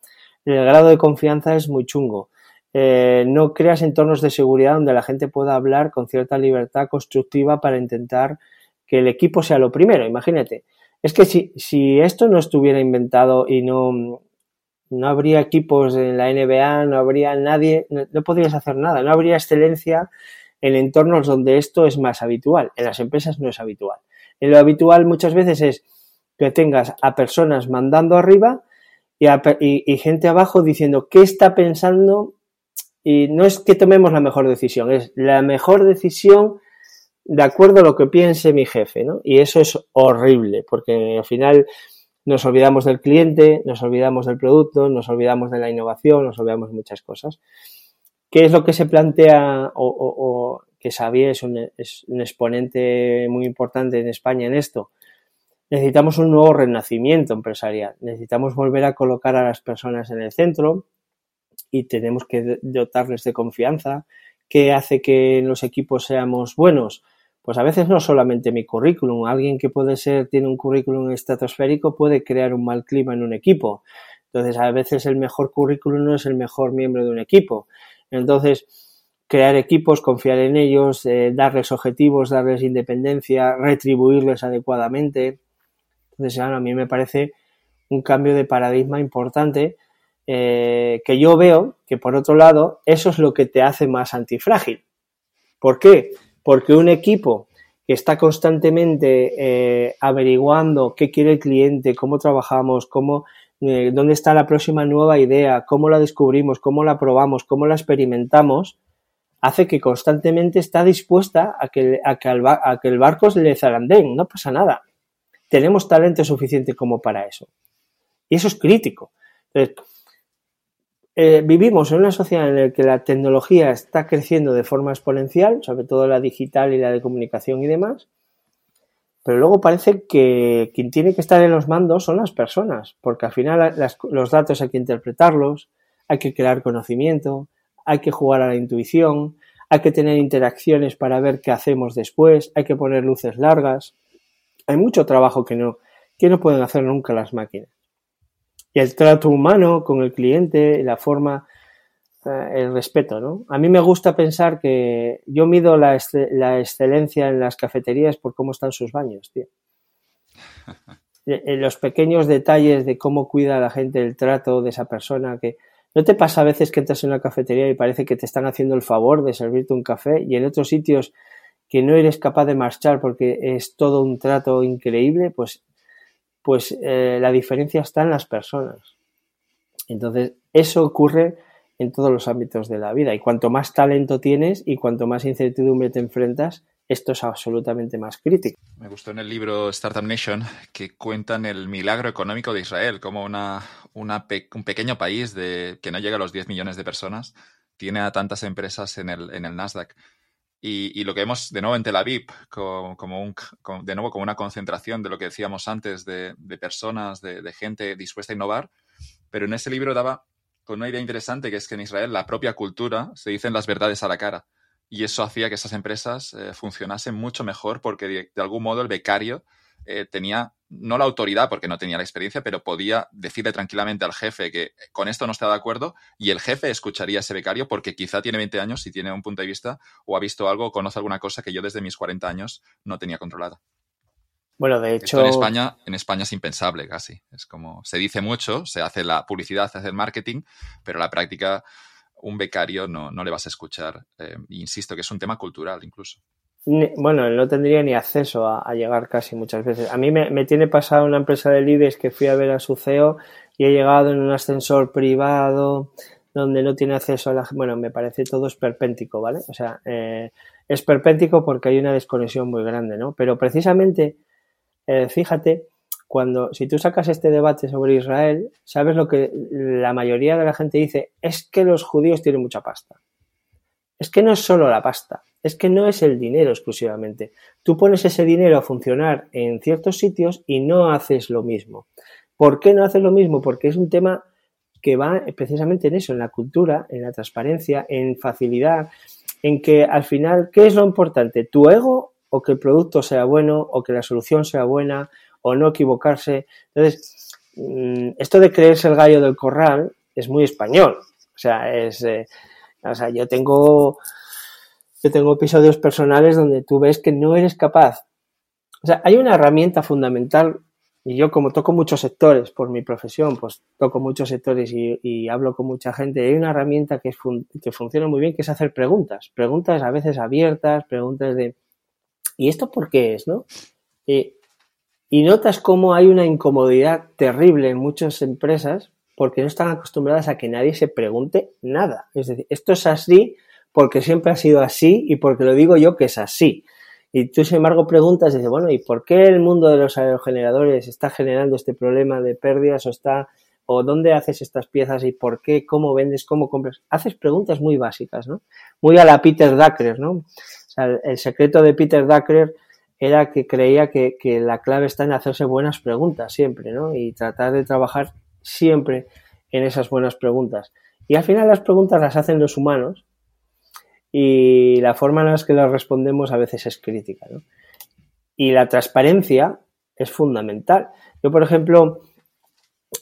el grado de confianza es muy chungo. Eh, no creas entornos de seguridad donde la gente pueda hablar con cierta libertad constructiva para intentar que el equipo sea lo primero. Imagínate. Es que si, si esto no estuviera inventado y no, no habría equipos en la NBA, no habría nadie, no, podrías hacer nada, no habría excelencia en entornos donde esto es más habitual. En las empresas no es habitual. En lo habitual muchas veces es que tengas a personas mandando arriba y, y gente abajo diciendo qué está pensando y no es que tomemos la mejor decisión, es la mejor decisión de acuerdo a lo que piense mi jefe, ¿no? Y eso es horrible, porque al final nos olvidamos del cliente, nos olvidamos del producto, nos olvidamos de la innovación, nos olvidamos de muchas cosas. ¿Qué es lo que se plantea o, que Xavier es un, es un exponente muy importante en España en esto? Necesitamos un nuevo renacimiento empresarial, necesitamos volver a colocar a las personas en el centro, y tenemos que dotarles de confianza. ¿Qué hace que en los equipos seamos buenos? Pues a veces no solamente mi currículum, alguien que puede ser, tiene un currículum estratosférico puede crear un mal clima en un equipo. Entonces, a veces el mejor currículum no es el mejor miembro de un equipo. Entonces, crear equipos, confiar en ellos, eh, darles objetivos, darles independencia, retribuirles adecuadamente. Entonces, a mí me parece un cambio de paradigma importante eh, que yo veo que por otro lado eso es lo que te hace más antifrágil. ¿Por qué? Porque un equipo que está constantemente eh, averiguando qué quiere el cliente, cómo trabajamos, cómo, eh, dónde está la próxima nueva idea, cómo la descubrimos, cómo la probamos, cómo la experimentamos, hace que constantemente está dispuesta a que, a que, a que el barco se le zarandeen, no pasa nada. Tenemos talento suficiente como para eso. Y eso es crítico. Entonces, eh, vivimos en una sociedad en la que la tecnología está creciendo de forma exponencial, sobre todo la digital y la de comunicación y demás, pero luego parece que quien tiene que estar en los mandos son las personas, porque al final los datos hay que interpretarlos, hay que crear conocimiento, hay que jugar a la intuición, hay que tener interacciones para ver qué hacemos después, hay que poner luces largas. Hay mucho trabajo que no, que no pueden hacer nunca las máquinas y el trato humano con el cliente, la forma, eh, el respeto, ¿no? A mí me gusta pensar que yo mido la, la excelencia en las cafeterías por cómo están sus baños, tío. En los pequeños detalles de cómo cuida la gente el trato de esa persona que ¿No te pasa a veces que entras en una cafetería y parece que te están haciendo el favor de servirte un café y en otros sitios que no eres capaz de marchar porque es todo un trato increíble? Pues pues eh, la diferencia está en las personas. Entonces, eso ocurre en todos los ámbitos de la vida. Y cuanto más talento tienes y cuanto más incertidumbre te enfrentas, esto es absolutamente más crítico. Me gustó en el libro Startup Nation que cuentan el milagro económico de Israel, como una, un pequeño país de, que no llega a los 10 millones de personas tiene a tantas empresas en el, en el Nasdaq. Y, lo que vemos de nuevo en Tel Aviv, como, un, de nuevo como una concentración de lo que decíamos antes de, personas, de, gente dispuesta a innovar. Pero en ese libro daba con una idea interesante, que es que en Israel la propia cultura se dicen las verdades a la cara y eso hacía que esas empresas eh, funcionasen mucho mejor porque de, algún modo el becario eh, tenía no la autoridad porque no tenía la experiencia, pero podía decirle tranquilamente al jefe que con esto no está de acuerdo y el jefe escucharía a ese becario porque quizá tiene 20 años y tiene un punto de vista o ha visto algo o conoce alguna cosa que yo desde mis 40 años no tenía controlada. Bueno, de hecho. en España, en España es impensable casi. Es como se dice mucho, se hace la publicidad, se hace el marketing, pero la práctica un becario no, no le vas a escuchar. Eh, insisto que es un tema cultural incluso. Bueno, no tendría ni acceso a, llegar casi muchas veces. A mí me, tiene pasado una empresa de IBEX que fui a ver a su CEO y he llegado en un ascensor privado donde no tiene acceso a la... Bueno, me parece todo esperpéntico, ¿vale? O sea, eh, es esperpéntico porque hay una desconexión muy grande, ¿no? Pero precisamente, eh, fíjate, cuando, si tú sacas este debate sobre Israel, sabes lo que la mayoría de la gente dice, es que los judíos tienen mucha pasta. Es que no es solo la pasta, es que no es el dinero exclusivamente. Tú pones ese dinero a funcionar en ciertos sitios y no haces lo mismo. ¿Por qué no haces lo mismo? Porque es un tema que va precisamente en eso, en la cultura, en la transparencia, en facilidad, en que al final, ¿qué es lo importante? ¿Tu ego o que el producto sea bueno o que la solución sea buena o no equivocarse. Entonces, mm, esto de creerse el gallo del corral es muy español. O sea, es, eh, o sea, yo tengo, yo tengo episodios personales donde tú ves que no eres capaz. O sea, hay una herramienta fundamental y yo como toco muchos sectores por mi profesión, pues toco muchos sectores y, hablo con mucha gente, hay una herramienta que, que funciona muy bien, que es hacer preguntas. Preguntas a veces abiertas, preguntas de, ¿y esto por qué es, no? Eh, y notas cómo hay una incomodidad terrible en muchas empresas porque no están acostumbradas a que nadie se pregunte nada. Es decir, esto es así porque siempre ha sido así y porque lo digo yo que es así. Y tú, sin embargo, preguntas, dices, bueno, ¿y por qué el mundo de los aerogeneradores está generando este problema de pérdidas o está, o dónde haces estas piezas y por qué, cómo vendes, cómo compras? Haces preguntas muy básicas, ¿no? Muy a la Peter Drucker, ¿no? O sea, el secreto de Peter Drucker era que creía que, la clave está en hacerse buenas preguntas siempre, ¿no? Y tratar de trabajar siempre en esas buenas preguntas. Y al final las preguntas las hacen los humanos y la forma en la que las respondemos a veces es crítica. Y la transparencia es fundamental. Yo, por ejemplo,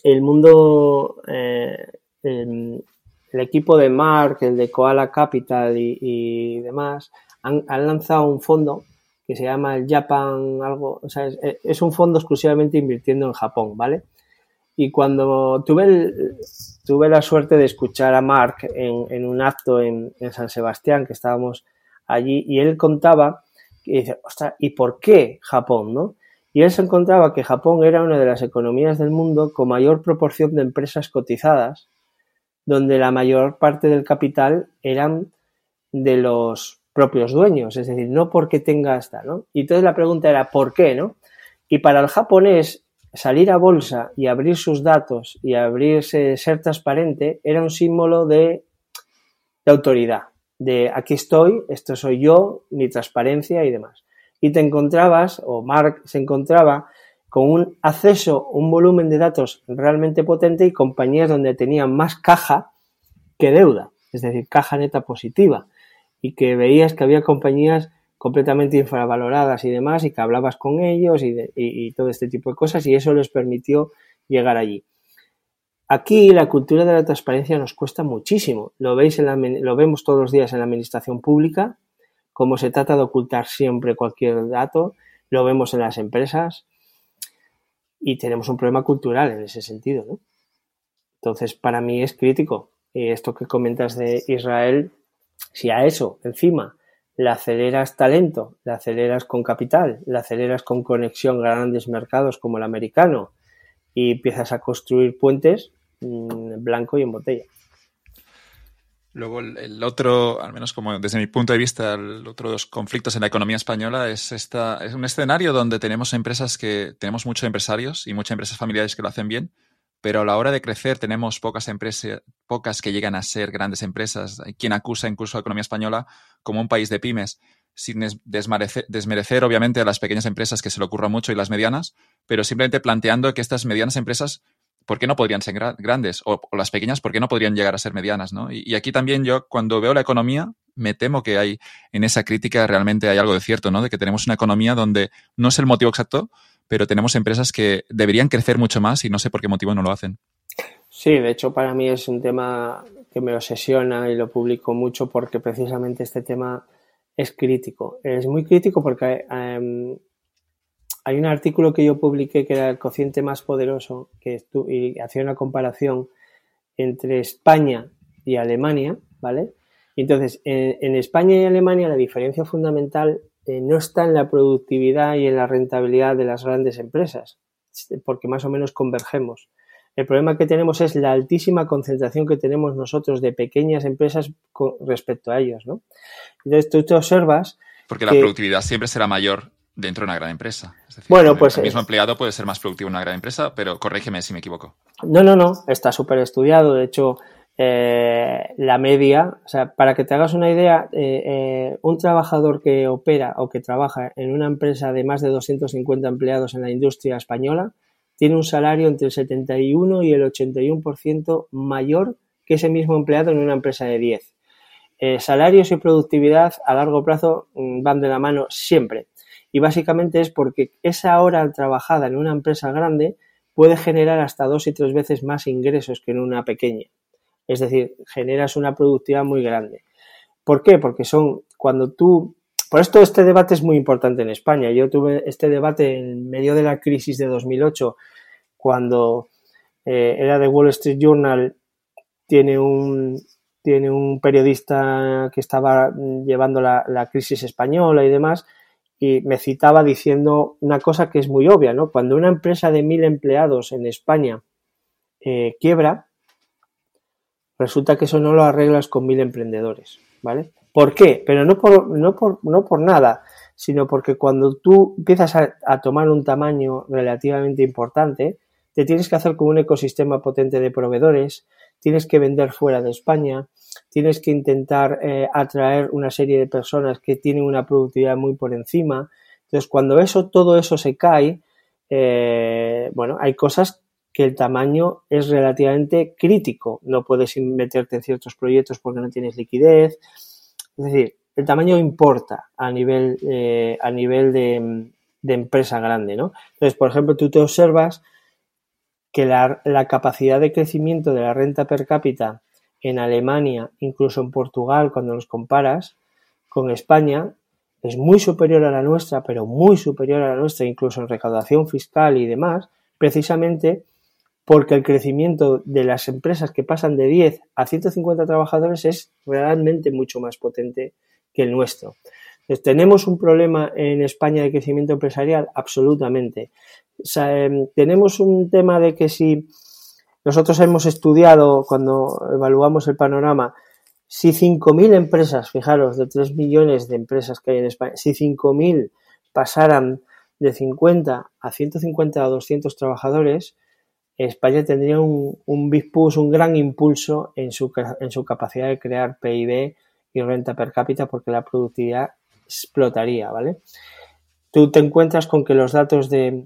el mundo, eh, el, equipo de Mark, el de Koala Capital y, demás, han, han lanzado un fondo que se llama el Japan algo, o sea, es, un fondo exclusivamente invirtiendo en Japón, ¿vale? Y cuando tuve, tuve la suerte de escuchar a Mark en, un acto en, San Sebastián, que estábamos allí, y él contaba, y dice, ¿y por qué Japón, no? Y él se encontraba que Japón era una de las economías del mundo con mayor proporción de empresas cotizadas, donde la mayor parte del capital eran de los propios dueños, es decir, no porque tenga hasta, ¿no? Y entonces la pregunta era, ¿por qué, no? Y para el japonés, salir a bolsa y abrir sus datos y abrirse, ser transparente, era un símbolo de, autoridad, de aquí estoy, esto soy yo, mi transparencia y demás. Y te encontrabas, o Mark se encontraba, con un acceso, un volumen de datos realmente potente y compañías donde tenían más caja que deuda, es decir, caja neta positiva y que veías que había compañías completamente infravaloradas y demás y que hablabas con ellos y, todo este tipo de cosas y eso les permitió llegar allí. Aquí la cultura de la transparencia nos cuesta muchísimo. Lo, veis en lo vemos todos los días en la administración pública, cómo se trata de ocultar siempre cualquier dato, lo vemos en las empresas y tenemos un problema cultural en ese sentido. Entonces, para mí es crítico. Y esto que comentas de Israel si a eso encima le aceleras talento, le aceleras con capital, le aceleras con conexión a grandes mercados como el americano y empiezas a construir puentes, mm, blanco y en botella. Luego el, otro, al menos como desde mi punto de vista, el otro de los conflictos en la economía española es esta, es un escenario donde tenemos empresas que, tenemos muchos empresarios y muchas empresas familiares que lo hacen bien, pero a la hora de crecer tenemos pocas empresas, pocas que llegan a ser grandes empresas. Quien acusa incluso a la economía española como un país de pymes, sin desmerecer, desmerecer obviamente a las pequeñas empresas que se le ocurra mucho y las medianas, pero simplemente planteando que estas medianas empresas ¿por qué no podrían ser grandes? O, las pequeñas, ¿por qué no podrían llegar a ser medianas? ¿no? Y, aquí también yo, cuando veo la economía, me temo que hay en esa crítica realmente hay algo de cierto, ¿no? De que tenemos una economía donde no es el motivo exacto, pero tenemos empresas que deberían crecer mucho más y no sé por qué motivo no lo hacen. Sí, de hecho para mí es un tema que me obsesiona y lo publico mucho porque precisamente este tema es crítico. Es muy crítico porque em, hay un artículo que yo publiqué que era el cociente más poderoso que y hacía una comparación entre España y Alemania, ¿vale? entonces, en, España y Alemania la diferencia fundamental eh, no está en la productividad y en la rentabilidad de las grandes empresas, porque más o menos convergemos. El problema que tenemos es la altísima concentración que tenemos nosotros de pequeñas empresas con, respecto a ellos, ¿no? Entonces, tú te observas... Porque la productividad siempre será mayor dentro de una gran empresa. bueno, pues. El mismo empleado puede ser más productivo en una gran empresa, pero corrígeme si me equivoco. No, no, no. Está súper estudiado. De hecho, eh, la media, o sea, para que te hagas una idea, eh, eh, un trabajador que opera o que trabaja en una empresa de más de 250 empleados en la industria española tiene un salario entre el 71 y el 81% mayor que ese mismo empleado en una empresa de 10. salarios y productividad a largo plazo mm, van de la mano siempre. Y básicamente es porque esa hora trabajada en una empresa grande puede generar hasta dos y tres veces más ingresos que en una pequeña. Es decir, generas una productividad muy grande. ¿Por qué? Porque son cuando tú... Por esto este debate es muy importante en España. Yo tuve este debate en medio de la crisis de 2008, cuando eh, era de Wall Street Journal, tiene un, tiene un periodista que estaba llevando la crisis española y demás, y me citaba diciendo una cosa que es muy obvia, ¿no? Cuando una empresa de mil empleados en España eh, quiebra, resulta que eso no lo arreglas con mil emprendedores, ¿vale? ¿Por qué? Pero no por, no por, no por nada, sino porque cuando tú empiezas a, tomar un tamaño relativamente importante, te tienes que hacer con un ecosistema potente de proveedores, tienes que vender fuera de España, tienes que intentar eh, atraer una serie de personas que tienen una productividad muy por encima. Entonces, cuando eso, todo eso se cae, eh, bueno, hay cosas que el tamaño es relativamente crítico. No puedes meterte en ciertos proyectos porque no tienes liquidez. Es decir, el tamaño importa a nivel, eh, a nivel de, empresa grande, ¿no? Entonces, por ejemplo, tú te observas que la capacidad de crecimiento de la renta per cápita en Alemania, incluso en Portugal, cuando los comparas con España, es muy superior a la nuestra, pero muy superior a la nuestra, incluso en recaudación fiscal y demás, precisamente porque el crecimiento de las empresas que pasan de 10 a 150 trabajadores es realmente mucho más potente que el nuestro. ¿Tenemos un problema en España de crecimiento empresarial? Absolutamente. Em, tenemos un tema de que si nosotros hemos estudiado, cuando evaluamos el panorama, si 5.000 empresas, fijaros, de 3 millones de empresas que hay en España, si 5.000 pasaran de 50 a 150 a 200 trabajadores, España tendría un, un big push, un gran impulso en su, en capacidad de crear PIB y renta per cápita porque la productividad explotaría, ¿vale? Tú te encuentras con que los datos de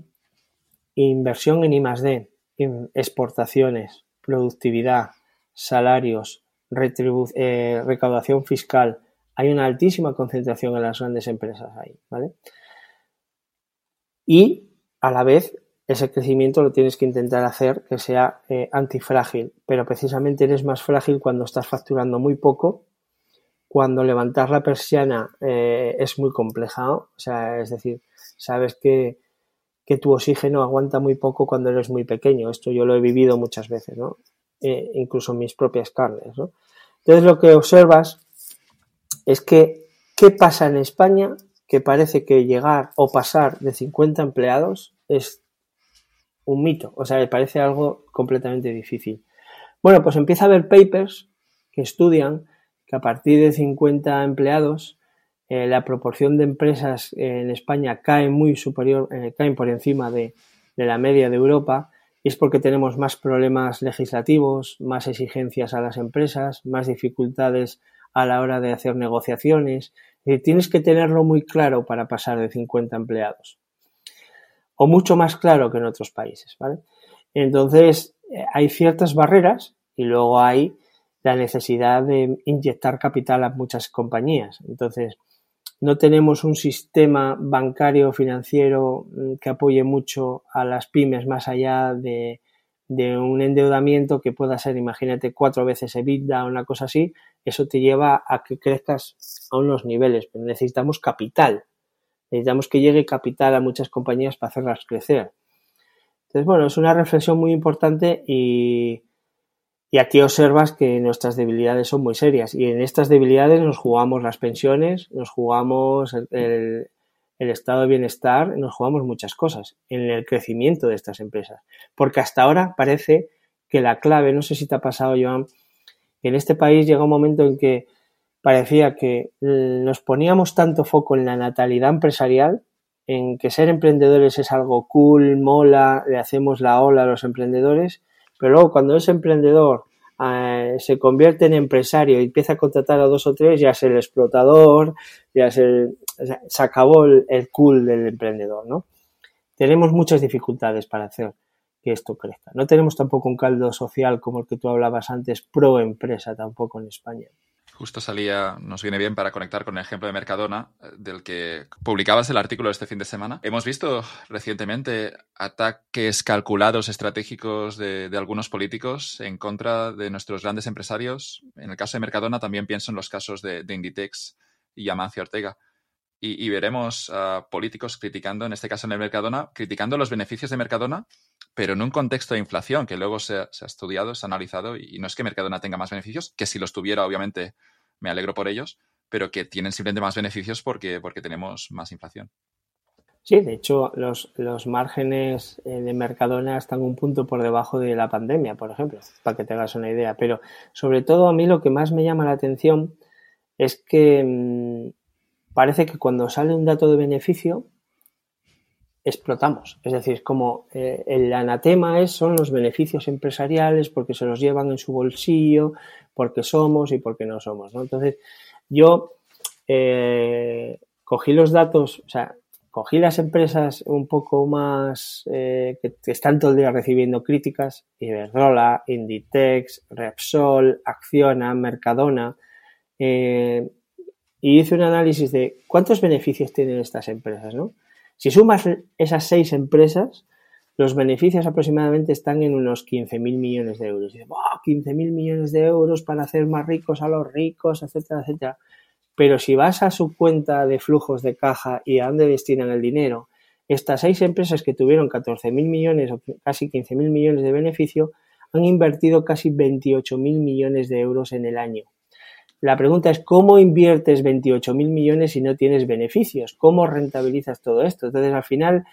inversión en I+D exportaciones, productividad, salarios, eh, recaudación fiscal, hay una altísima concentración en las grandes empresas ahí, ¿vale? Y a la vez ese crecimiento lo tienes que intentar hacer que sea eh, antifrágil, pero precisamente eres más frágil cuando estás facturando muy poco, cuando levantar la persiana eh, es muy compleja, o sea, es decir, sabes que que tu oxígeno aguanta muy poco cuando eres muy pequeño. Esto yo lo he vivido muchas veces, ¿no? Eh, incluso en mis propias carnes, ¿no? Entonces lo que observas es que, ¿qué pasa en España? Que parece que llegar o pasar de 50 empleados es un mito, o sea, me parece algo completamente difícil. Bueno, pues empieza a haber papers que estudian que a partir de 50 empleados eh, la proporción de empresas en España cae muy superior, eh, caen por encima de, la media de Europa y es porque tenemos más problemas legislativos, más exigencias a las empresas, más dificultades a la hora de hacer negociaciones. tienes que tenerlo muy claro para pasar de 50 empleados. O mucho más claro que en otros países, ¿vale? Entonces, eh, hay ciertas barreras y luego hay la necesidad de inyectar capital a muchas compañías. Entonces, no tenemos un sistema bancario financiero mm, que apoye mucho a las pymes más allá de, un endeudamiento que pueda ser, imagínate, cuatro veces EBITDA o una cosa así, eso te lleva a que crezcas a unos niveles, pero necesitamos capital, necesitamos que llegue capital a muchas compañías para hacerlas crecer. Entonces, bueno, es una reflexión muy importante y, y aquí observas que nuestras debilidades son muy serias y en estas debilidades nos jugamos las pensiones, nos jugamos el, estado de bienestar, nos jugamos muchas cosas en el crecimiento de estas empresas. Porque hasta ahora parece que la clave, no sé si te ha pasado, Joan, que en este país llega un momento en que parecía que nos poníamos tanto foco en la natalidad empresarial, en que ser emprendedores es algo cool, mola, le hacemos la ola a los emprendedores, pero luego cuando ese emprendedor eh, se convierte en empresario y empieza a contratar a dos o tres, ya es el explotador, ya se, se acabó el, cool del emprendedor, ¿no? Tenemos muchas dificultades para hacer que esto crezca. No tenemos tampoco un caldo social como el que tú hablabas antes, pro empresa tampoco en España. Justo salía, nos viene bien para conectar con el ejemplo de Mercadona, eh, del que publicabas el artículo este fin de semana. Hemos visto recientemente ataques calculados estratégicos de, algunos políticos en contra de nuestros grandes empresarios. En el caso de Mercadona también pienso en los casos de, Inditex y Amancio Ortega. Y, veremos a políticos criticando, en este caso en el Mercadona, criticando los beneficios de Mercadona, pero en un contexto de inflación que luego se, ha estudiado, se ha analizado, y, no es que Mercadona tenga más beneficios, que si los tuviera, obviamente, me alegro por ellos, pero que tienen simplemente más beneficios porque, porque tenemos más inflación. Sí, de hecho, los, los márgenes eh, de Mercadona están un punto por debajo de la pandemia, por ejemplo, para que tengas una idea. Pero sobre todo a mí lo que más me llama la atención es que mm, parece que cuando sale un dato de beneficio, explotamos. Es decir, como eh, el anatema es, son los beneficios empresariales porque se los llevan en su bolsillo, porque somos y porque no somos. Entonces, yo eh, cogí los datos, o sea, cogí las empresas un poco más eh, que, están todo el día recibiendo críticas, Iberdrola, Inditex, Repsol, Acciona, Mercadona, y hice un análisis de cuántos beneficios tienen estas empresas, ¿no? Si sumas esas seis empresas, los beneficios aproximadamente están en unos 15.000 millones de euros. Dices, 15.000 millones de euros para hacer más ricos a los ricos, etcétera, etcétera. Pero si vas a su cuenta de flujos de caja y a dónde destinan el dinero, estas seis empresas que tuvieron 14.000 millones o casi 15.000 millones de beneficio han invertido casi 28.000 millones de euros en el año. La pregunta es, ¿cómo inviertes 28 mil millones si no tienes beneficios? ¿Cómo rentabilizas todo esto? Entonces, al final,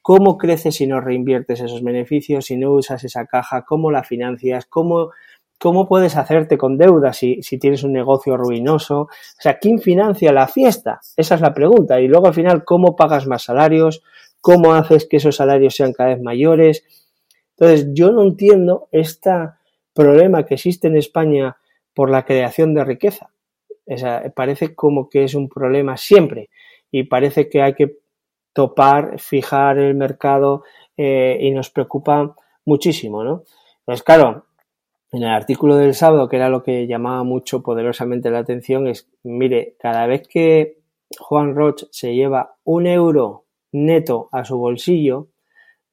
¿cómo creces si no reinviertes esos beneficios, si no usas esa caja? ¿Cómo la financias? ¿Cómo, cómo puedes hacerte con deuda si, si tienes un negocio ruinoso? O sea, ¿quién financia la fiesta? Esa es la pregunta. Y luego, al final, ¿cómo pagas más salarios? ¿Cómo haces que esos salarios sean cada vez mayores? Entonces, yo no entiendo este problema que existe en España por la creación de riqueza. parece como que es un problema siempre y parece que hay que topar, fijar el mercado eh, y nos preocupa muchísimo, ¿no? Pues claro, en el artículo del sábado, que era lo que llamaba mucho poderosamente la atención, es, mire, cada vez que Juan Roch se lleva un euro neto a su bolsillo,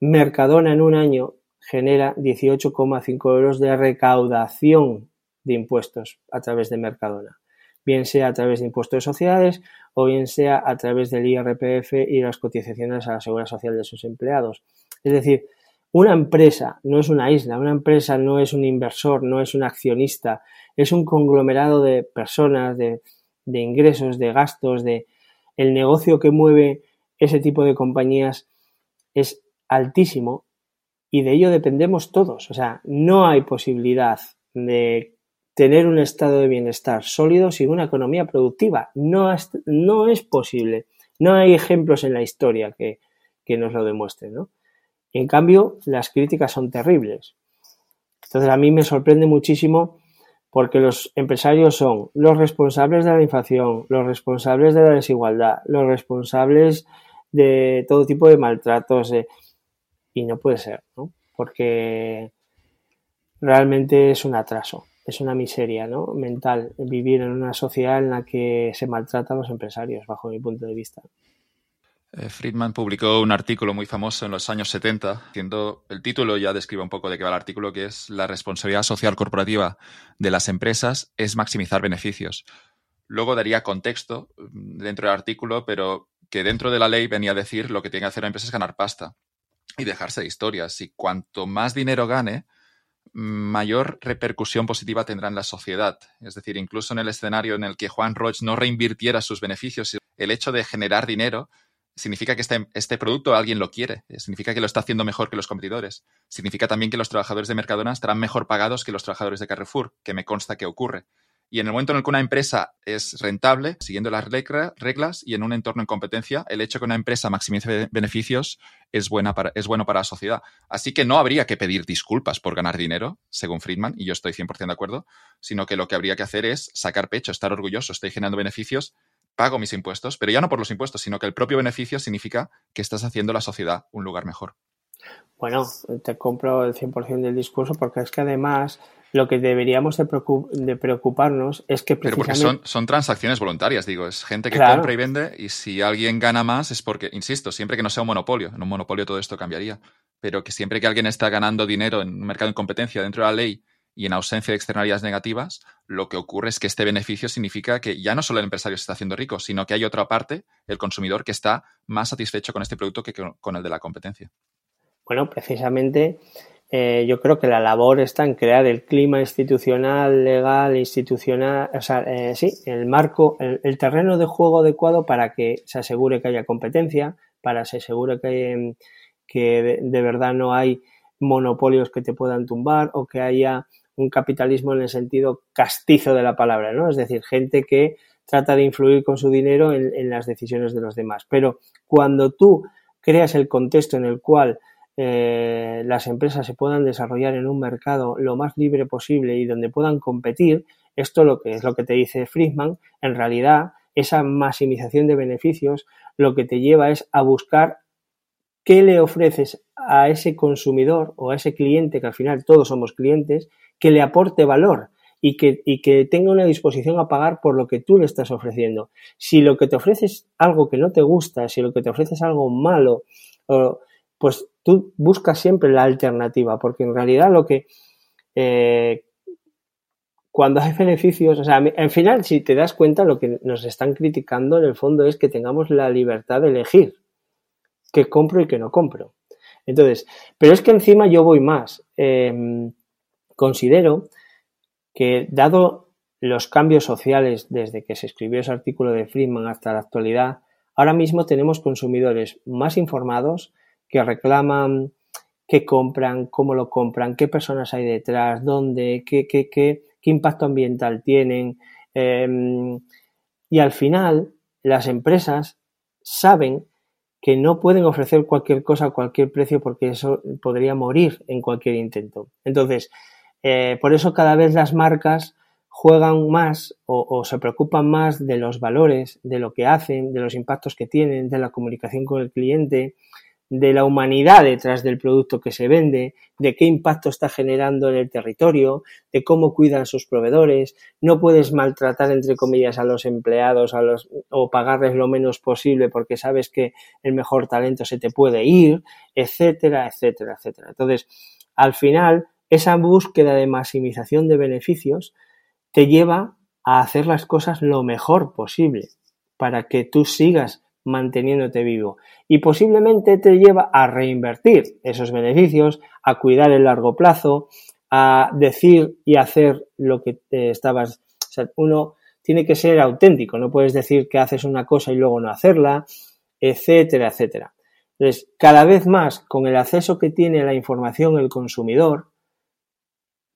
Mercadona en un año genera 18,5 euros de recaudación de impuestos a través de Mercadona, bien sea a través de impuestos de sociedades o bien sea a través del IRPF y las cotizaciones a la seguridad social de sus empleados. Es decir, una empresa no es una isla, una empresa no es un inversor, no es un accionista, es un conglomerado de personas, de, de ingresos, de gastos, de el negocio que mueve ese tipo de compañías es altísimo y de ello dependemos todos. O sea, no hay posibilidad de tener un estado de bienestar sólido sin una economía productiva. No no es posible. No hay ejemplos en la historia que, que nos lo demuestren, ¿no? En cambio, las críticas son terribles. Entonces, a mí me sorprende muchísimo porque los empresarios son los responsables de la inflación, los responsables de la desigualdad, los responsables de todo tipo de maltratos. Y no puede ser, ¿no? Porque realmente es un atraso, es una miseria ¿no? mental vivir en una sociedad en la que se maltratan los empresarios, bajo mi punto de vista. Eh, Friedman publicó un artículo muy famoso en los años 70, siendo el título ya describe un poco de qué va el artículo, que es la responsabilidad social corporativa de las empresas es maximizar beneficios. Luego daría contexto mm, dentro del artículo, pero que dentro de la ley venía a decir lo que tiene que hacer la empresa es ganar pasta y dejarse de historias. Y cuanto más dinero gane, mayor repercusión positiva tendrá en la sociedad. Es decir, incluso en el escenario en el que Juan Roch no reinvirtiera sus beneficios, el hecho de generar dinero significa que este, este, producto alguien lo quiere, eh, significa que lo está haciendo mejor que los competidores, significa también que los trabajadores de Mercadona estarán mejor pagados que los trabajadores de Carrefour, que me consta que ocurre. Y en el momento en el que una empresa es rentable, siguiendo las reglas y en un entorno en competencia, el hecho de que una empresa maximice beneficios es, buena para, es bueno para la sociedad. Así que no habría que pedir disculpas por ganar dinero, según Friedman, y yo estoy 100% de acuerdo, sino que lo que habría que hacer es sacar pecho, estar orgulloso, estoy generando beneficios pago mis impuestos, pero ya no por los impuestos, sino que el propio beneficio significa que estás haciendo la sociedad un lugar mejor. Bueno, te compro el 100% del discurso porque es que además lo que deberíamos de, preocuparnos es que precisamente... Pero porque son, transacciones voluntarias, digo, es gente que compra y vende y si alguien gana más es porque, insisto, siempre que no sea un monopolio, en un monopolio todo esto cambiaría, pero que siempre que alguien está ganando dinero en un mercado en competencia dentro de la ley y en ausencia de externalidades negativas, lo que ocurre es que este beneficio significa que ya no solo el empresario se está haciendo rico, sino que hay otra parte, el consumidor, que está más satisfecho con este producto que con el de la competencia. Bueno, precisamente eh, yo creo que la labor está en crear el clima institucional, legal, institucional, o sea, eh, sí, el marco, el, terreno de juego adecuado para que se asegure que haya competencia, para que se asegure que, que de verdad no hay monopolios que te puedan tumbar o que haya un capitalismo en el sentido castizo de la palabra, ¿no? Es decir, gente que trata de influir con su dinero en, las decisiones de los demás. Pero cuando tú creas el contexto en el cual eh, las empresas se puedan desarrollar en un mercado lo más libre posible y donde puedan competir, esto lo que es lo que te dice Friedman, en realidad esa maximización de beneficios lo que te lleva es a buscar qué le ofreces a ese consumidor o a ese cliente, que al final todos somos clientes, que le aporte valor y que, y que tenga una disposición a pagar por lo que tú le estás ofreciendo. Si lo que te ofreces algo que no te gusta, si lo que te ofreces algo malo, pues tú buscas siempre la alternativa, porque en realidad lo que... Eh, cuando hay beneficios, o sea, al final, si te das cuenta, lo que nos están criticando en el fondo es que tengamos la libertad de elegir qué compro y qué no compro. Entonces, pero es que encima yo voy más. Em, considero que dado los cambios sociales desde que se escribió ese artículo de Friedman hasta la actualidad, ahora mismo tenemos consumidores más informados que reclaman qué compran, cómo lo compran, qué personas hay detrás, dónde, qué, qué, qué, impacto ambiental tienen. Em, y al final, las empresas saben que no pueden ofrecer cualquier cosa a cualquier precio porque eso podría morir en cualquier intento. Entonces, eh, por eso cada vez las marcas juegan más o, se preocupan más de los valores, de lo que hacen, de los impactos que tienen, de la comunicación con el cliente, de la humanidad detrás del producto que se vende, de qué impacto está generando en el territorio, de cómo cuidan sus proveedores. No puedes maltratar, entre comillas, a los empleados a los, o pagarles lo menos posible porque sabes que el mejor talento se te puede ir, etcétera, etcétera, etcétera. Entonces, al final, esa búsqueda de maximización de beneficios te lleva a hacer las cosas lo mejor posible para que tú sigas manteniéndote vivo y posiblemente te lleva a reinvertir esos beneficios, a cuidar el largo plazo, a decir y hacer lo que te estabas. O sea, uno tiene que ser auténtico, no puedes decir que haces una cosa y luego no hacerla, etcétera, etcétera. Entonces, cada vez más, con el acceso que tiene la información el consumidor,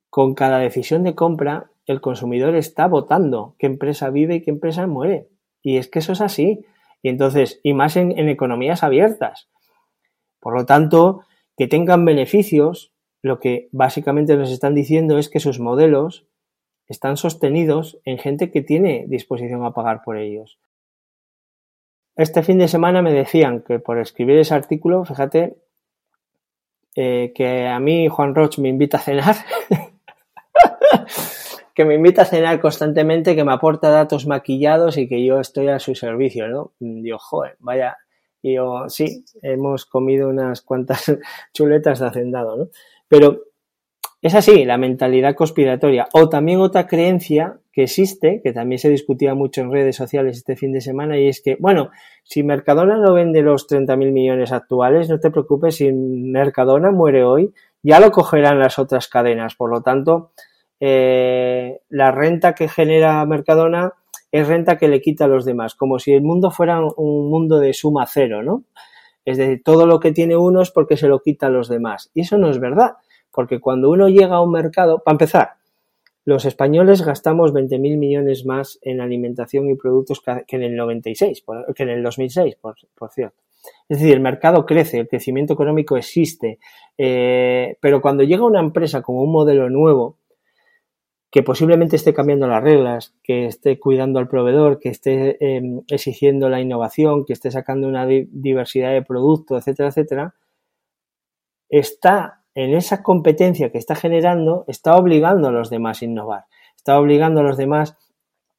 con cada decisión de compra, el consumidor está votando qué empresa vive y qué empresa muere. Y es que eso es así. Y entonces, y más en, economías abiertas. Por lo tanto, que tengan beneficios, lo que básicamente nos están diciendo es que sus modelos están sostenidos en gente que tiene disposición a pagar por ellos. Este fin de semana me decían que por escribir ese artículo, fíjate, eh, que a mí Juan Roch me invita a cenar, que me invita a cenar constantemente, que me aporta datos maquillados y que yo estoy a su servicio, ¿no? Digo, joder, vaya. Yo, sí, hemos comido unas cuantas chuletas de hacendado, ¿no? Pero es así, la mentalidad conspiratoria. O también otra creencia que existe, que también se discutía mucho en redes sociales este fin de semana, y es que, bueno, si Mercadona no vende los 30.000 millones actuales, no te preocupes, si Mercadona muere hoy, ya lo cogerán las otras cadenas. Por lo tanto, eh, la renta que genera Mercadona es renta que le quita a los demás, como si el mundo fuera un mundo de suma cero, ¿no? Es decir, todo lo que tiene uno es porque se lo quita a los demás. Y eso no es verdad, porque cuando uno llega a un mercado, para empezar, los españoles gastamos 20.000 millones más en alimentación y productos que en el 96, que en el 2006, por, cierto. Es decir, el mercado crece, el crecimiento económico existe, eh, pero cuando llega una empresa con un modelo nuevo, que posiblemente esté cambiando las reglas, que esté cuidando al proveedor, que esté em, exigiendo la innovación, que esté sacando una diversidad de productos, etcétera, etcétera, está en esa competencia que está generando, está obligando a los demás a innovar, está obligando a los demás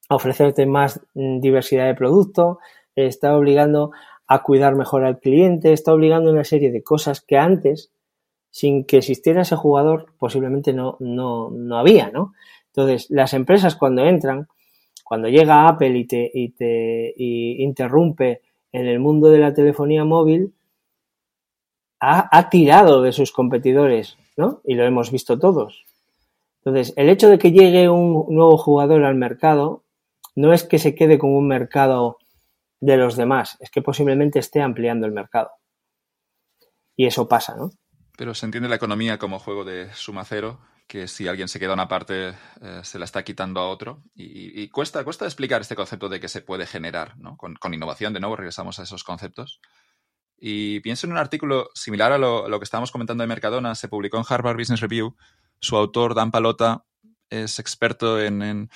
a ofrecerte más mm, diversidad de producto, está obligando a cuidar mejor al cliente, está obligando a una serie de cosas que antes, sin que existiera ese jugador, posiblemente no, no, no había, ¿no? Entonces, las empresas cuando entran, cuando llega Apple y te, y te y interrumpe en el mundo de la telefonía móvil, ha, tirado de sus competidores, ¿no? Y lo hemos visto todos. Entonces, el hecho de que llegue un nuevo jugador al mercado no es que se quede con un mercado de los demás, es que posiblemente esté ampliando el mercado. Y eso pasa, ¿no? Pero se entiende la economía como juego de suma cero, que si alguien se queda una parte, eh, se la está quitando a otro. Y, cuesta, cuesta explicar este concepto de que se puede generar, ¿no? Con, con innovación, de nuevo, regresamos a esos conceptos. Y pienso en un artículo similar a lo, que estábamos comentando de Mercadona, se publicó en Harvard Business Review. Su autor, Dan Palota, es experto en,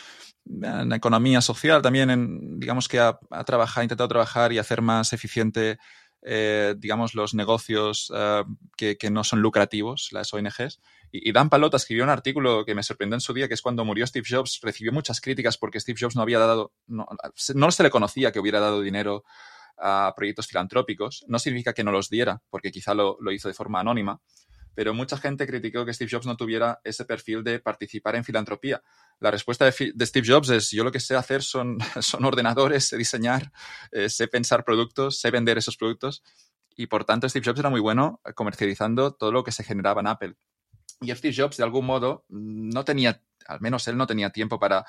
economía social, también en, digamos que ha, trabajado, intentado trabajar y hacer más eficiente, eh, digamos, los negocios eh, que, no son lucrativos, las ONGs. Y, Dan Palota escribió un artículo que me sorprendió en su día, que es cuando murió Steve Jobs, recibió muchas críticas porque Steve Jobs no había dado, no, no se le conocía que hubiera dado dinero a proyectos filantrópicos. No significa que no los diera, porque quizá lo, hizo de forma anónima, pero mucha gente criticó que Steve Jobs no tuviera ese perfil de participar en filantropía. La respuesta de, Steve Jobs es, yo lo que sé hacer son, ordenadores, sé diseñar, eh, sé pensar productos, sé vender esos productos, y por tanto Steve Jobs era muy bueno comercializando todo lo que se generaba en Apple. Y Steve Jobs, de algún modo, no tenía, al menos él no tenía tiempo para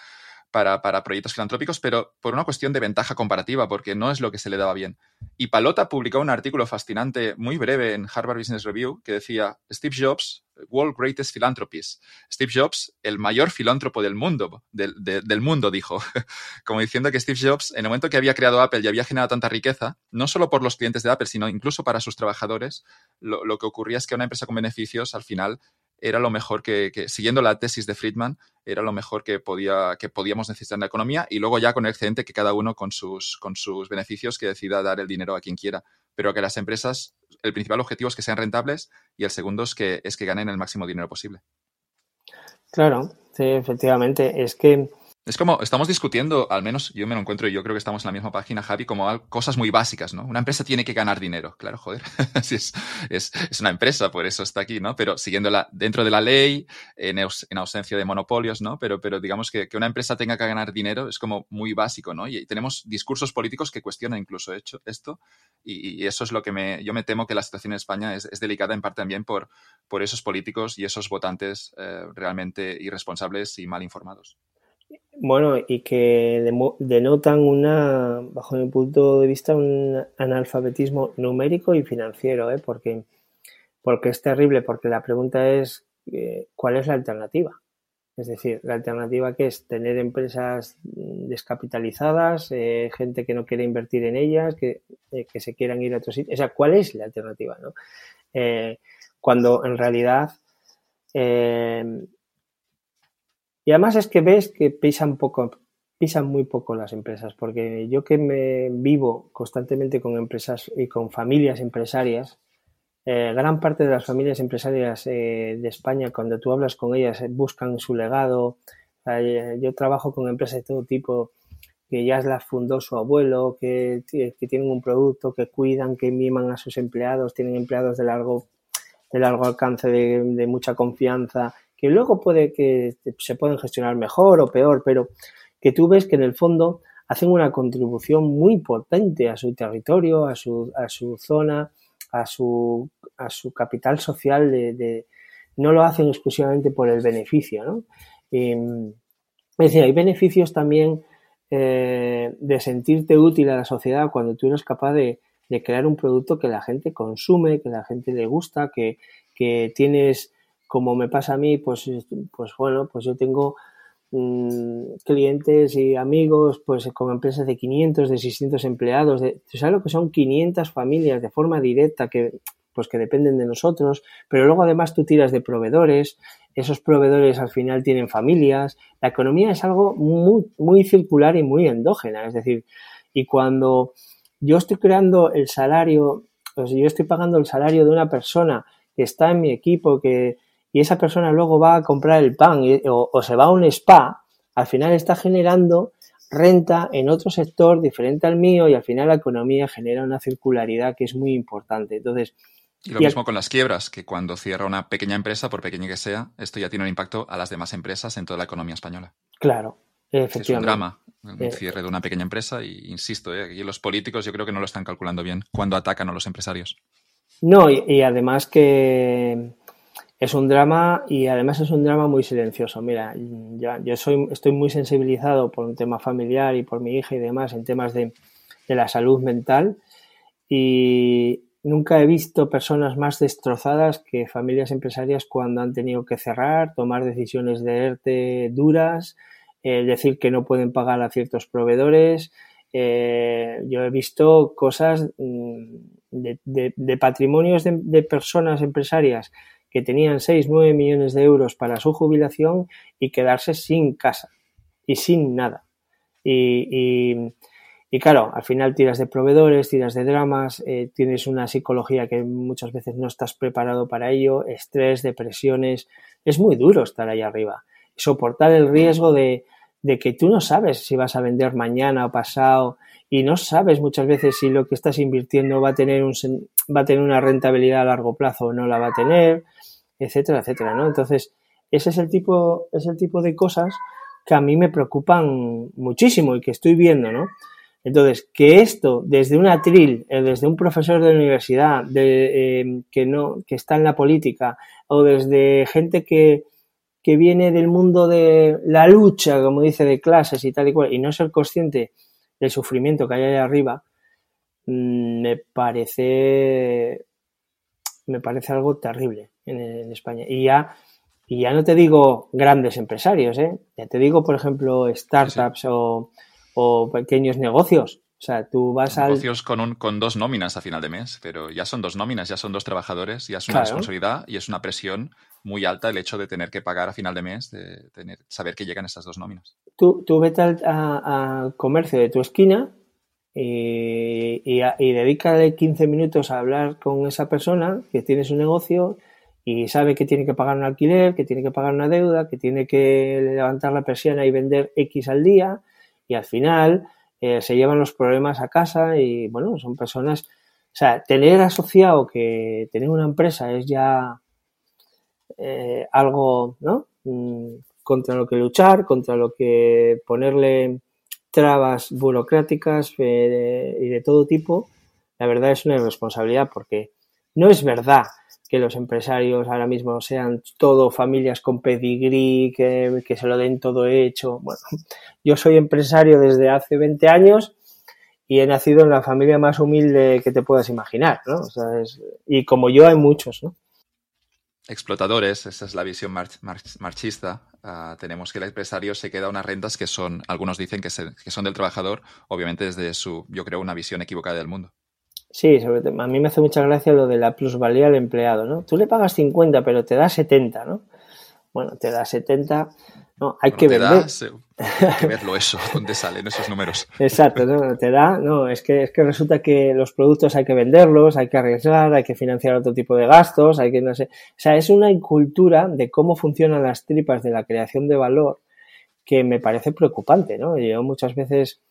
para, proyectos filantrópicos, pero por una cuestión de ventaja comparativa, porque no es lo que se le daba bien. Y Palota publicó un artículo fascinante, muy breve, en Harvard Business Review, que decía, Steve Jobs, World Greatest Philanthropist. Steve Jobs, el mayor filántropo del mundo, del, mundo, dijo. Como diciendo que Steve Jobs, en el momento que había creado Apple y había generado tanta riqueza, no solo por los clientes de Apple, sino incluso para sus trabajadores, lo, lo que ocurría es que una empresa con beneficios, al final, era lo mejor que, siguiendo la tesis de Friedman, era lo mejor que, podía, que podíamos necesitar en la economía y luego ya con el excedente que cada uno con sus, con sus beneficios que decida dar el dinero a quien quiera. Pero que las empresas, el principal objetivo es que sean rentables y el segundo es que, es que ganen el máximo dinero posible. Claro, sí, efectivamente. Es que es como, estamos discutiendo, al menos yo me lo encuentro y yo creo que estamos en la misma página, Javi, como cosas muy básicas, ¿no? Una empresa tiene que ganar dinero, claro, joder, es, es, es, una empresa, por eso está aquí, ¿no? Pero siguiéndola dentro de la ley, en, en ausencia de monopolios, ¿no? Pero, pero digamos que, que, una empresa tenga que ganar dinero es como muy básico, ¿no? Y, tenemos discursos políticos que cuestionan incluso hecho, esto y, eso es lo que me, yo me temo que la situación en España es, es delicada en parte también por, por esos políticos y esos votantes eh, realmente irresponsables y mal informados. Bueno, y que denotan una, bajo mi punto de vista, un analfabetismo numérico y financiero, ¿eh? porque, porque es terrible, porque la pregunta es eh, ¿cuál es la alternativa? Es decir, la alternativa que es tener empresas descapitalizadas, eh, gente que no quiere invertir en ellas, que, eh, que, se quieran ir a otros sitios. O sea, ¿cuál es la alternativa? ¿no? Cuando en realidad... y además es que ves que pisan poco, pisan muy poco las empresas, porque yo que me vivo constantemente con empresas y con familias empresarias, eh, gran parte de las familias empresarias eh, de España, cuando tú hablas con ellas, eh, buscan su legado. yo trabajo con empresas de todo tipo que ya las fundó su abuelo, que, tienen un producto, que cuidan, que miman a sus empleados, tienen empleados de largo, de largo alcance, de mucha confianza, que luego puede que se pueden gestionar mejor o peor, pero que tú ves que en el fondo hacen una contribución muy potente a su territorio, a su, a su zona, a su, a su capital social de, no lo hacen exclusivamente por el beneficio, ¿no? es decir, hay beneficios también eh, de sentirte útil a la sociedad cuando tú eres capaz de, crear un producto que la gente consume, que la gente le gusta, que, que tienes, como me pasa a mí, pues, pues bueno, pues yo tengo Mm, clientes y amigos pues con empresas de 500, de 600 empleados. De, ¿Sabes lo que son 500 familias de forma directa que pues que dependen de nosotros, pero luego además tú tiras de proveedores, esos proveedores al final tienen familias, la economía es algo muy, circular y muy endógena, es decir, y cuando yo estoy creando el salario, pues yo estoy pagando el salario de una persona que está en mi equipo, que, y esa persona luego va a comprar el pan o, se va a un spa, al final está generando renta en otro sector diferente al mío y al final la economía genera una circularidad que es muy importante. Entonces, y lo mismo con las quiebras, que cuando cierra una pequeña empresa, por pequeña que sea, esto ya tiene un impacto a las demás empresas en toda la economía española. Claro, efectivamente. Es un drama, un eh, cierre de una pequeña empresa y insisto, eh, aquí los políticos yo creo que no lo están calculando bien cuando atacan a los empresarios. No, y además que es un drama y además es un drama muy silencioso. Mira, yo soy, estoy muy sensibilizado por un tema familiar y por mi hija y demás en temas de, la salud mental y nunca he visto personas más destrozadas que familias empresarias cuando han tenido que cerrar, tomar decisiones de ERTE duras, eh, decir que no pueden pagar a ciertos proveedores. Eh, yo he visto cosas mm, de, patrimonios de personas empresarias que tenían 6, 9 millones de euros para su jubilación y quedarse sin casa y sin nada. Y, claro, al final tiras de proveedores, tiras de dramas, eh, tienes una psicología que muchas veces no estás preparado para ello, estrés, depresiones. Es muy duro estar ahí arriba. Soportar el riesgo de, de que tú no sabes si vas a vender mañana o pasado y no sabes muchas veces si lo que estás invirtiendo va a tener un, va a tener una rentabilidad a largo plazo o no la va a tener etcétera, etcétera, ¿no? Entonces, ese es el tipo, es el tipo de cosas que a mí me preocupan muchísimo y que estoy viendo, ¿no? Entonces, que esto desde un atril, eh, desde un profesor de universidad, em, que no, que está en la política, o desde gente que, que viene del mundo de la lucha, como dice, de clases y tal y cual, y no ser consciente del sufrimiento que hay ahí arriba, mm, me parece me parece algo terrible en, España. Y ya, y ya no te digo grandes empresarios, ¿eh? ya te digo, por ejemplo, startups O, o, pequeños negocios. O sea, tú vas a... Negocios con, un, con dos nóminas a final de mes, pero ya son dos nóminas, ya son dos trabajadores, ya es una responsabilidad y es una presión muy alta el hecho de tener que pagar a final de mes, de tener, saber que llegan esas dos nóminas. Tú, tú vete al comercio de tu esquina y, y, y dedícale 15 minutos a hablar con esa persona que tiene su negocio y sabe que tiene que pagar un alquiler, que tiene que pagar una deuda, que tiene que levantar la persiana y vender X al día y al final eh, se llevan los problemas a casa y bueno, son personas, o sea, tener asociado que tener una empresa es ya eh, algo, ¿no? Mm, contra lo que luchar, contra lo que ponerle trabas burocráticas eh, y de todo tipo, la verdad es una irresponsabilidad porque no es verdad que los empresarios ahora mismo sean todo familias con pedigrí, que, que, se lo den todo hecho. Bueno, yo soy empresario desde hace 20 años y he nacido en la familia más humilde que te puedas imaginar, ¿no? O sea, es, y como yo hay muchos, ¿no? Explotadores, esa es la visión marxista, ah, tenemos que el empresario se queda unas rentas que son, algunos dicen que, que, son del trabajador, obviamente desde su, yo creo, una visión equivocada del mundo. Sí, sobre a mí me hace mucha gracia lo de la plusvalía al empleado, ¿no? Tú le pagas 50, pero te da 70, ¿no? Bueno, te da 70, no, hay que hay que verlo eso, dónde salen esos números. Exacto, no, te da, no, es que, es que resulta que los productos hay que venderlos, hay que arriesgar, hay que financiar otro tipo de gastos, hay que, no sé, o sea, es una incultura de cómo funcionan las tripas de la creación de valor que me parece preocupante, ¿no? Yo muchas veces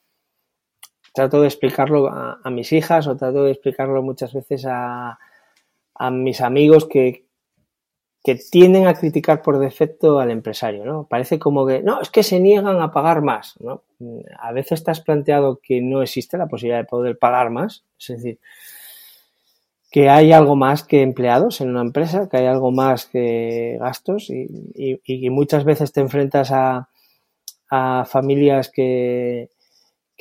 trato de explicarlo a, a mis hijas o trato de explicarlo muchas veces a, a mis amigos que, que tienden a criticar por defecto al empresario, ¿no? Parece como que, no, es que se niegan a pagar más, ¿no? A veces estás planteado que no existe la posibilidad de poder pagar más, es decir, que hay algo más que empleados en una empresa, que hay algo más que gastos y, y muchas veces te enfrentas a, a familias que,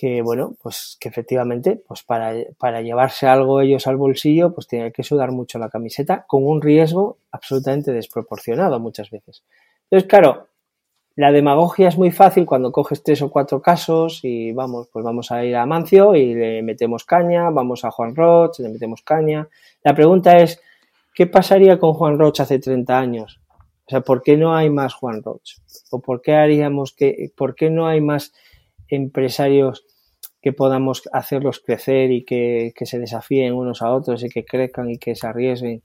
que bueno, pues que efectivamente, pues para, para, llevarse algo ellos al bolsillo, pues tienen que sudar mucho la camiseta con un riesgo absolutamente desproporcionado muchas veces. Entonces, claro, la demagogia es muy fácil cuando coges tres o cuatro casos y vamos, pues vamos a ir a Mancio y le metemos caña, vamos a Juan Roch, le metemos caña. La pregunta es, ¿qué pasaría con Juan Roch hace 30 años? O sea, ¿por qué no hay más Juan Roch? ¿O por qué haríamos que, por qué no hay más empresarios que podamos hacerlos crecer y que, se desafíen unos a otros y que crezcan y que se arriesguen.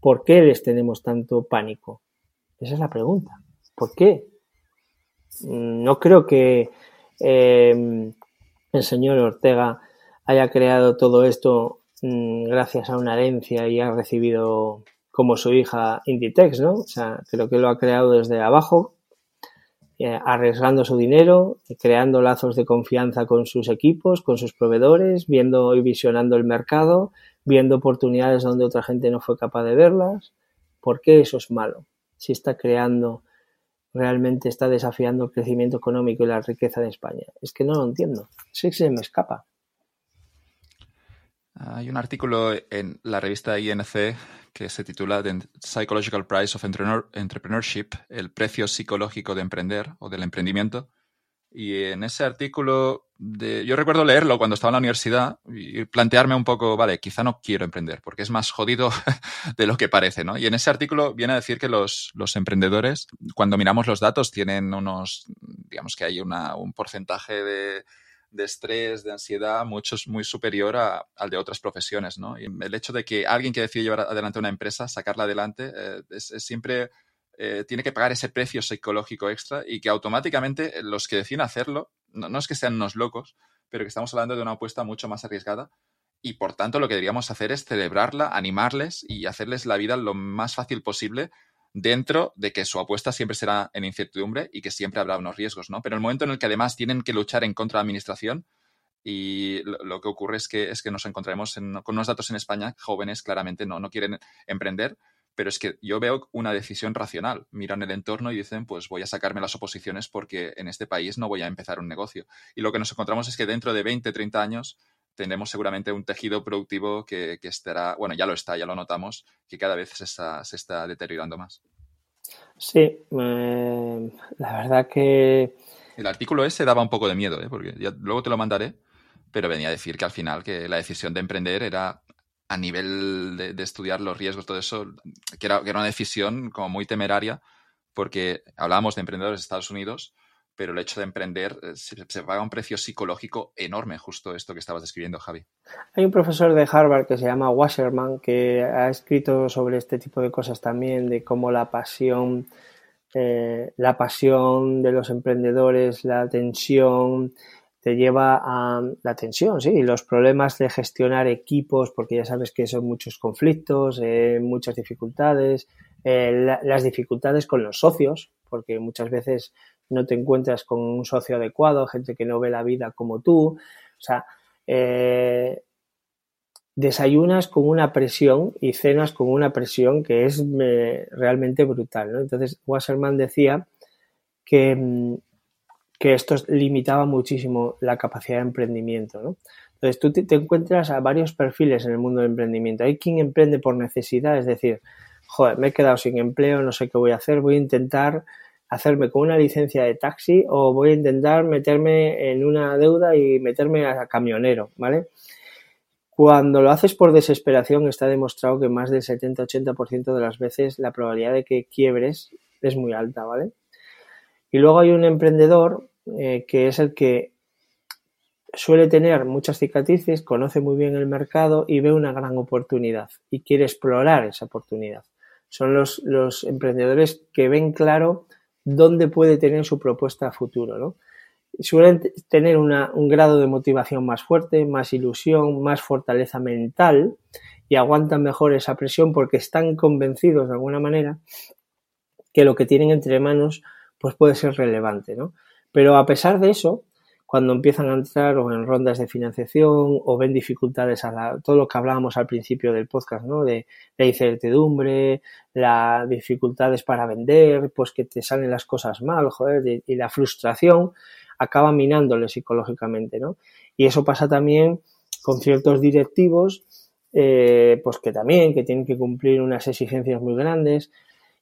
¿Por qué les tenemos tanto pánico? Esa es la pregunta. ¿Por qué? Mm, no creo que eh, el señor Ortega haya creado todo esto mm, gracias a una herencia y ha recibido como su hija Inditex, ¿no? O sea, creo que lo ha creado desde abajo, eh, arriesgando su dinero, creando lazos de confianza con sus equipos, con sus proveedores, viendo y visionando el mercado, viendo oportunidades donde otra gente no fue capaz de verlas. ¿Por qué eso es malo? Si está creando, realmente está desafiando el crecimiento económico y la riqueza de España. Es que no lo entiendo. Sí se me escapa. Hay un artículo en la revista INC que se titula The Psychological Price of Entrepreneurship, el precio psicológico de emprender o del emprendimiento. Y en ese artículo, de, yo recuerdo leerlo cuando estaba en la universidad y plantearme un poco, vale, quizá no quiero emprender porque es más jodido de lo que parece, ¿no? Y en ese artículo viene a decir que los, los emprendedores, cuando miramos los datos, tienen unos, digamos que hay una, un porcentaje de, de estrés, de ansiedad, mucho, muy superior al de otras profesiones, ¿no? Y el hecho de que alguien que decide llevar adelante una empresa, sacarla adelante, eh, es, siempre eh, tiene que pagar ese precio psicológico extra y que automáticamente los que deciden hacerlo, no, es que sean unos locos, pero que estamos hablando de una apuesta mucho más arriesgada y por tanto lo que deberíamos hacer es celebrarla, animarles y hacerles la vida lo más fácil posible dentro de que su apuesta siempre será en incertidumbre y que siempre habrá unos riesgos, ¿no? Pero el momento en el que además tienen que luchar en contra de la administración y lo, que ocurre es que, es que nos encontraremos con unos datos en España, jóvenes claramente no, no quieren emprender, pero es que yo veo una decisión racional. Miran el entorno y dicen, pues voy a sacarme las oposiciones porque en este país no voy a empezar un negocio. Y lo que nos encontramos es que dentro de 20, 30 años tenemos seguramente un tejido productivo que, estará, bueno, ya lo está, ya lo notamos, que cada vez se está, deteriorando más. Sí, la verdad que... El artículo ese daba un poco de miedo, ¿eh? porque luego te lo mandaré, pero venía a decir que al final que la decisión de emprender era a nivel de, estudiar los riesgos, todo eso, que era, que era, una decisión como muy temeraria, porque hablábamos de emprendedores de Estados Unidos, pero el hecho de emprender eh, se, paga un precio psicológico enorme, justo esto que estabas describiendo, Javi. Hay un profesor de Harvard que se llama Wasserman que ha escrito sobre este tipo de cosas también, de cómo la pasión, eh, la pasión de los emprendedores, la tensión, te lleva a la tensión, sí, los problemas de gestionar equipos, porque ya sabes que son muchos conflictos, eh, muchas dificultades, las dificultades con los socios, porque muchas veces no te encuentras con un socio adecuado, gente que no ve la vida como tú. O sea, eh, desayunas con una presión y cenas con una presión que es realmente brutal. Entonces, Wasserman decía que, mm, que, esto limitaba muchísimo la capacidad de emprendimiento. Entonces, tú te, te, encuentras a varios perfiles en el mundo del emprendimiento. Hay quien emprende por necesidad, es decir, joder, me he quedado sin empleo, no sé qué voy a hacer, voy a intentar hacerme con una licencia de taxi o voy a intentar meterme en una deuda y meterme a camionero, ¿vale? Cuando lo haces por desesperación está demostrado que más del 70-80% de las veces la probabilidad de que quiebres es muy alta, ¿vale? Y luego hay un emprendedor eh, que es el que suele tener muchas cicatrices, conoce muy bien el mercado y ve una gran oportunidad y quiere explorar esa oportunidad. Son los, los emprendedores que ven claro dónde puede tener su propuesta a futuro, ¿no? Suelen tener un grado de motivación más fuerte, más ilusión, más fortaleza mental y aguantan mejor esa presión porque están convencidos de alguna manera que lo que tienen entre manos pues puede ser relevante, ¿no? Pero a pesar de eso, cuando empiezan a entrar o en rondas de financiación o ven dificultades a todo lo que hablábamos al principio del podcast, ¿no? De la incertidumbre, las dificultades para vender, pues que te salen las cosas mal, joder, y la frustración acaba minándole psicológicamente, ¿no? Y eso pasa también con ciertos directivos, eh, pues que también, que tienen que cumplir unas exigencias muy grandes.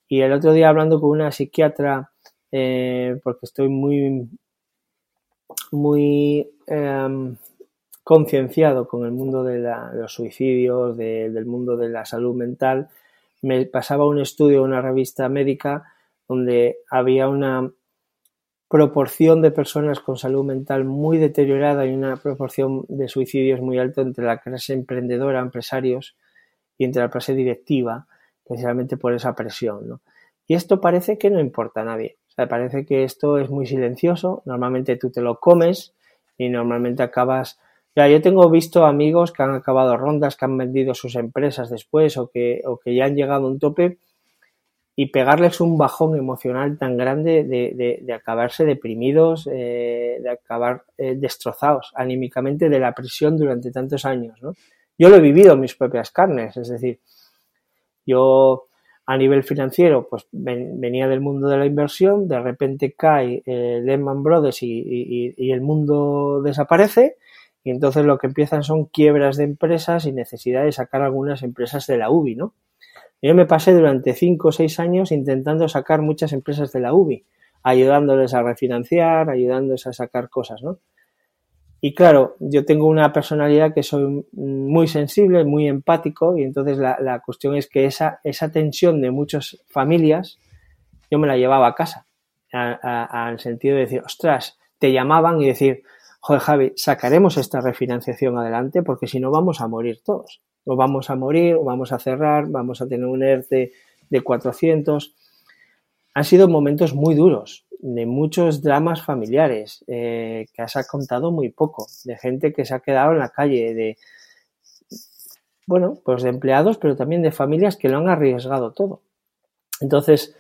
Y el otro día hablando con una psiquiatra, eh, porque estoy muy muy em, concienciado con el mundo de, los suicidios, del mundo de la salud mental, me pasaba un estudio una revista médica donde había una proporción de personas con salud mental muy deteriorada y una proporción de suicidios muy alta entre la clase emprendedora, empresarios y entre la clase directiva, precisamente por esa presión. Y esto parece que no importa a nadie. Me parece que esto es muy silencioso. Normalmente tú te lo comes y normalmente acabas. Ya, yo tengo visto amigos que han acabado rondas, que han vendido sus empresas después o que, o que ya han llegado a un tope y pegarles un bajón emocional tan grande de, acabarse deprimidos, eh, de acabar eh, destrozados anímicamente de la presión durante tantos años. ¿no? Yo lo he vivido en mis propias carnes, es decir, yo a nivel financiero, pues venía del mundo de la inversión, de repente cae eh, Lehman Brothers y, el mundo desaparece y entonces lo que empiezan son quiebras de empresas y necesidad de sacar algunas empresas de la UBI, ¿no? Yo me pasé durante cinco o seis años intentando sacar muchas empresas de la UBI, ayudándoles a refinanciar, ayudándoles a sacar cosas, ¿no? Y claro, yo tengo una personalidad que soy muy sensible, muy empático, y entonces la, cuestión es que esa, esa tensión de muchas familias yo me la llevaba a casa, al sentido de decir, ostras, te llamaban y decir, joder Javi, sacaremos esta refinanciación adelante porque si no vamos a morir todos. O vamos a morir, o vamos a cerrar, vamos a tener un ERTE de 400. Han sido momentos muy duros, de muchos dramas familiares, eh, que has contado muy poco, de gente que se ha quedado en la calle, de, bueno, pues de empleados, pero también de familias que lo han arriesgado todo. Entonces,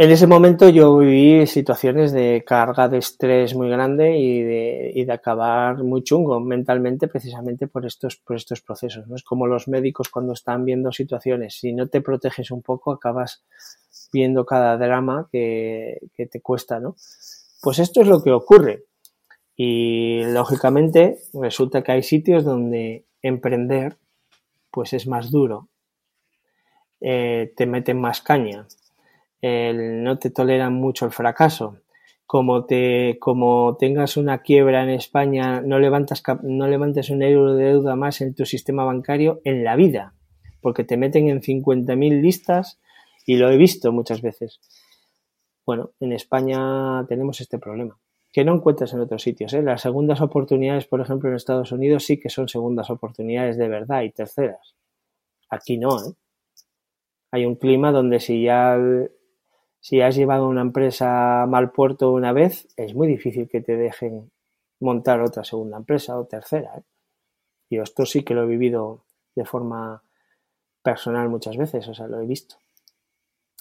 en ese momento yo viví situaciones de carga de estrés muy grande y de, y de acabar muy chungo mentalmente precisamente por estos, por estos procesos. ¿no? Es como los médicos cuando están viendo situaciones, si no te proteges un poco acabas viendo cada drama que, te cuesta, ¿no? Pues esto es lo que ocurre. Y lógicamente resulta que hay sitios donde emprender pues es más duro, eh, te meten más caña, no te toleran mucho el fracaso. Como, te, como tengas una quiebra en España, no, levantas, no levantes un euro de deuda más en tu sistema bancario en la vida, porque te meten en 50.000 listas y lo he visto muchas veces. Bueno, en España tenemos este problema, que no encuentras en otros sitios. ¿eh? Las segundas oportunidades, por ejemplo, en Estados Unidos sí que son segundas oportunidades de verdad y terceras. Aquí no. ¿eh? Hay un clima donde si ya si has llevado una empresa mal puerto una vez, es muy difícil que te dejen montar otra segunda empresa o tercera. ¿eh? Y esto sí que lo he vivido de forma personal muchas veces, o sea, lo he visto.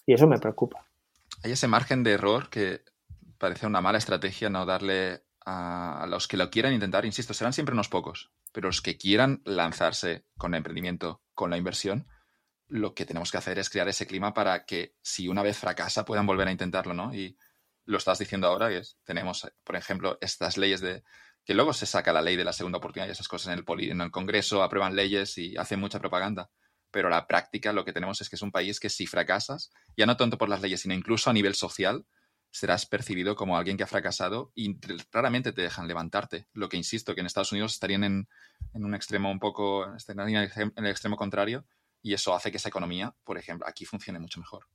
Y eso me preocupa. Hay ese margen de error que parece una mala estrategia no darle a los que lo quieran intentar, insisto, serán siempre unos pocos, pero los que quieran lanzarse con el emprendimiento, con la inversión, lo que tenemos que hacer es crear ese clima para que si una vez fracasa puedan volver a intentarlo, ¿no? Y lo estás diciendo ahora, que tenemos, por ejemplo, estas leyes de que luego se saca la ley de la segunda oportunidad y esas cosas en el, en el Congreso, aprueban leyes y hacen mucha propaganda pero la práctica lo que tenemos es que es un país que si fracasas, ya no tanto por las leyes, sino incluso a nivel social, serás percibido como alguien que ha fracasado y raramente te dejan levantarte. Lo que insisto, que en Estados Unidos estarían en, un extremo un poco, estarían en el extremo contrario y eso hace que esa economía, por ejemplo, aquí funcione mucho mejor.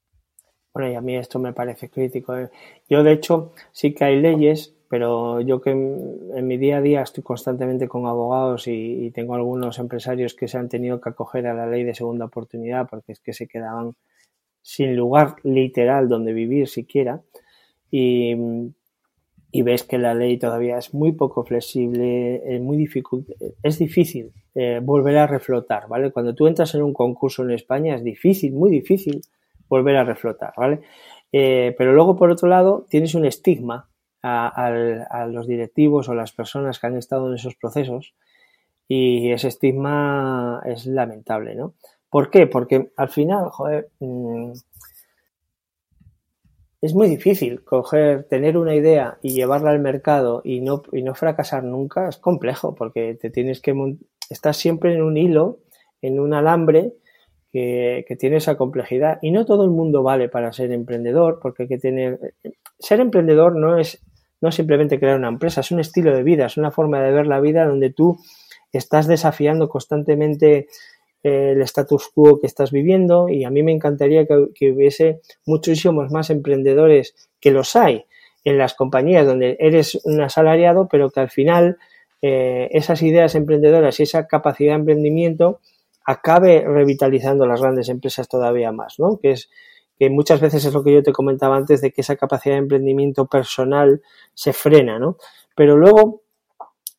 Bueno, y a mí esto me parece crítico. ¿eh? Yo, de hecho, sí que hay leyes, pero yo que en, mi día a día estoy constantemente con abogados y, tengo algunos empresarios que se han tenido que acoger a la ley de segunda oportunidad porque es que se quedaban sin lugar literal donde vivir siquiera. Y, ves que la ley todavía es muy poco flexible, es muy difícil, es difícil eh, volver a reflotar, ¿vale? Cuando tú entras en un concurso en España es difícil, muy difícil volver a reflotar, ¿vale? Eh, pero luego, por otro lado, tienes un estigma a, los directivos o las personas que han estado en esos procesos y ese estigma es lamentable, ¿no? ¿Por qué? Porque al final, joder, mm, es muy difícil coger, tener una idea y llevarla al mercado y no, y no fracasar nunca, es complejo porque te tienes que, estás siempre en un hilo, en un alambre que, tiene esa complejidad. Y no todo el mundo vale para ser emprendedor, porque hay que tener. Ser emprendedor no es, no simplemente crear una empresa, es un estilo de vida, es una forma de ver la vida donde tú estás desafiando constantemente eh, el status quo que estás viviendo y a mí me encantaría que, hubiese muchísimos más emprendedores que los hay en las compañías donde eres un asalariado, pero que al final eh, esas ideas emprendedoras y esa capacidad de emprendimiento acabe revitalizando las grandes empresas todavía más, ¿no? Que es que muchas veces es lo que yo te comentaba antes de que esa capacidad de emprendimiento personal se frena, ¿no? Pero luego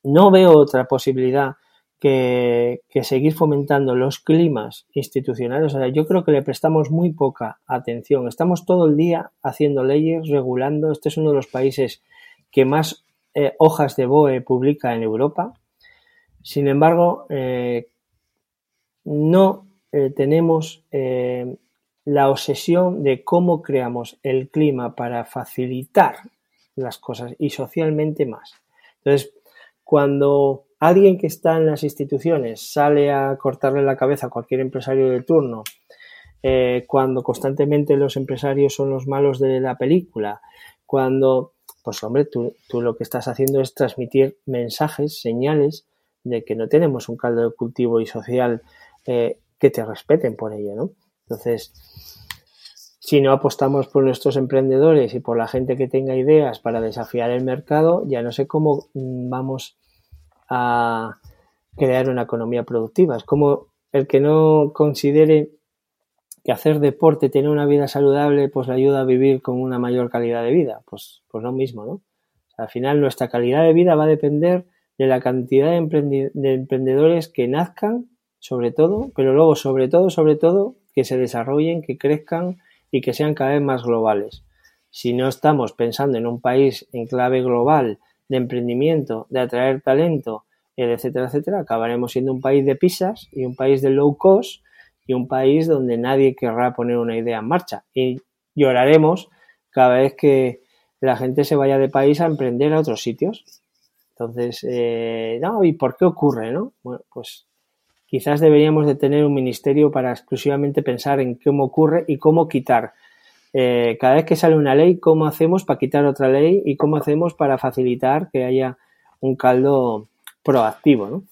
no veo otra posibilidad que, seguir fomentando los climas institucionales. O sea, yo creo que le prestamos muy poca atención. Estamos todo el día haciendo leyes, regulando. Este es uno de los países que más eh, hojas de BOE publica en Europa. Sin embargo, eh, no eh, tenemos la obsesión de cómo creamos el clima para facilitar las cosas y socialmente más. Entonces, cuando alguien que está en las instituciones sale a cortarle la cabeza a cualquier empresario de turno, eh, cuando constantemente los empresarios son los malos de la película, cuando, pues hombre, tú, tú lo que estás haciendo es transmitir mensajes, señales de que no tenemos un caldo de cultivo y social eh, que te respeten por ello, ¿no? Entonces, si no apostamos por nuestros emprendedores y por la gente que tenga ideas para desafiar el mercado, ya no sé cómo mm, vamos a crear una economía productiva. Es como el que no considere que hacer deporte, tener una vida saludable, pues le ayuda a vivir con una mayor calidad de vida. Pues, pues lo mismo, ¿no? al final nuestra calidad de vida va a depender de la cantidad de, de emprendedores que nazcan sobre todo, pero luego sobre todo, sobre todo, que se desarrollen, que crezcan y que sean cada vez más globales. Si no estamos pensando en un país en clave global de emprendimiento, de atraer talento, etcétera, etcétera, acabaremos siendo un país de pizzas y un país de low cost y un país donde nadie querrá poner una idea en marcha. Y lloraremos cada vez que la gente se vaya de país a emprender a otros sitios. Entonces, eh, no, ¿y por qué ocurre, no? Bueno, pues Quizás deberíamos de tener un ministerio para exclusivamente pensar en cómo ocurre y cómo quitar. Eh, cada vez que sale una ley, cómo hacemos para quitar otra ley y cómo hacemos para facilitar que haya un caldo proactivo, ¿no?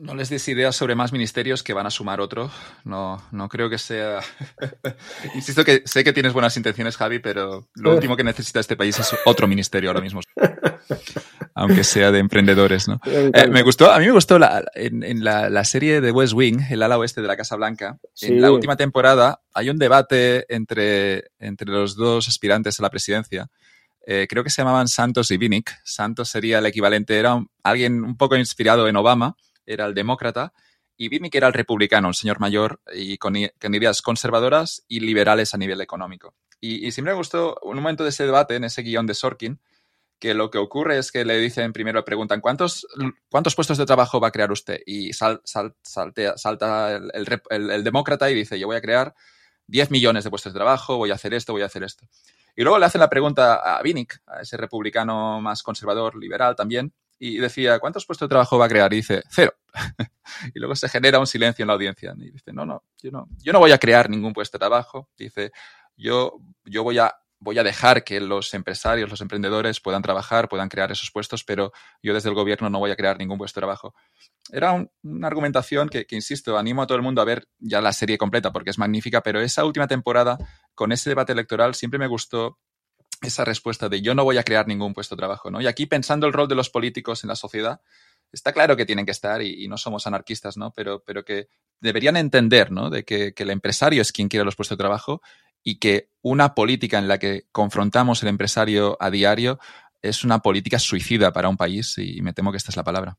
No, les des ideas sobre más ministerios que van a sumar otro. No, no creo que sea. Insisto que sé que tienes buenas intenciones, Javi, pero lo último que necesita este país es otro ministerio ahora mismo. Aunque sea de emprendedores, ¿no? Eh, me gustó, a mí me gustó la, en, la, serie de West Wing, el ala oeste de la Casa Blanca. En la última temporada hay un debate entre, entre los dos aspirantes a la presidencia. Eh, creo que se llamaban Santos y Vinick. Santos sería el equivalente, era alguien un poco inspirado en Obama era el demócrata, y que era el republicano, un señor mayor y con, ideas conservadoras y liberales a nivel económico. Y, siempre me gustó un momento de ese debate, en ese guion de Sorkin, que lo que ocurre es que le dicen, primero le preguntan, ¿cuántos, cuántos puestos de trabajo va a crear usted? Y sal, salta el, demócrata y dice, yo voy a crear 10 millones de puestos de trabajo, voy a hacer esto, voy a hacer esto. Y luego le hacen la pregunta a Vinick, a ese republicano más conservador, liberal también, y decía, ¿cuántos puestos de trabajo va a crear? Y dice, cero. y luego se genera un silencio en la audiencia. Y dice, no, no, yo no, yo no voy a crear ningún puesto de trabajo. Dice, yo, yo voy a voy a dejar que los empresarios, los emprendedores puedan trabajar, puedan crear esos puestos, pero yo desde el gobierno no voy a crear ningún puesto de trabajo. Era una argumentación que, insisto, animo a todo el mundo a ver ya la serie completa porque es magnífica, pero esa última temporada, con ese debate electoral, siempre me gustó esa respuesta de yo no voy a crear ningún puesto de trabajo, ¿no? Y aquí pensando el rol de los políticos en la sociedad, está claro que tienen que estar y, no somos anarquistas, ¿no? Pero, que deberían entender, ¿no? De que, el empresario es quien quiere los puestos de trabajo y que una política en la que confrontamos el empresario a diario es una política suicida para un país y me temo que esta es la palabra.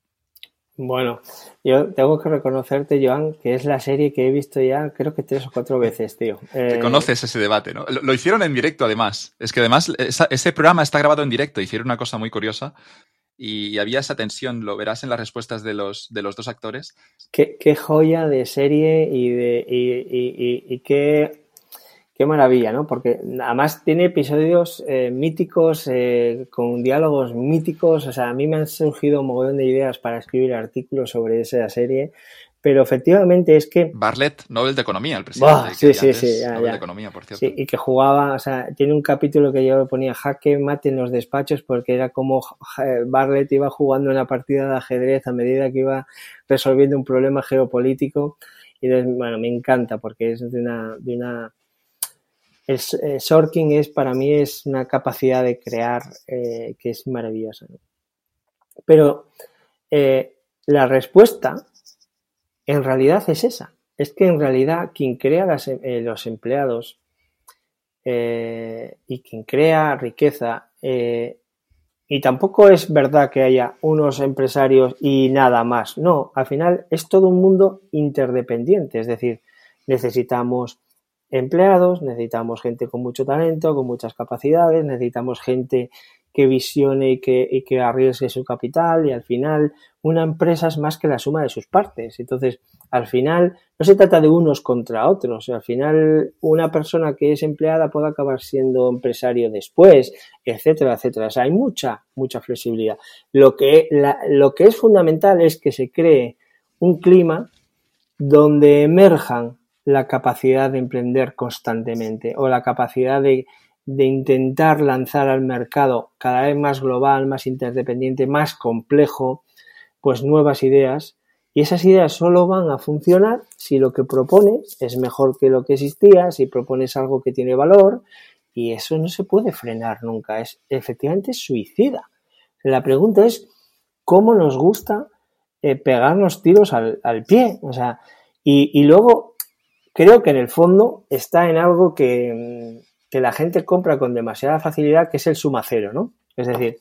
Bueno, yo tengo que reconocerte, Joan, que es la serie que he visto ya creo que tres o cuatro veces, tío. Eh... conoces ese debate, ¿no? Lo, hicieron en directo, además. Es que además ese programa está grabado en directo. Hicieron una cosa muy curiosa y había esa tensión, lo verás en las respuestas de los, de los dos actores. Qué, qué joya de serie y, de, y, y, y qué qué maravilla, ¿no? Porque además tiene episodios eh, míticos, eh, con diálogos míticos, o sea, a mí me han surgido un montón de ideas para escribir artículos sobre esa serie, pero efectivamente es que... Bartlett, Nobel de Economía, el presidente. sí, sí, sí, Nobel de Economía, por cierto. Sí, y que jugaba, o sea, tiene un capítulo que yo ponía jaque mate en los despachos porque era como Bartlett iba jugando una partida de ajedrez a medida que iba resolviendo un problema geopolítico. Y bueno, me encanta porque es de una, de una el eh, Sorking es para mí es una capacidad de crear eh, que es maravillosa. Pero eh, la respuesta en realidad es esa. Es que en realidad quien crea los empleados y quien crea riqueza, y tampoco es verdad que haya unos empresarios y nada más. No, al final es todo un mundo interdependiente. Es decir, necesitamos empleados, necesitamos gente con mucho talento, con muchas capacidades, necesitamos gente que visione y que, y que arriesgue su capital y al final una empresa es más que la suma de sus partes. Entonces, al final no se trata de unos contra otros. Al final una persona que es empleada puede acabar siendo empresario después, etcétera, etcétera. O sea, hay mucha, mucha flexibilidad. Lo que, lo que es fundamental es que se cree un clima donde emerjan la capacidad de emprender constantemente o la capacidad de, intentar lanzar al mercado cada vez más global, más interdependiente, más complejo, pues nuevas ideas. Y esas ideas solo van a funcionar si lo que propones es mejor que lo que existía, si propones algo que tiene valor, y eso no se puede frenar nunca, es efectivamente suicida. La pregunta es cómo nos gusta eh, pegarnos tiros al, pie, o sea, y, y luego creo que en el fondo está en algo que, la gente compra con demasiada facilidad, que es el suma cero, ¿no? Es decir,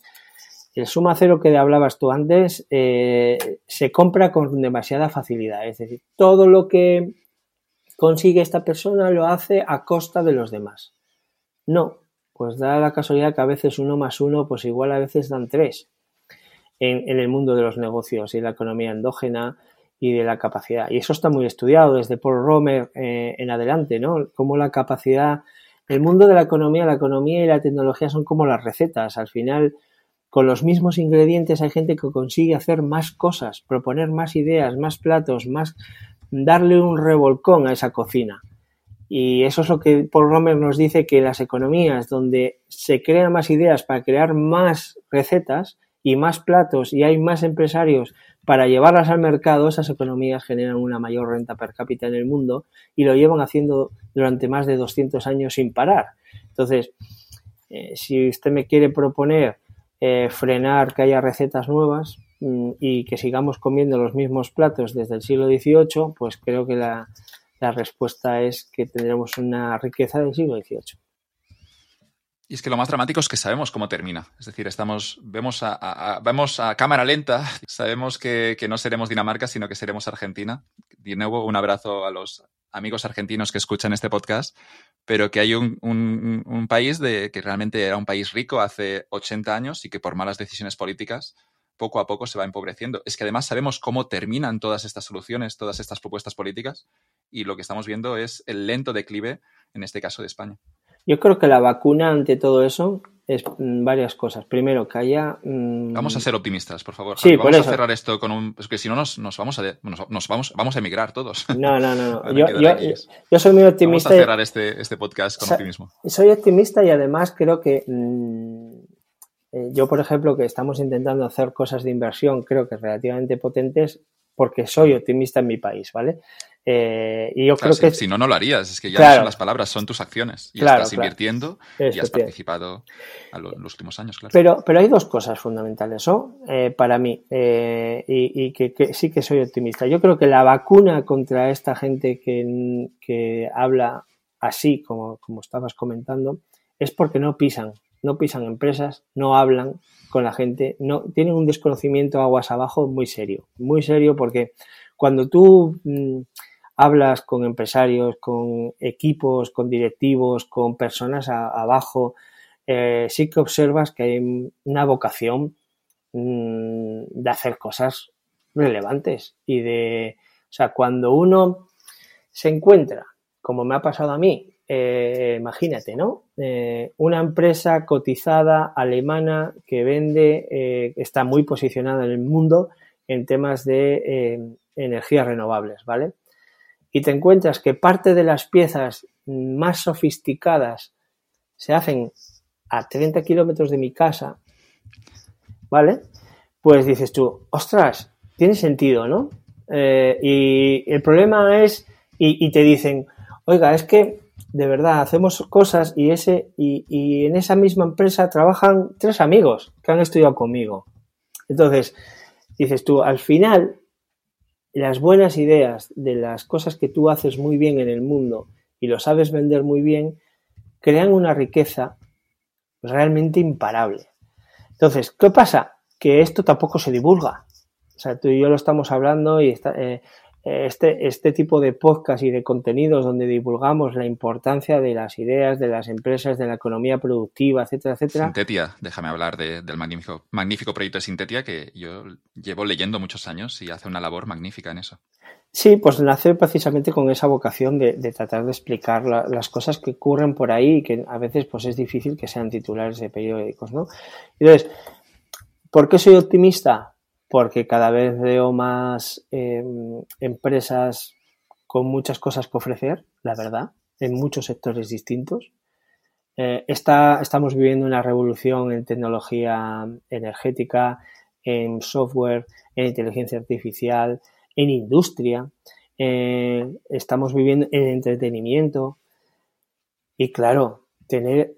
el suma cero que hablabas tú antes eh, se compra con demasiada facilidad. Es decir, todo lo que consigue esta persona lo hace a costa de los demás. No, pues da la casualidad que a veces uno más uno, pues igual a veces dan tres en, en el mundo de los negocios y la economía endógena y de la capacidad. Y eso está muy estudiado desde Paul Romer eh, en adelante, ¿no? Cómo la capacidad, el mundo de la economía, la economía y la tecnología son como las recetas. Al final, con los mismos ingredientes hay gente que consigue hacer más cosas, proponer más ideas, más platos, más darle un revolcón a esa cocina. Y eso es lo que Paul Romer nos dice que las economías donde se crean más ideas para crear más recetas y más platos y hay más empresarios para llevarlas al mercado, esas economías generan una mayor renta per cápita en el mundo y lo llevan haciendo durante más de 200 años sin parar. Entonces, eh, si usted me quiere proponer eh, frenar que haya recetas nuevas mm, y que sigamos comiendo los mismos platos desde el siglo XVIII, pues creo que la, la respuesta es que tendremos una riqueza del siglo XVIII. Y es que lo más dramático es que sabemos cómo termina. Es decir, estamos, vemos a, vemos a cámara lenta, sabemos que, no seremos Dinamarca, sino que seremos Argentina. De nuevo, un abrazo a los amigos argentinos que escuchan este podcast, pero que hay un, país que realmente era un país rico hace 80 años y que por malas decisiones políticas poco a poco se va empobreciendo. Es que además sabemos cómo terminan todas estas soluciones, todas estas propuestas políticas, y lo que estamos viendo es el lento declive, en este caso de España. Yo creo que la vacuna ante todo eso es mm, varias cosas. Primero, que haya. Mm, vamos a ser optimistas, por favor. Sí, vamos a cerrar esto con un. Es que si no, nos, nos vamos a nos, vamos, vamos a emigrar todos. No, no, no. yo, yo, soy muy optimista. Vamos a cerrar este, este podcast con optimismo. Soy optimista y además creo que. Mm, eh, yo, por ejemplo, que estamos intentando hacer cosas de inversión, creo que relativamente potentes, porque soy optimista en mi país, ¿vale? Eh, y yo creo que... Si no, no lo harías. Es que ya no son las palabras, son tus acciones. Y estás invirtiendo y has participado en los últimos años, claro. Pero, pero hay dos cosas fundamentales, ¿no? Eh, para mí, eh, y, que, sí que soy optimista. Yo creo que la vacuna contra esta gente que, que habla así, como, como estabas comentando, es porque no pisan, no pisan empresas, no hablan con la gente, no tienen un desconocimiento aguas abajo muy serio, muy serio porque cuando tú... Mm, hablas con empresarios, con equipos, con directivos, con personas abajo, eh, sí que observas que hay una vocación mm, de hacer cosas relevantes y de, o sea, cuando uno se encuentra, como me ha pasado a mí, eh, imagínate, ¿no? Eh, una empresa cotizada alemana que vende, está muy posicionada en el mundo en temas de energías renovables, ¿vale? Y te encuentras que parte de las piezas más sofisticadas se hacen a 30 kilómetros de mi casa, ¿vale? Pues dices tú, ostras, tiene sentido, ¿no? Eh, y el problema es, y, te dicen, oiga, es que de verdad hacemos cosas y, ese, y, y en esa misma empresa trabajan tres amigos que han estudiado conmigo. Entonces, dices tú, al final las buenas ideas de las cosas que tú haces muy bien en el mundo y lo sabes vender muy bien, crean una riqueza realmente imparable. Entonces, ¿qué pasa? Que esto tampoco se divulga. O sea, tú y yo lo estamos hablando y está, eh, este, este tipo de podcast y de contenidos donde divulgamos la importancia de las ideas, de las empresas, de la economía productiva, etcétera, etcétera. Sintetia, déjame hablar del magnífico, magnífico proyecto de Sintetia que yo llevo leyendo muchos años y hace una labor magnífica en eso. Sí, pues nace precisamente con esa vocación de, tratar de explicar las cosas que ocurren por ahí y que a veces pues es difícil que sean titulares de periódicos, ¿no? Entonces, ¿por qué soy optimista? Porque cada vez veo más em, empresas con muchas cosas que ofrecer, la verdad, en muchos sectores distintos. Eh, estamos viviendo una revolución en tecnología energética, en software, en inteligencia artificial, en industria. Eh, estamos viviendo en entretenimiento. Y claro, tener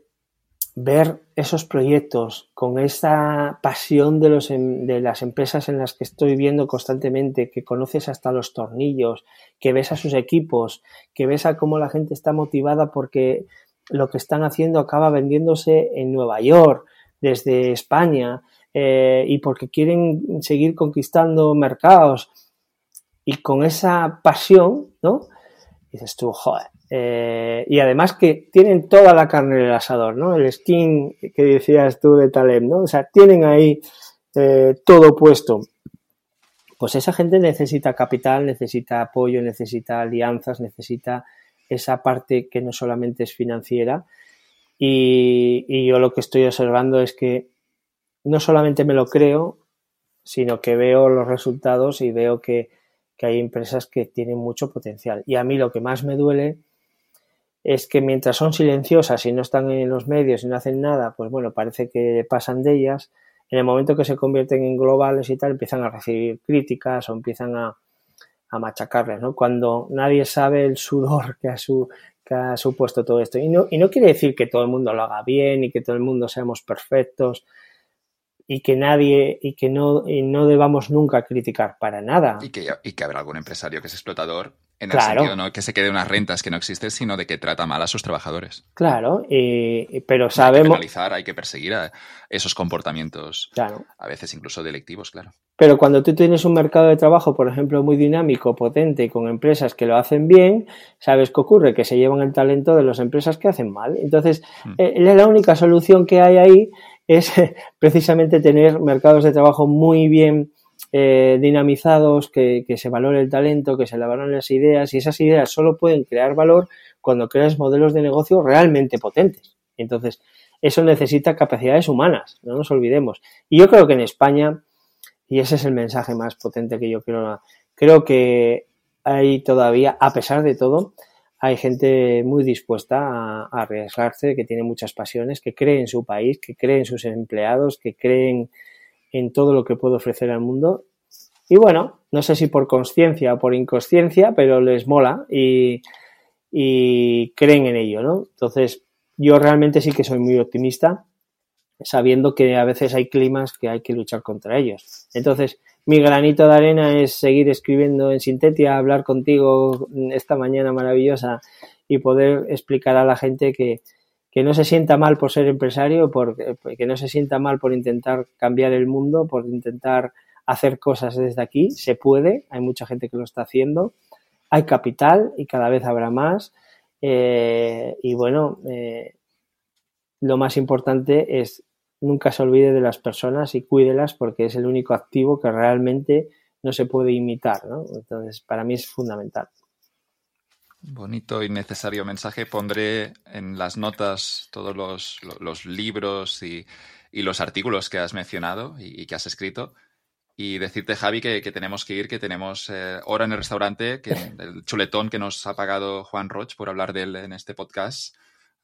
ver esos proyectos con esa pasión de, los, em, de las empresas en las que estoy viendo constantemente, que conoces hasta los tornillos, que ves a sus equipos, que ves a cómo la gente está motivada porque lo que están haciendo acaba vendiéndose en Nueva York, desde España, eh, y porque quieren seguir conquistando mercados. Y con esa pasión, ¿no? dices tú, joder, eh, y además que tienen toda la carne del asador, ¿no? El skin que decías tú de Taleb, ¿no? O sea, tienen ahí eh, todo puesto. Pues esa gente necesita capital, necesita apoyo, necesita alianzas, necesita esa parte que no solamente es financiera. Y, yo lo que estoy observando es que no solamente me lo creo, sino que veo los resultados y veo que hay empresas que tienen mucho potencial. Y a mí lo que más me duele es que mientras son silenciosas y no están en los medios y no hacen nada, pues bueno, parece que pasan de ellas. En el momento que se convierten en globales y tal, empiezan a recibir críticas o empiezan a, a machacarles, ¿no? Cuando nadie sabe el sudor que ha, su, que ha supuesto todo esto. Y no, y no quiere decir que todo el mundo lo haga bien y que todo el mundo seamos perfectos y que nadie y que no, y no debamos nunca criticar para nada. Y que, y que habrá algún empresario que es explotador en el sentido no que se quede unas rentas que no existen, sino de que trata mal a sus trabajadores. Claro, pero sabemos... Hay que penalizar, hay que perseguir a esos comportamientos, a veces incluso delictivos, claro. Pero cuando tú tienes un mercado de trabajo, por ejemplo, muy dinámico, potente, con empresas que lo hacen bien, ¿sabes qué ocurre? Que se llevan el talento de las empresas que hacen mal. Entonces, mm. eh, la única solución que hay ahí es precisamente tener mercados de trabajo muy bien eh, dinamizados, que, se valore el talento, que se valoren las ideas y esas ideas solo pueden crear valor cuando creas modelos de negocio realmente potentes. Entonces, eso necesita capacidades humanas, no nos olvidemos. Y yo creo que en España, y ese es el mensaje más potente que yo quiero, creo que hay todavía, a pesar de todo, hay gente muy dispuesta a, arriesgarse, que tiene muchas pasiones, que cree en su país, que cree en sus empleados, que creen en todo lo que puede ofrecer al mundo. Y bueno, no sé si por conciencia o por inconsciencia, pero les mola y, y creen en ello, ¿no? Entonces, yo realmente sí que soy muy optimista, sabiendo que a veces hay climas que hay que luchar contra ellos. Entonces, mi granito de arena es seguir escribiendo en Sintetia, hablar contigo esta mañana maravillosa y poder explicar a la gente que, que no se sienta mal por ser empresario, por, que no se sienta mal por intentar cambiar el mundo, por intentar hacer cosas desde aquí. Se puede, hay mucha gente que lo está haciendo. Hay capital y cada vez habrá más. Eh, y bueno, eh, lo más importante es nunca se olvide de las personas y cuídelas porque es el único activo que realmente no se puede imitar. Entonces, para mí es fundamental. Bonito y necesario mensaje. Pondré en las notas todos los, libros y, los artículos que has mencionado y, que has escrito. Y decirte, Javi, que, tenemos que ir, que tenemos eh, hora en el restaurante, que el chuletón que nos ha pagado Juan Roch por hablar de él en este podcast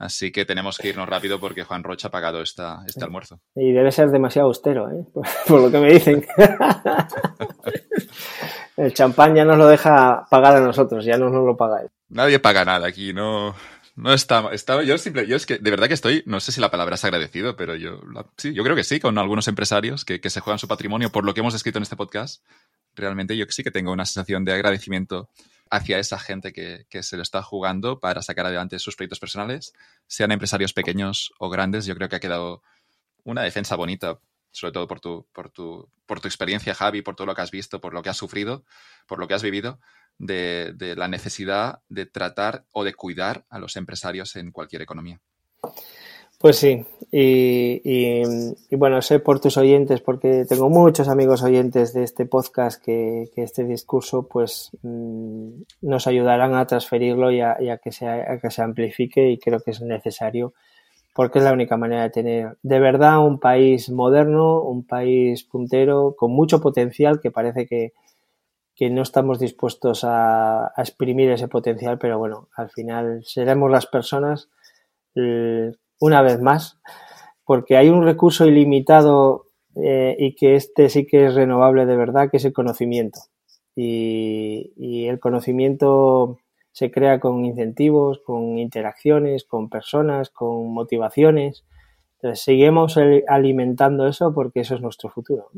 Así que tenemos que irnos rápido porque Juan Rocha ha pagado esta, este almuerzo. Y debe ser demasiado austero, ¿eh? por, lo que me dicen. El champán ya nos lo deja pagar a nosotros, ya no nos lo paga él. Nadie paga nada aquí, no, no está, está, yo simple, yo es que de verdad que estoy, no sé si la palabra es agradecido, pero yo sí, yo creo que sí, con algunos empresarios que, que se juegan su patrimonio por lo que hemos escrito en este podcast. Realmente yo sí que tengo una sensación de agradecimiento hacia esa gente que, se lo está jugando para sacar adelante sus proyectos personales, sean empresarios pequeños o grandes. Yo creo que ha quedado una defensa bonita, sobre todo por tu, por tu, por tu experiencia, Javi, por todo lo que has visto, por lo que has sufrido, por lo que has vivido, de, de la necesidad de tratar o de cuidar a los empresarios en cualquier economía. Pues sí, y, bueno, sé por tus oyentes, porque tengo muchos amigos oyentes de este podcast que, este discurso pues mm, nos ayudarán a transferirlo y a, que se, que se amplifique y creo que es necesario porque es la única manera de tener de verdad un país moderno, un país puntero, con mucho potencial que parece que, no estamos dispuestos a, a, exprimir ese potencial, pero bueno, al final seremos las personas una vez más, porque hay un recurso ilimitado eh, y que este sí que es renovable de verdad, que es el conocimiento. Y, el conocimiento se crea con incentivos, con interacciones, con personas, con motivaciones. Entonces, seguimos alimentando eso porque eso es nuestro futuro.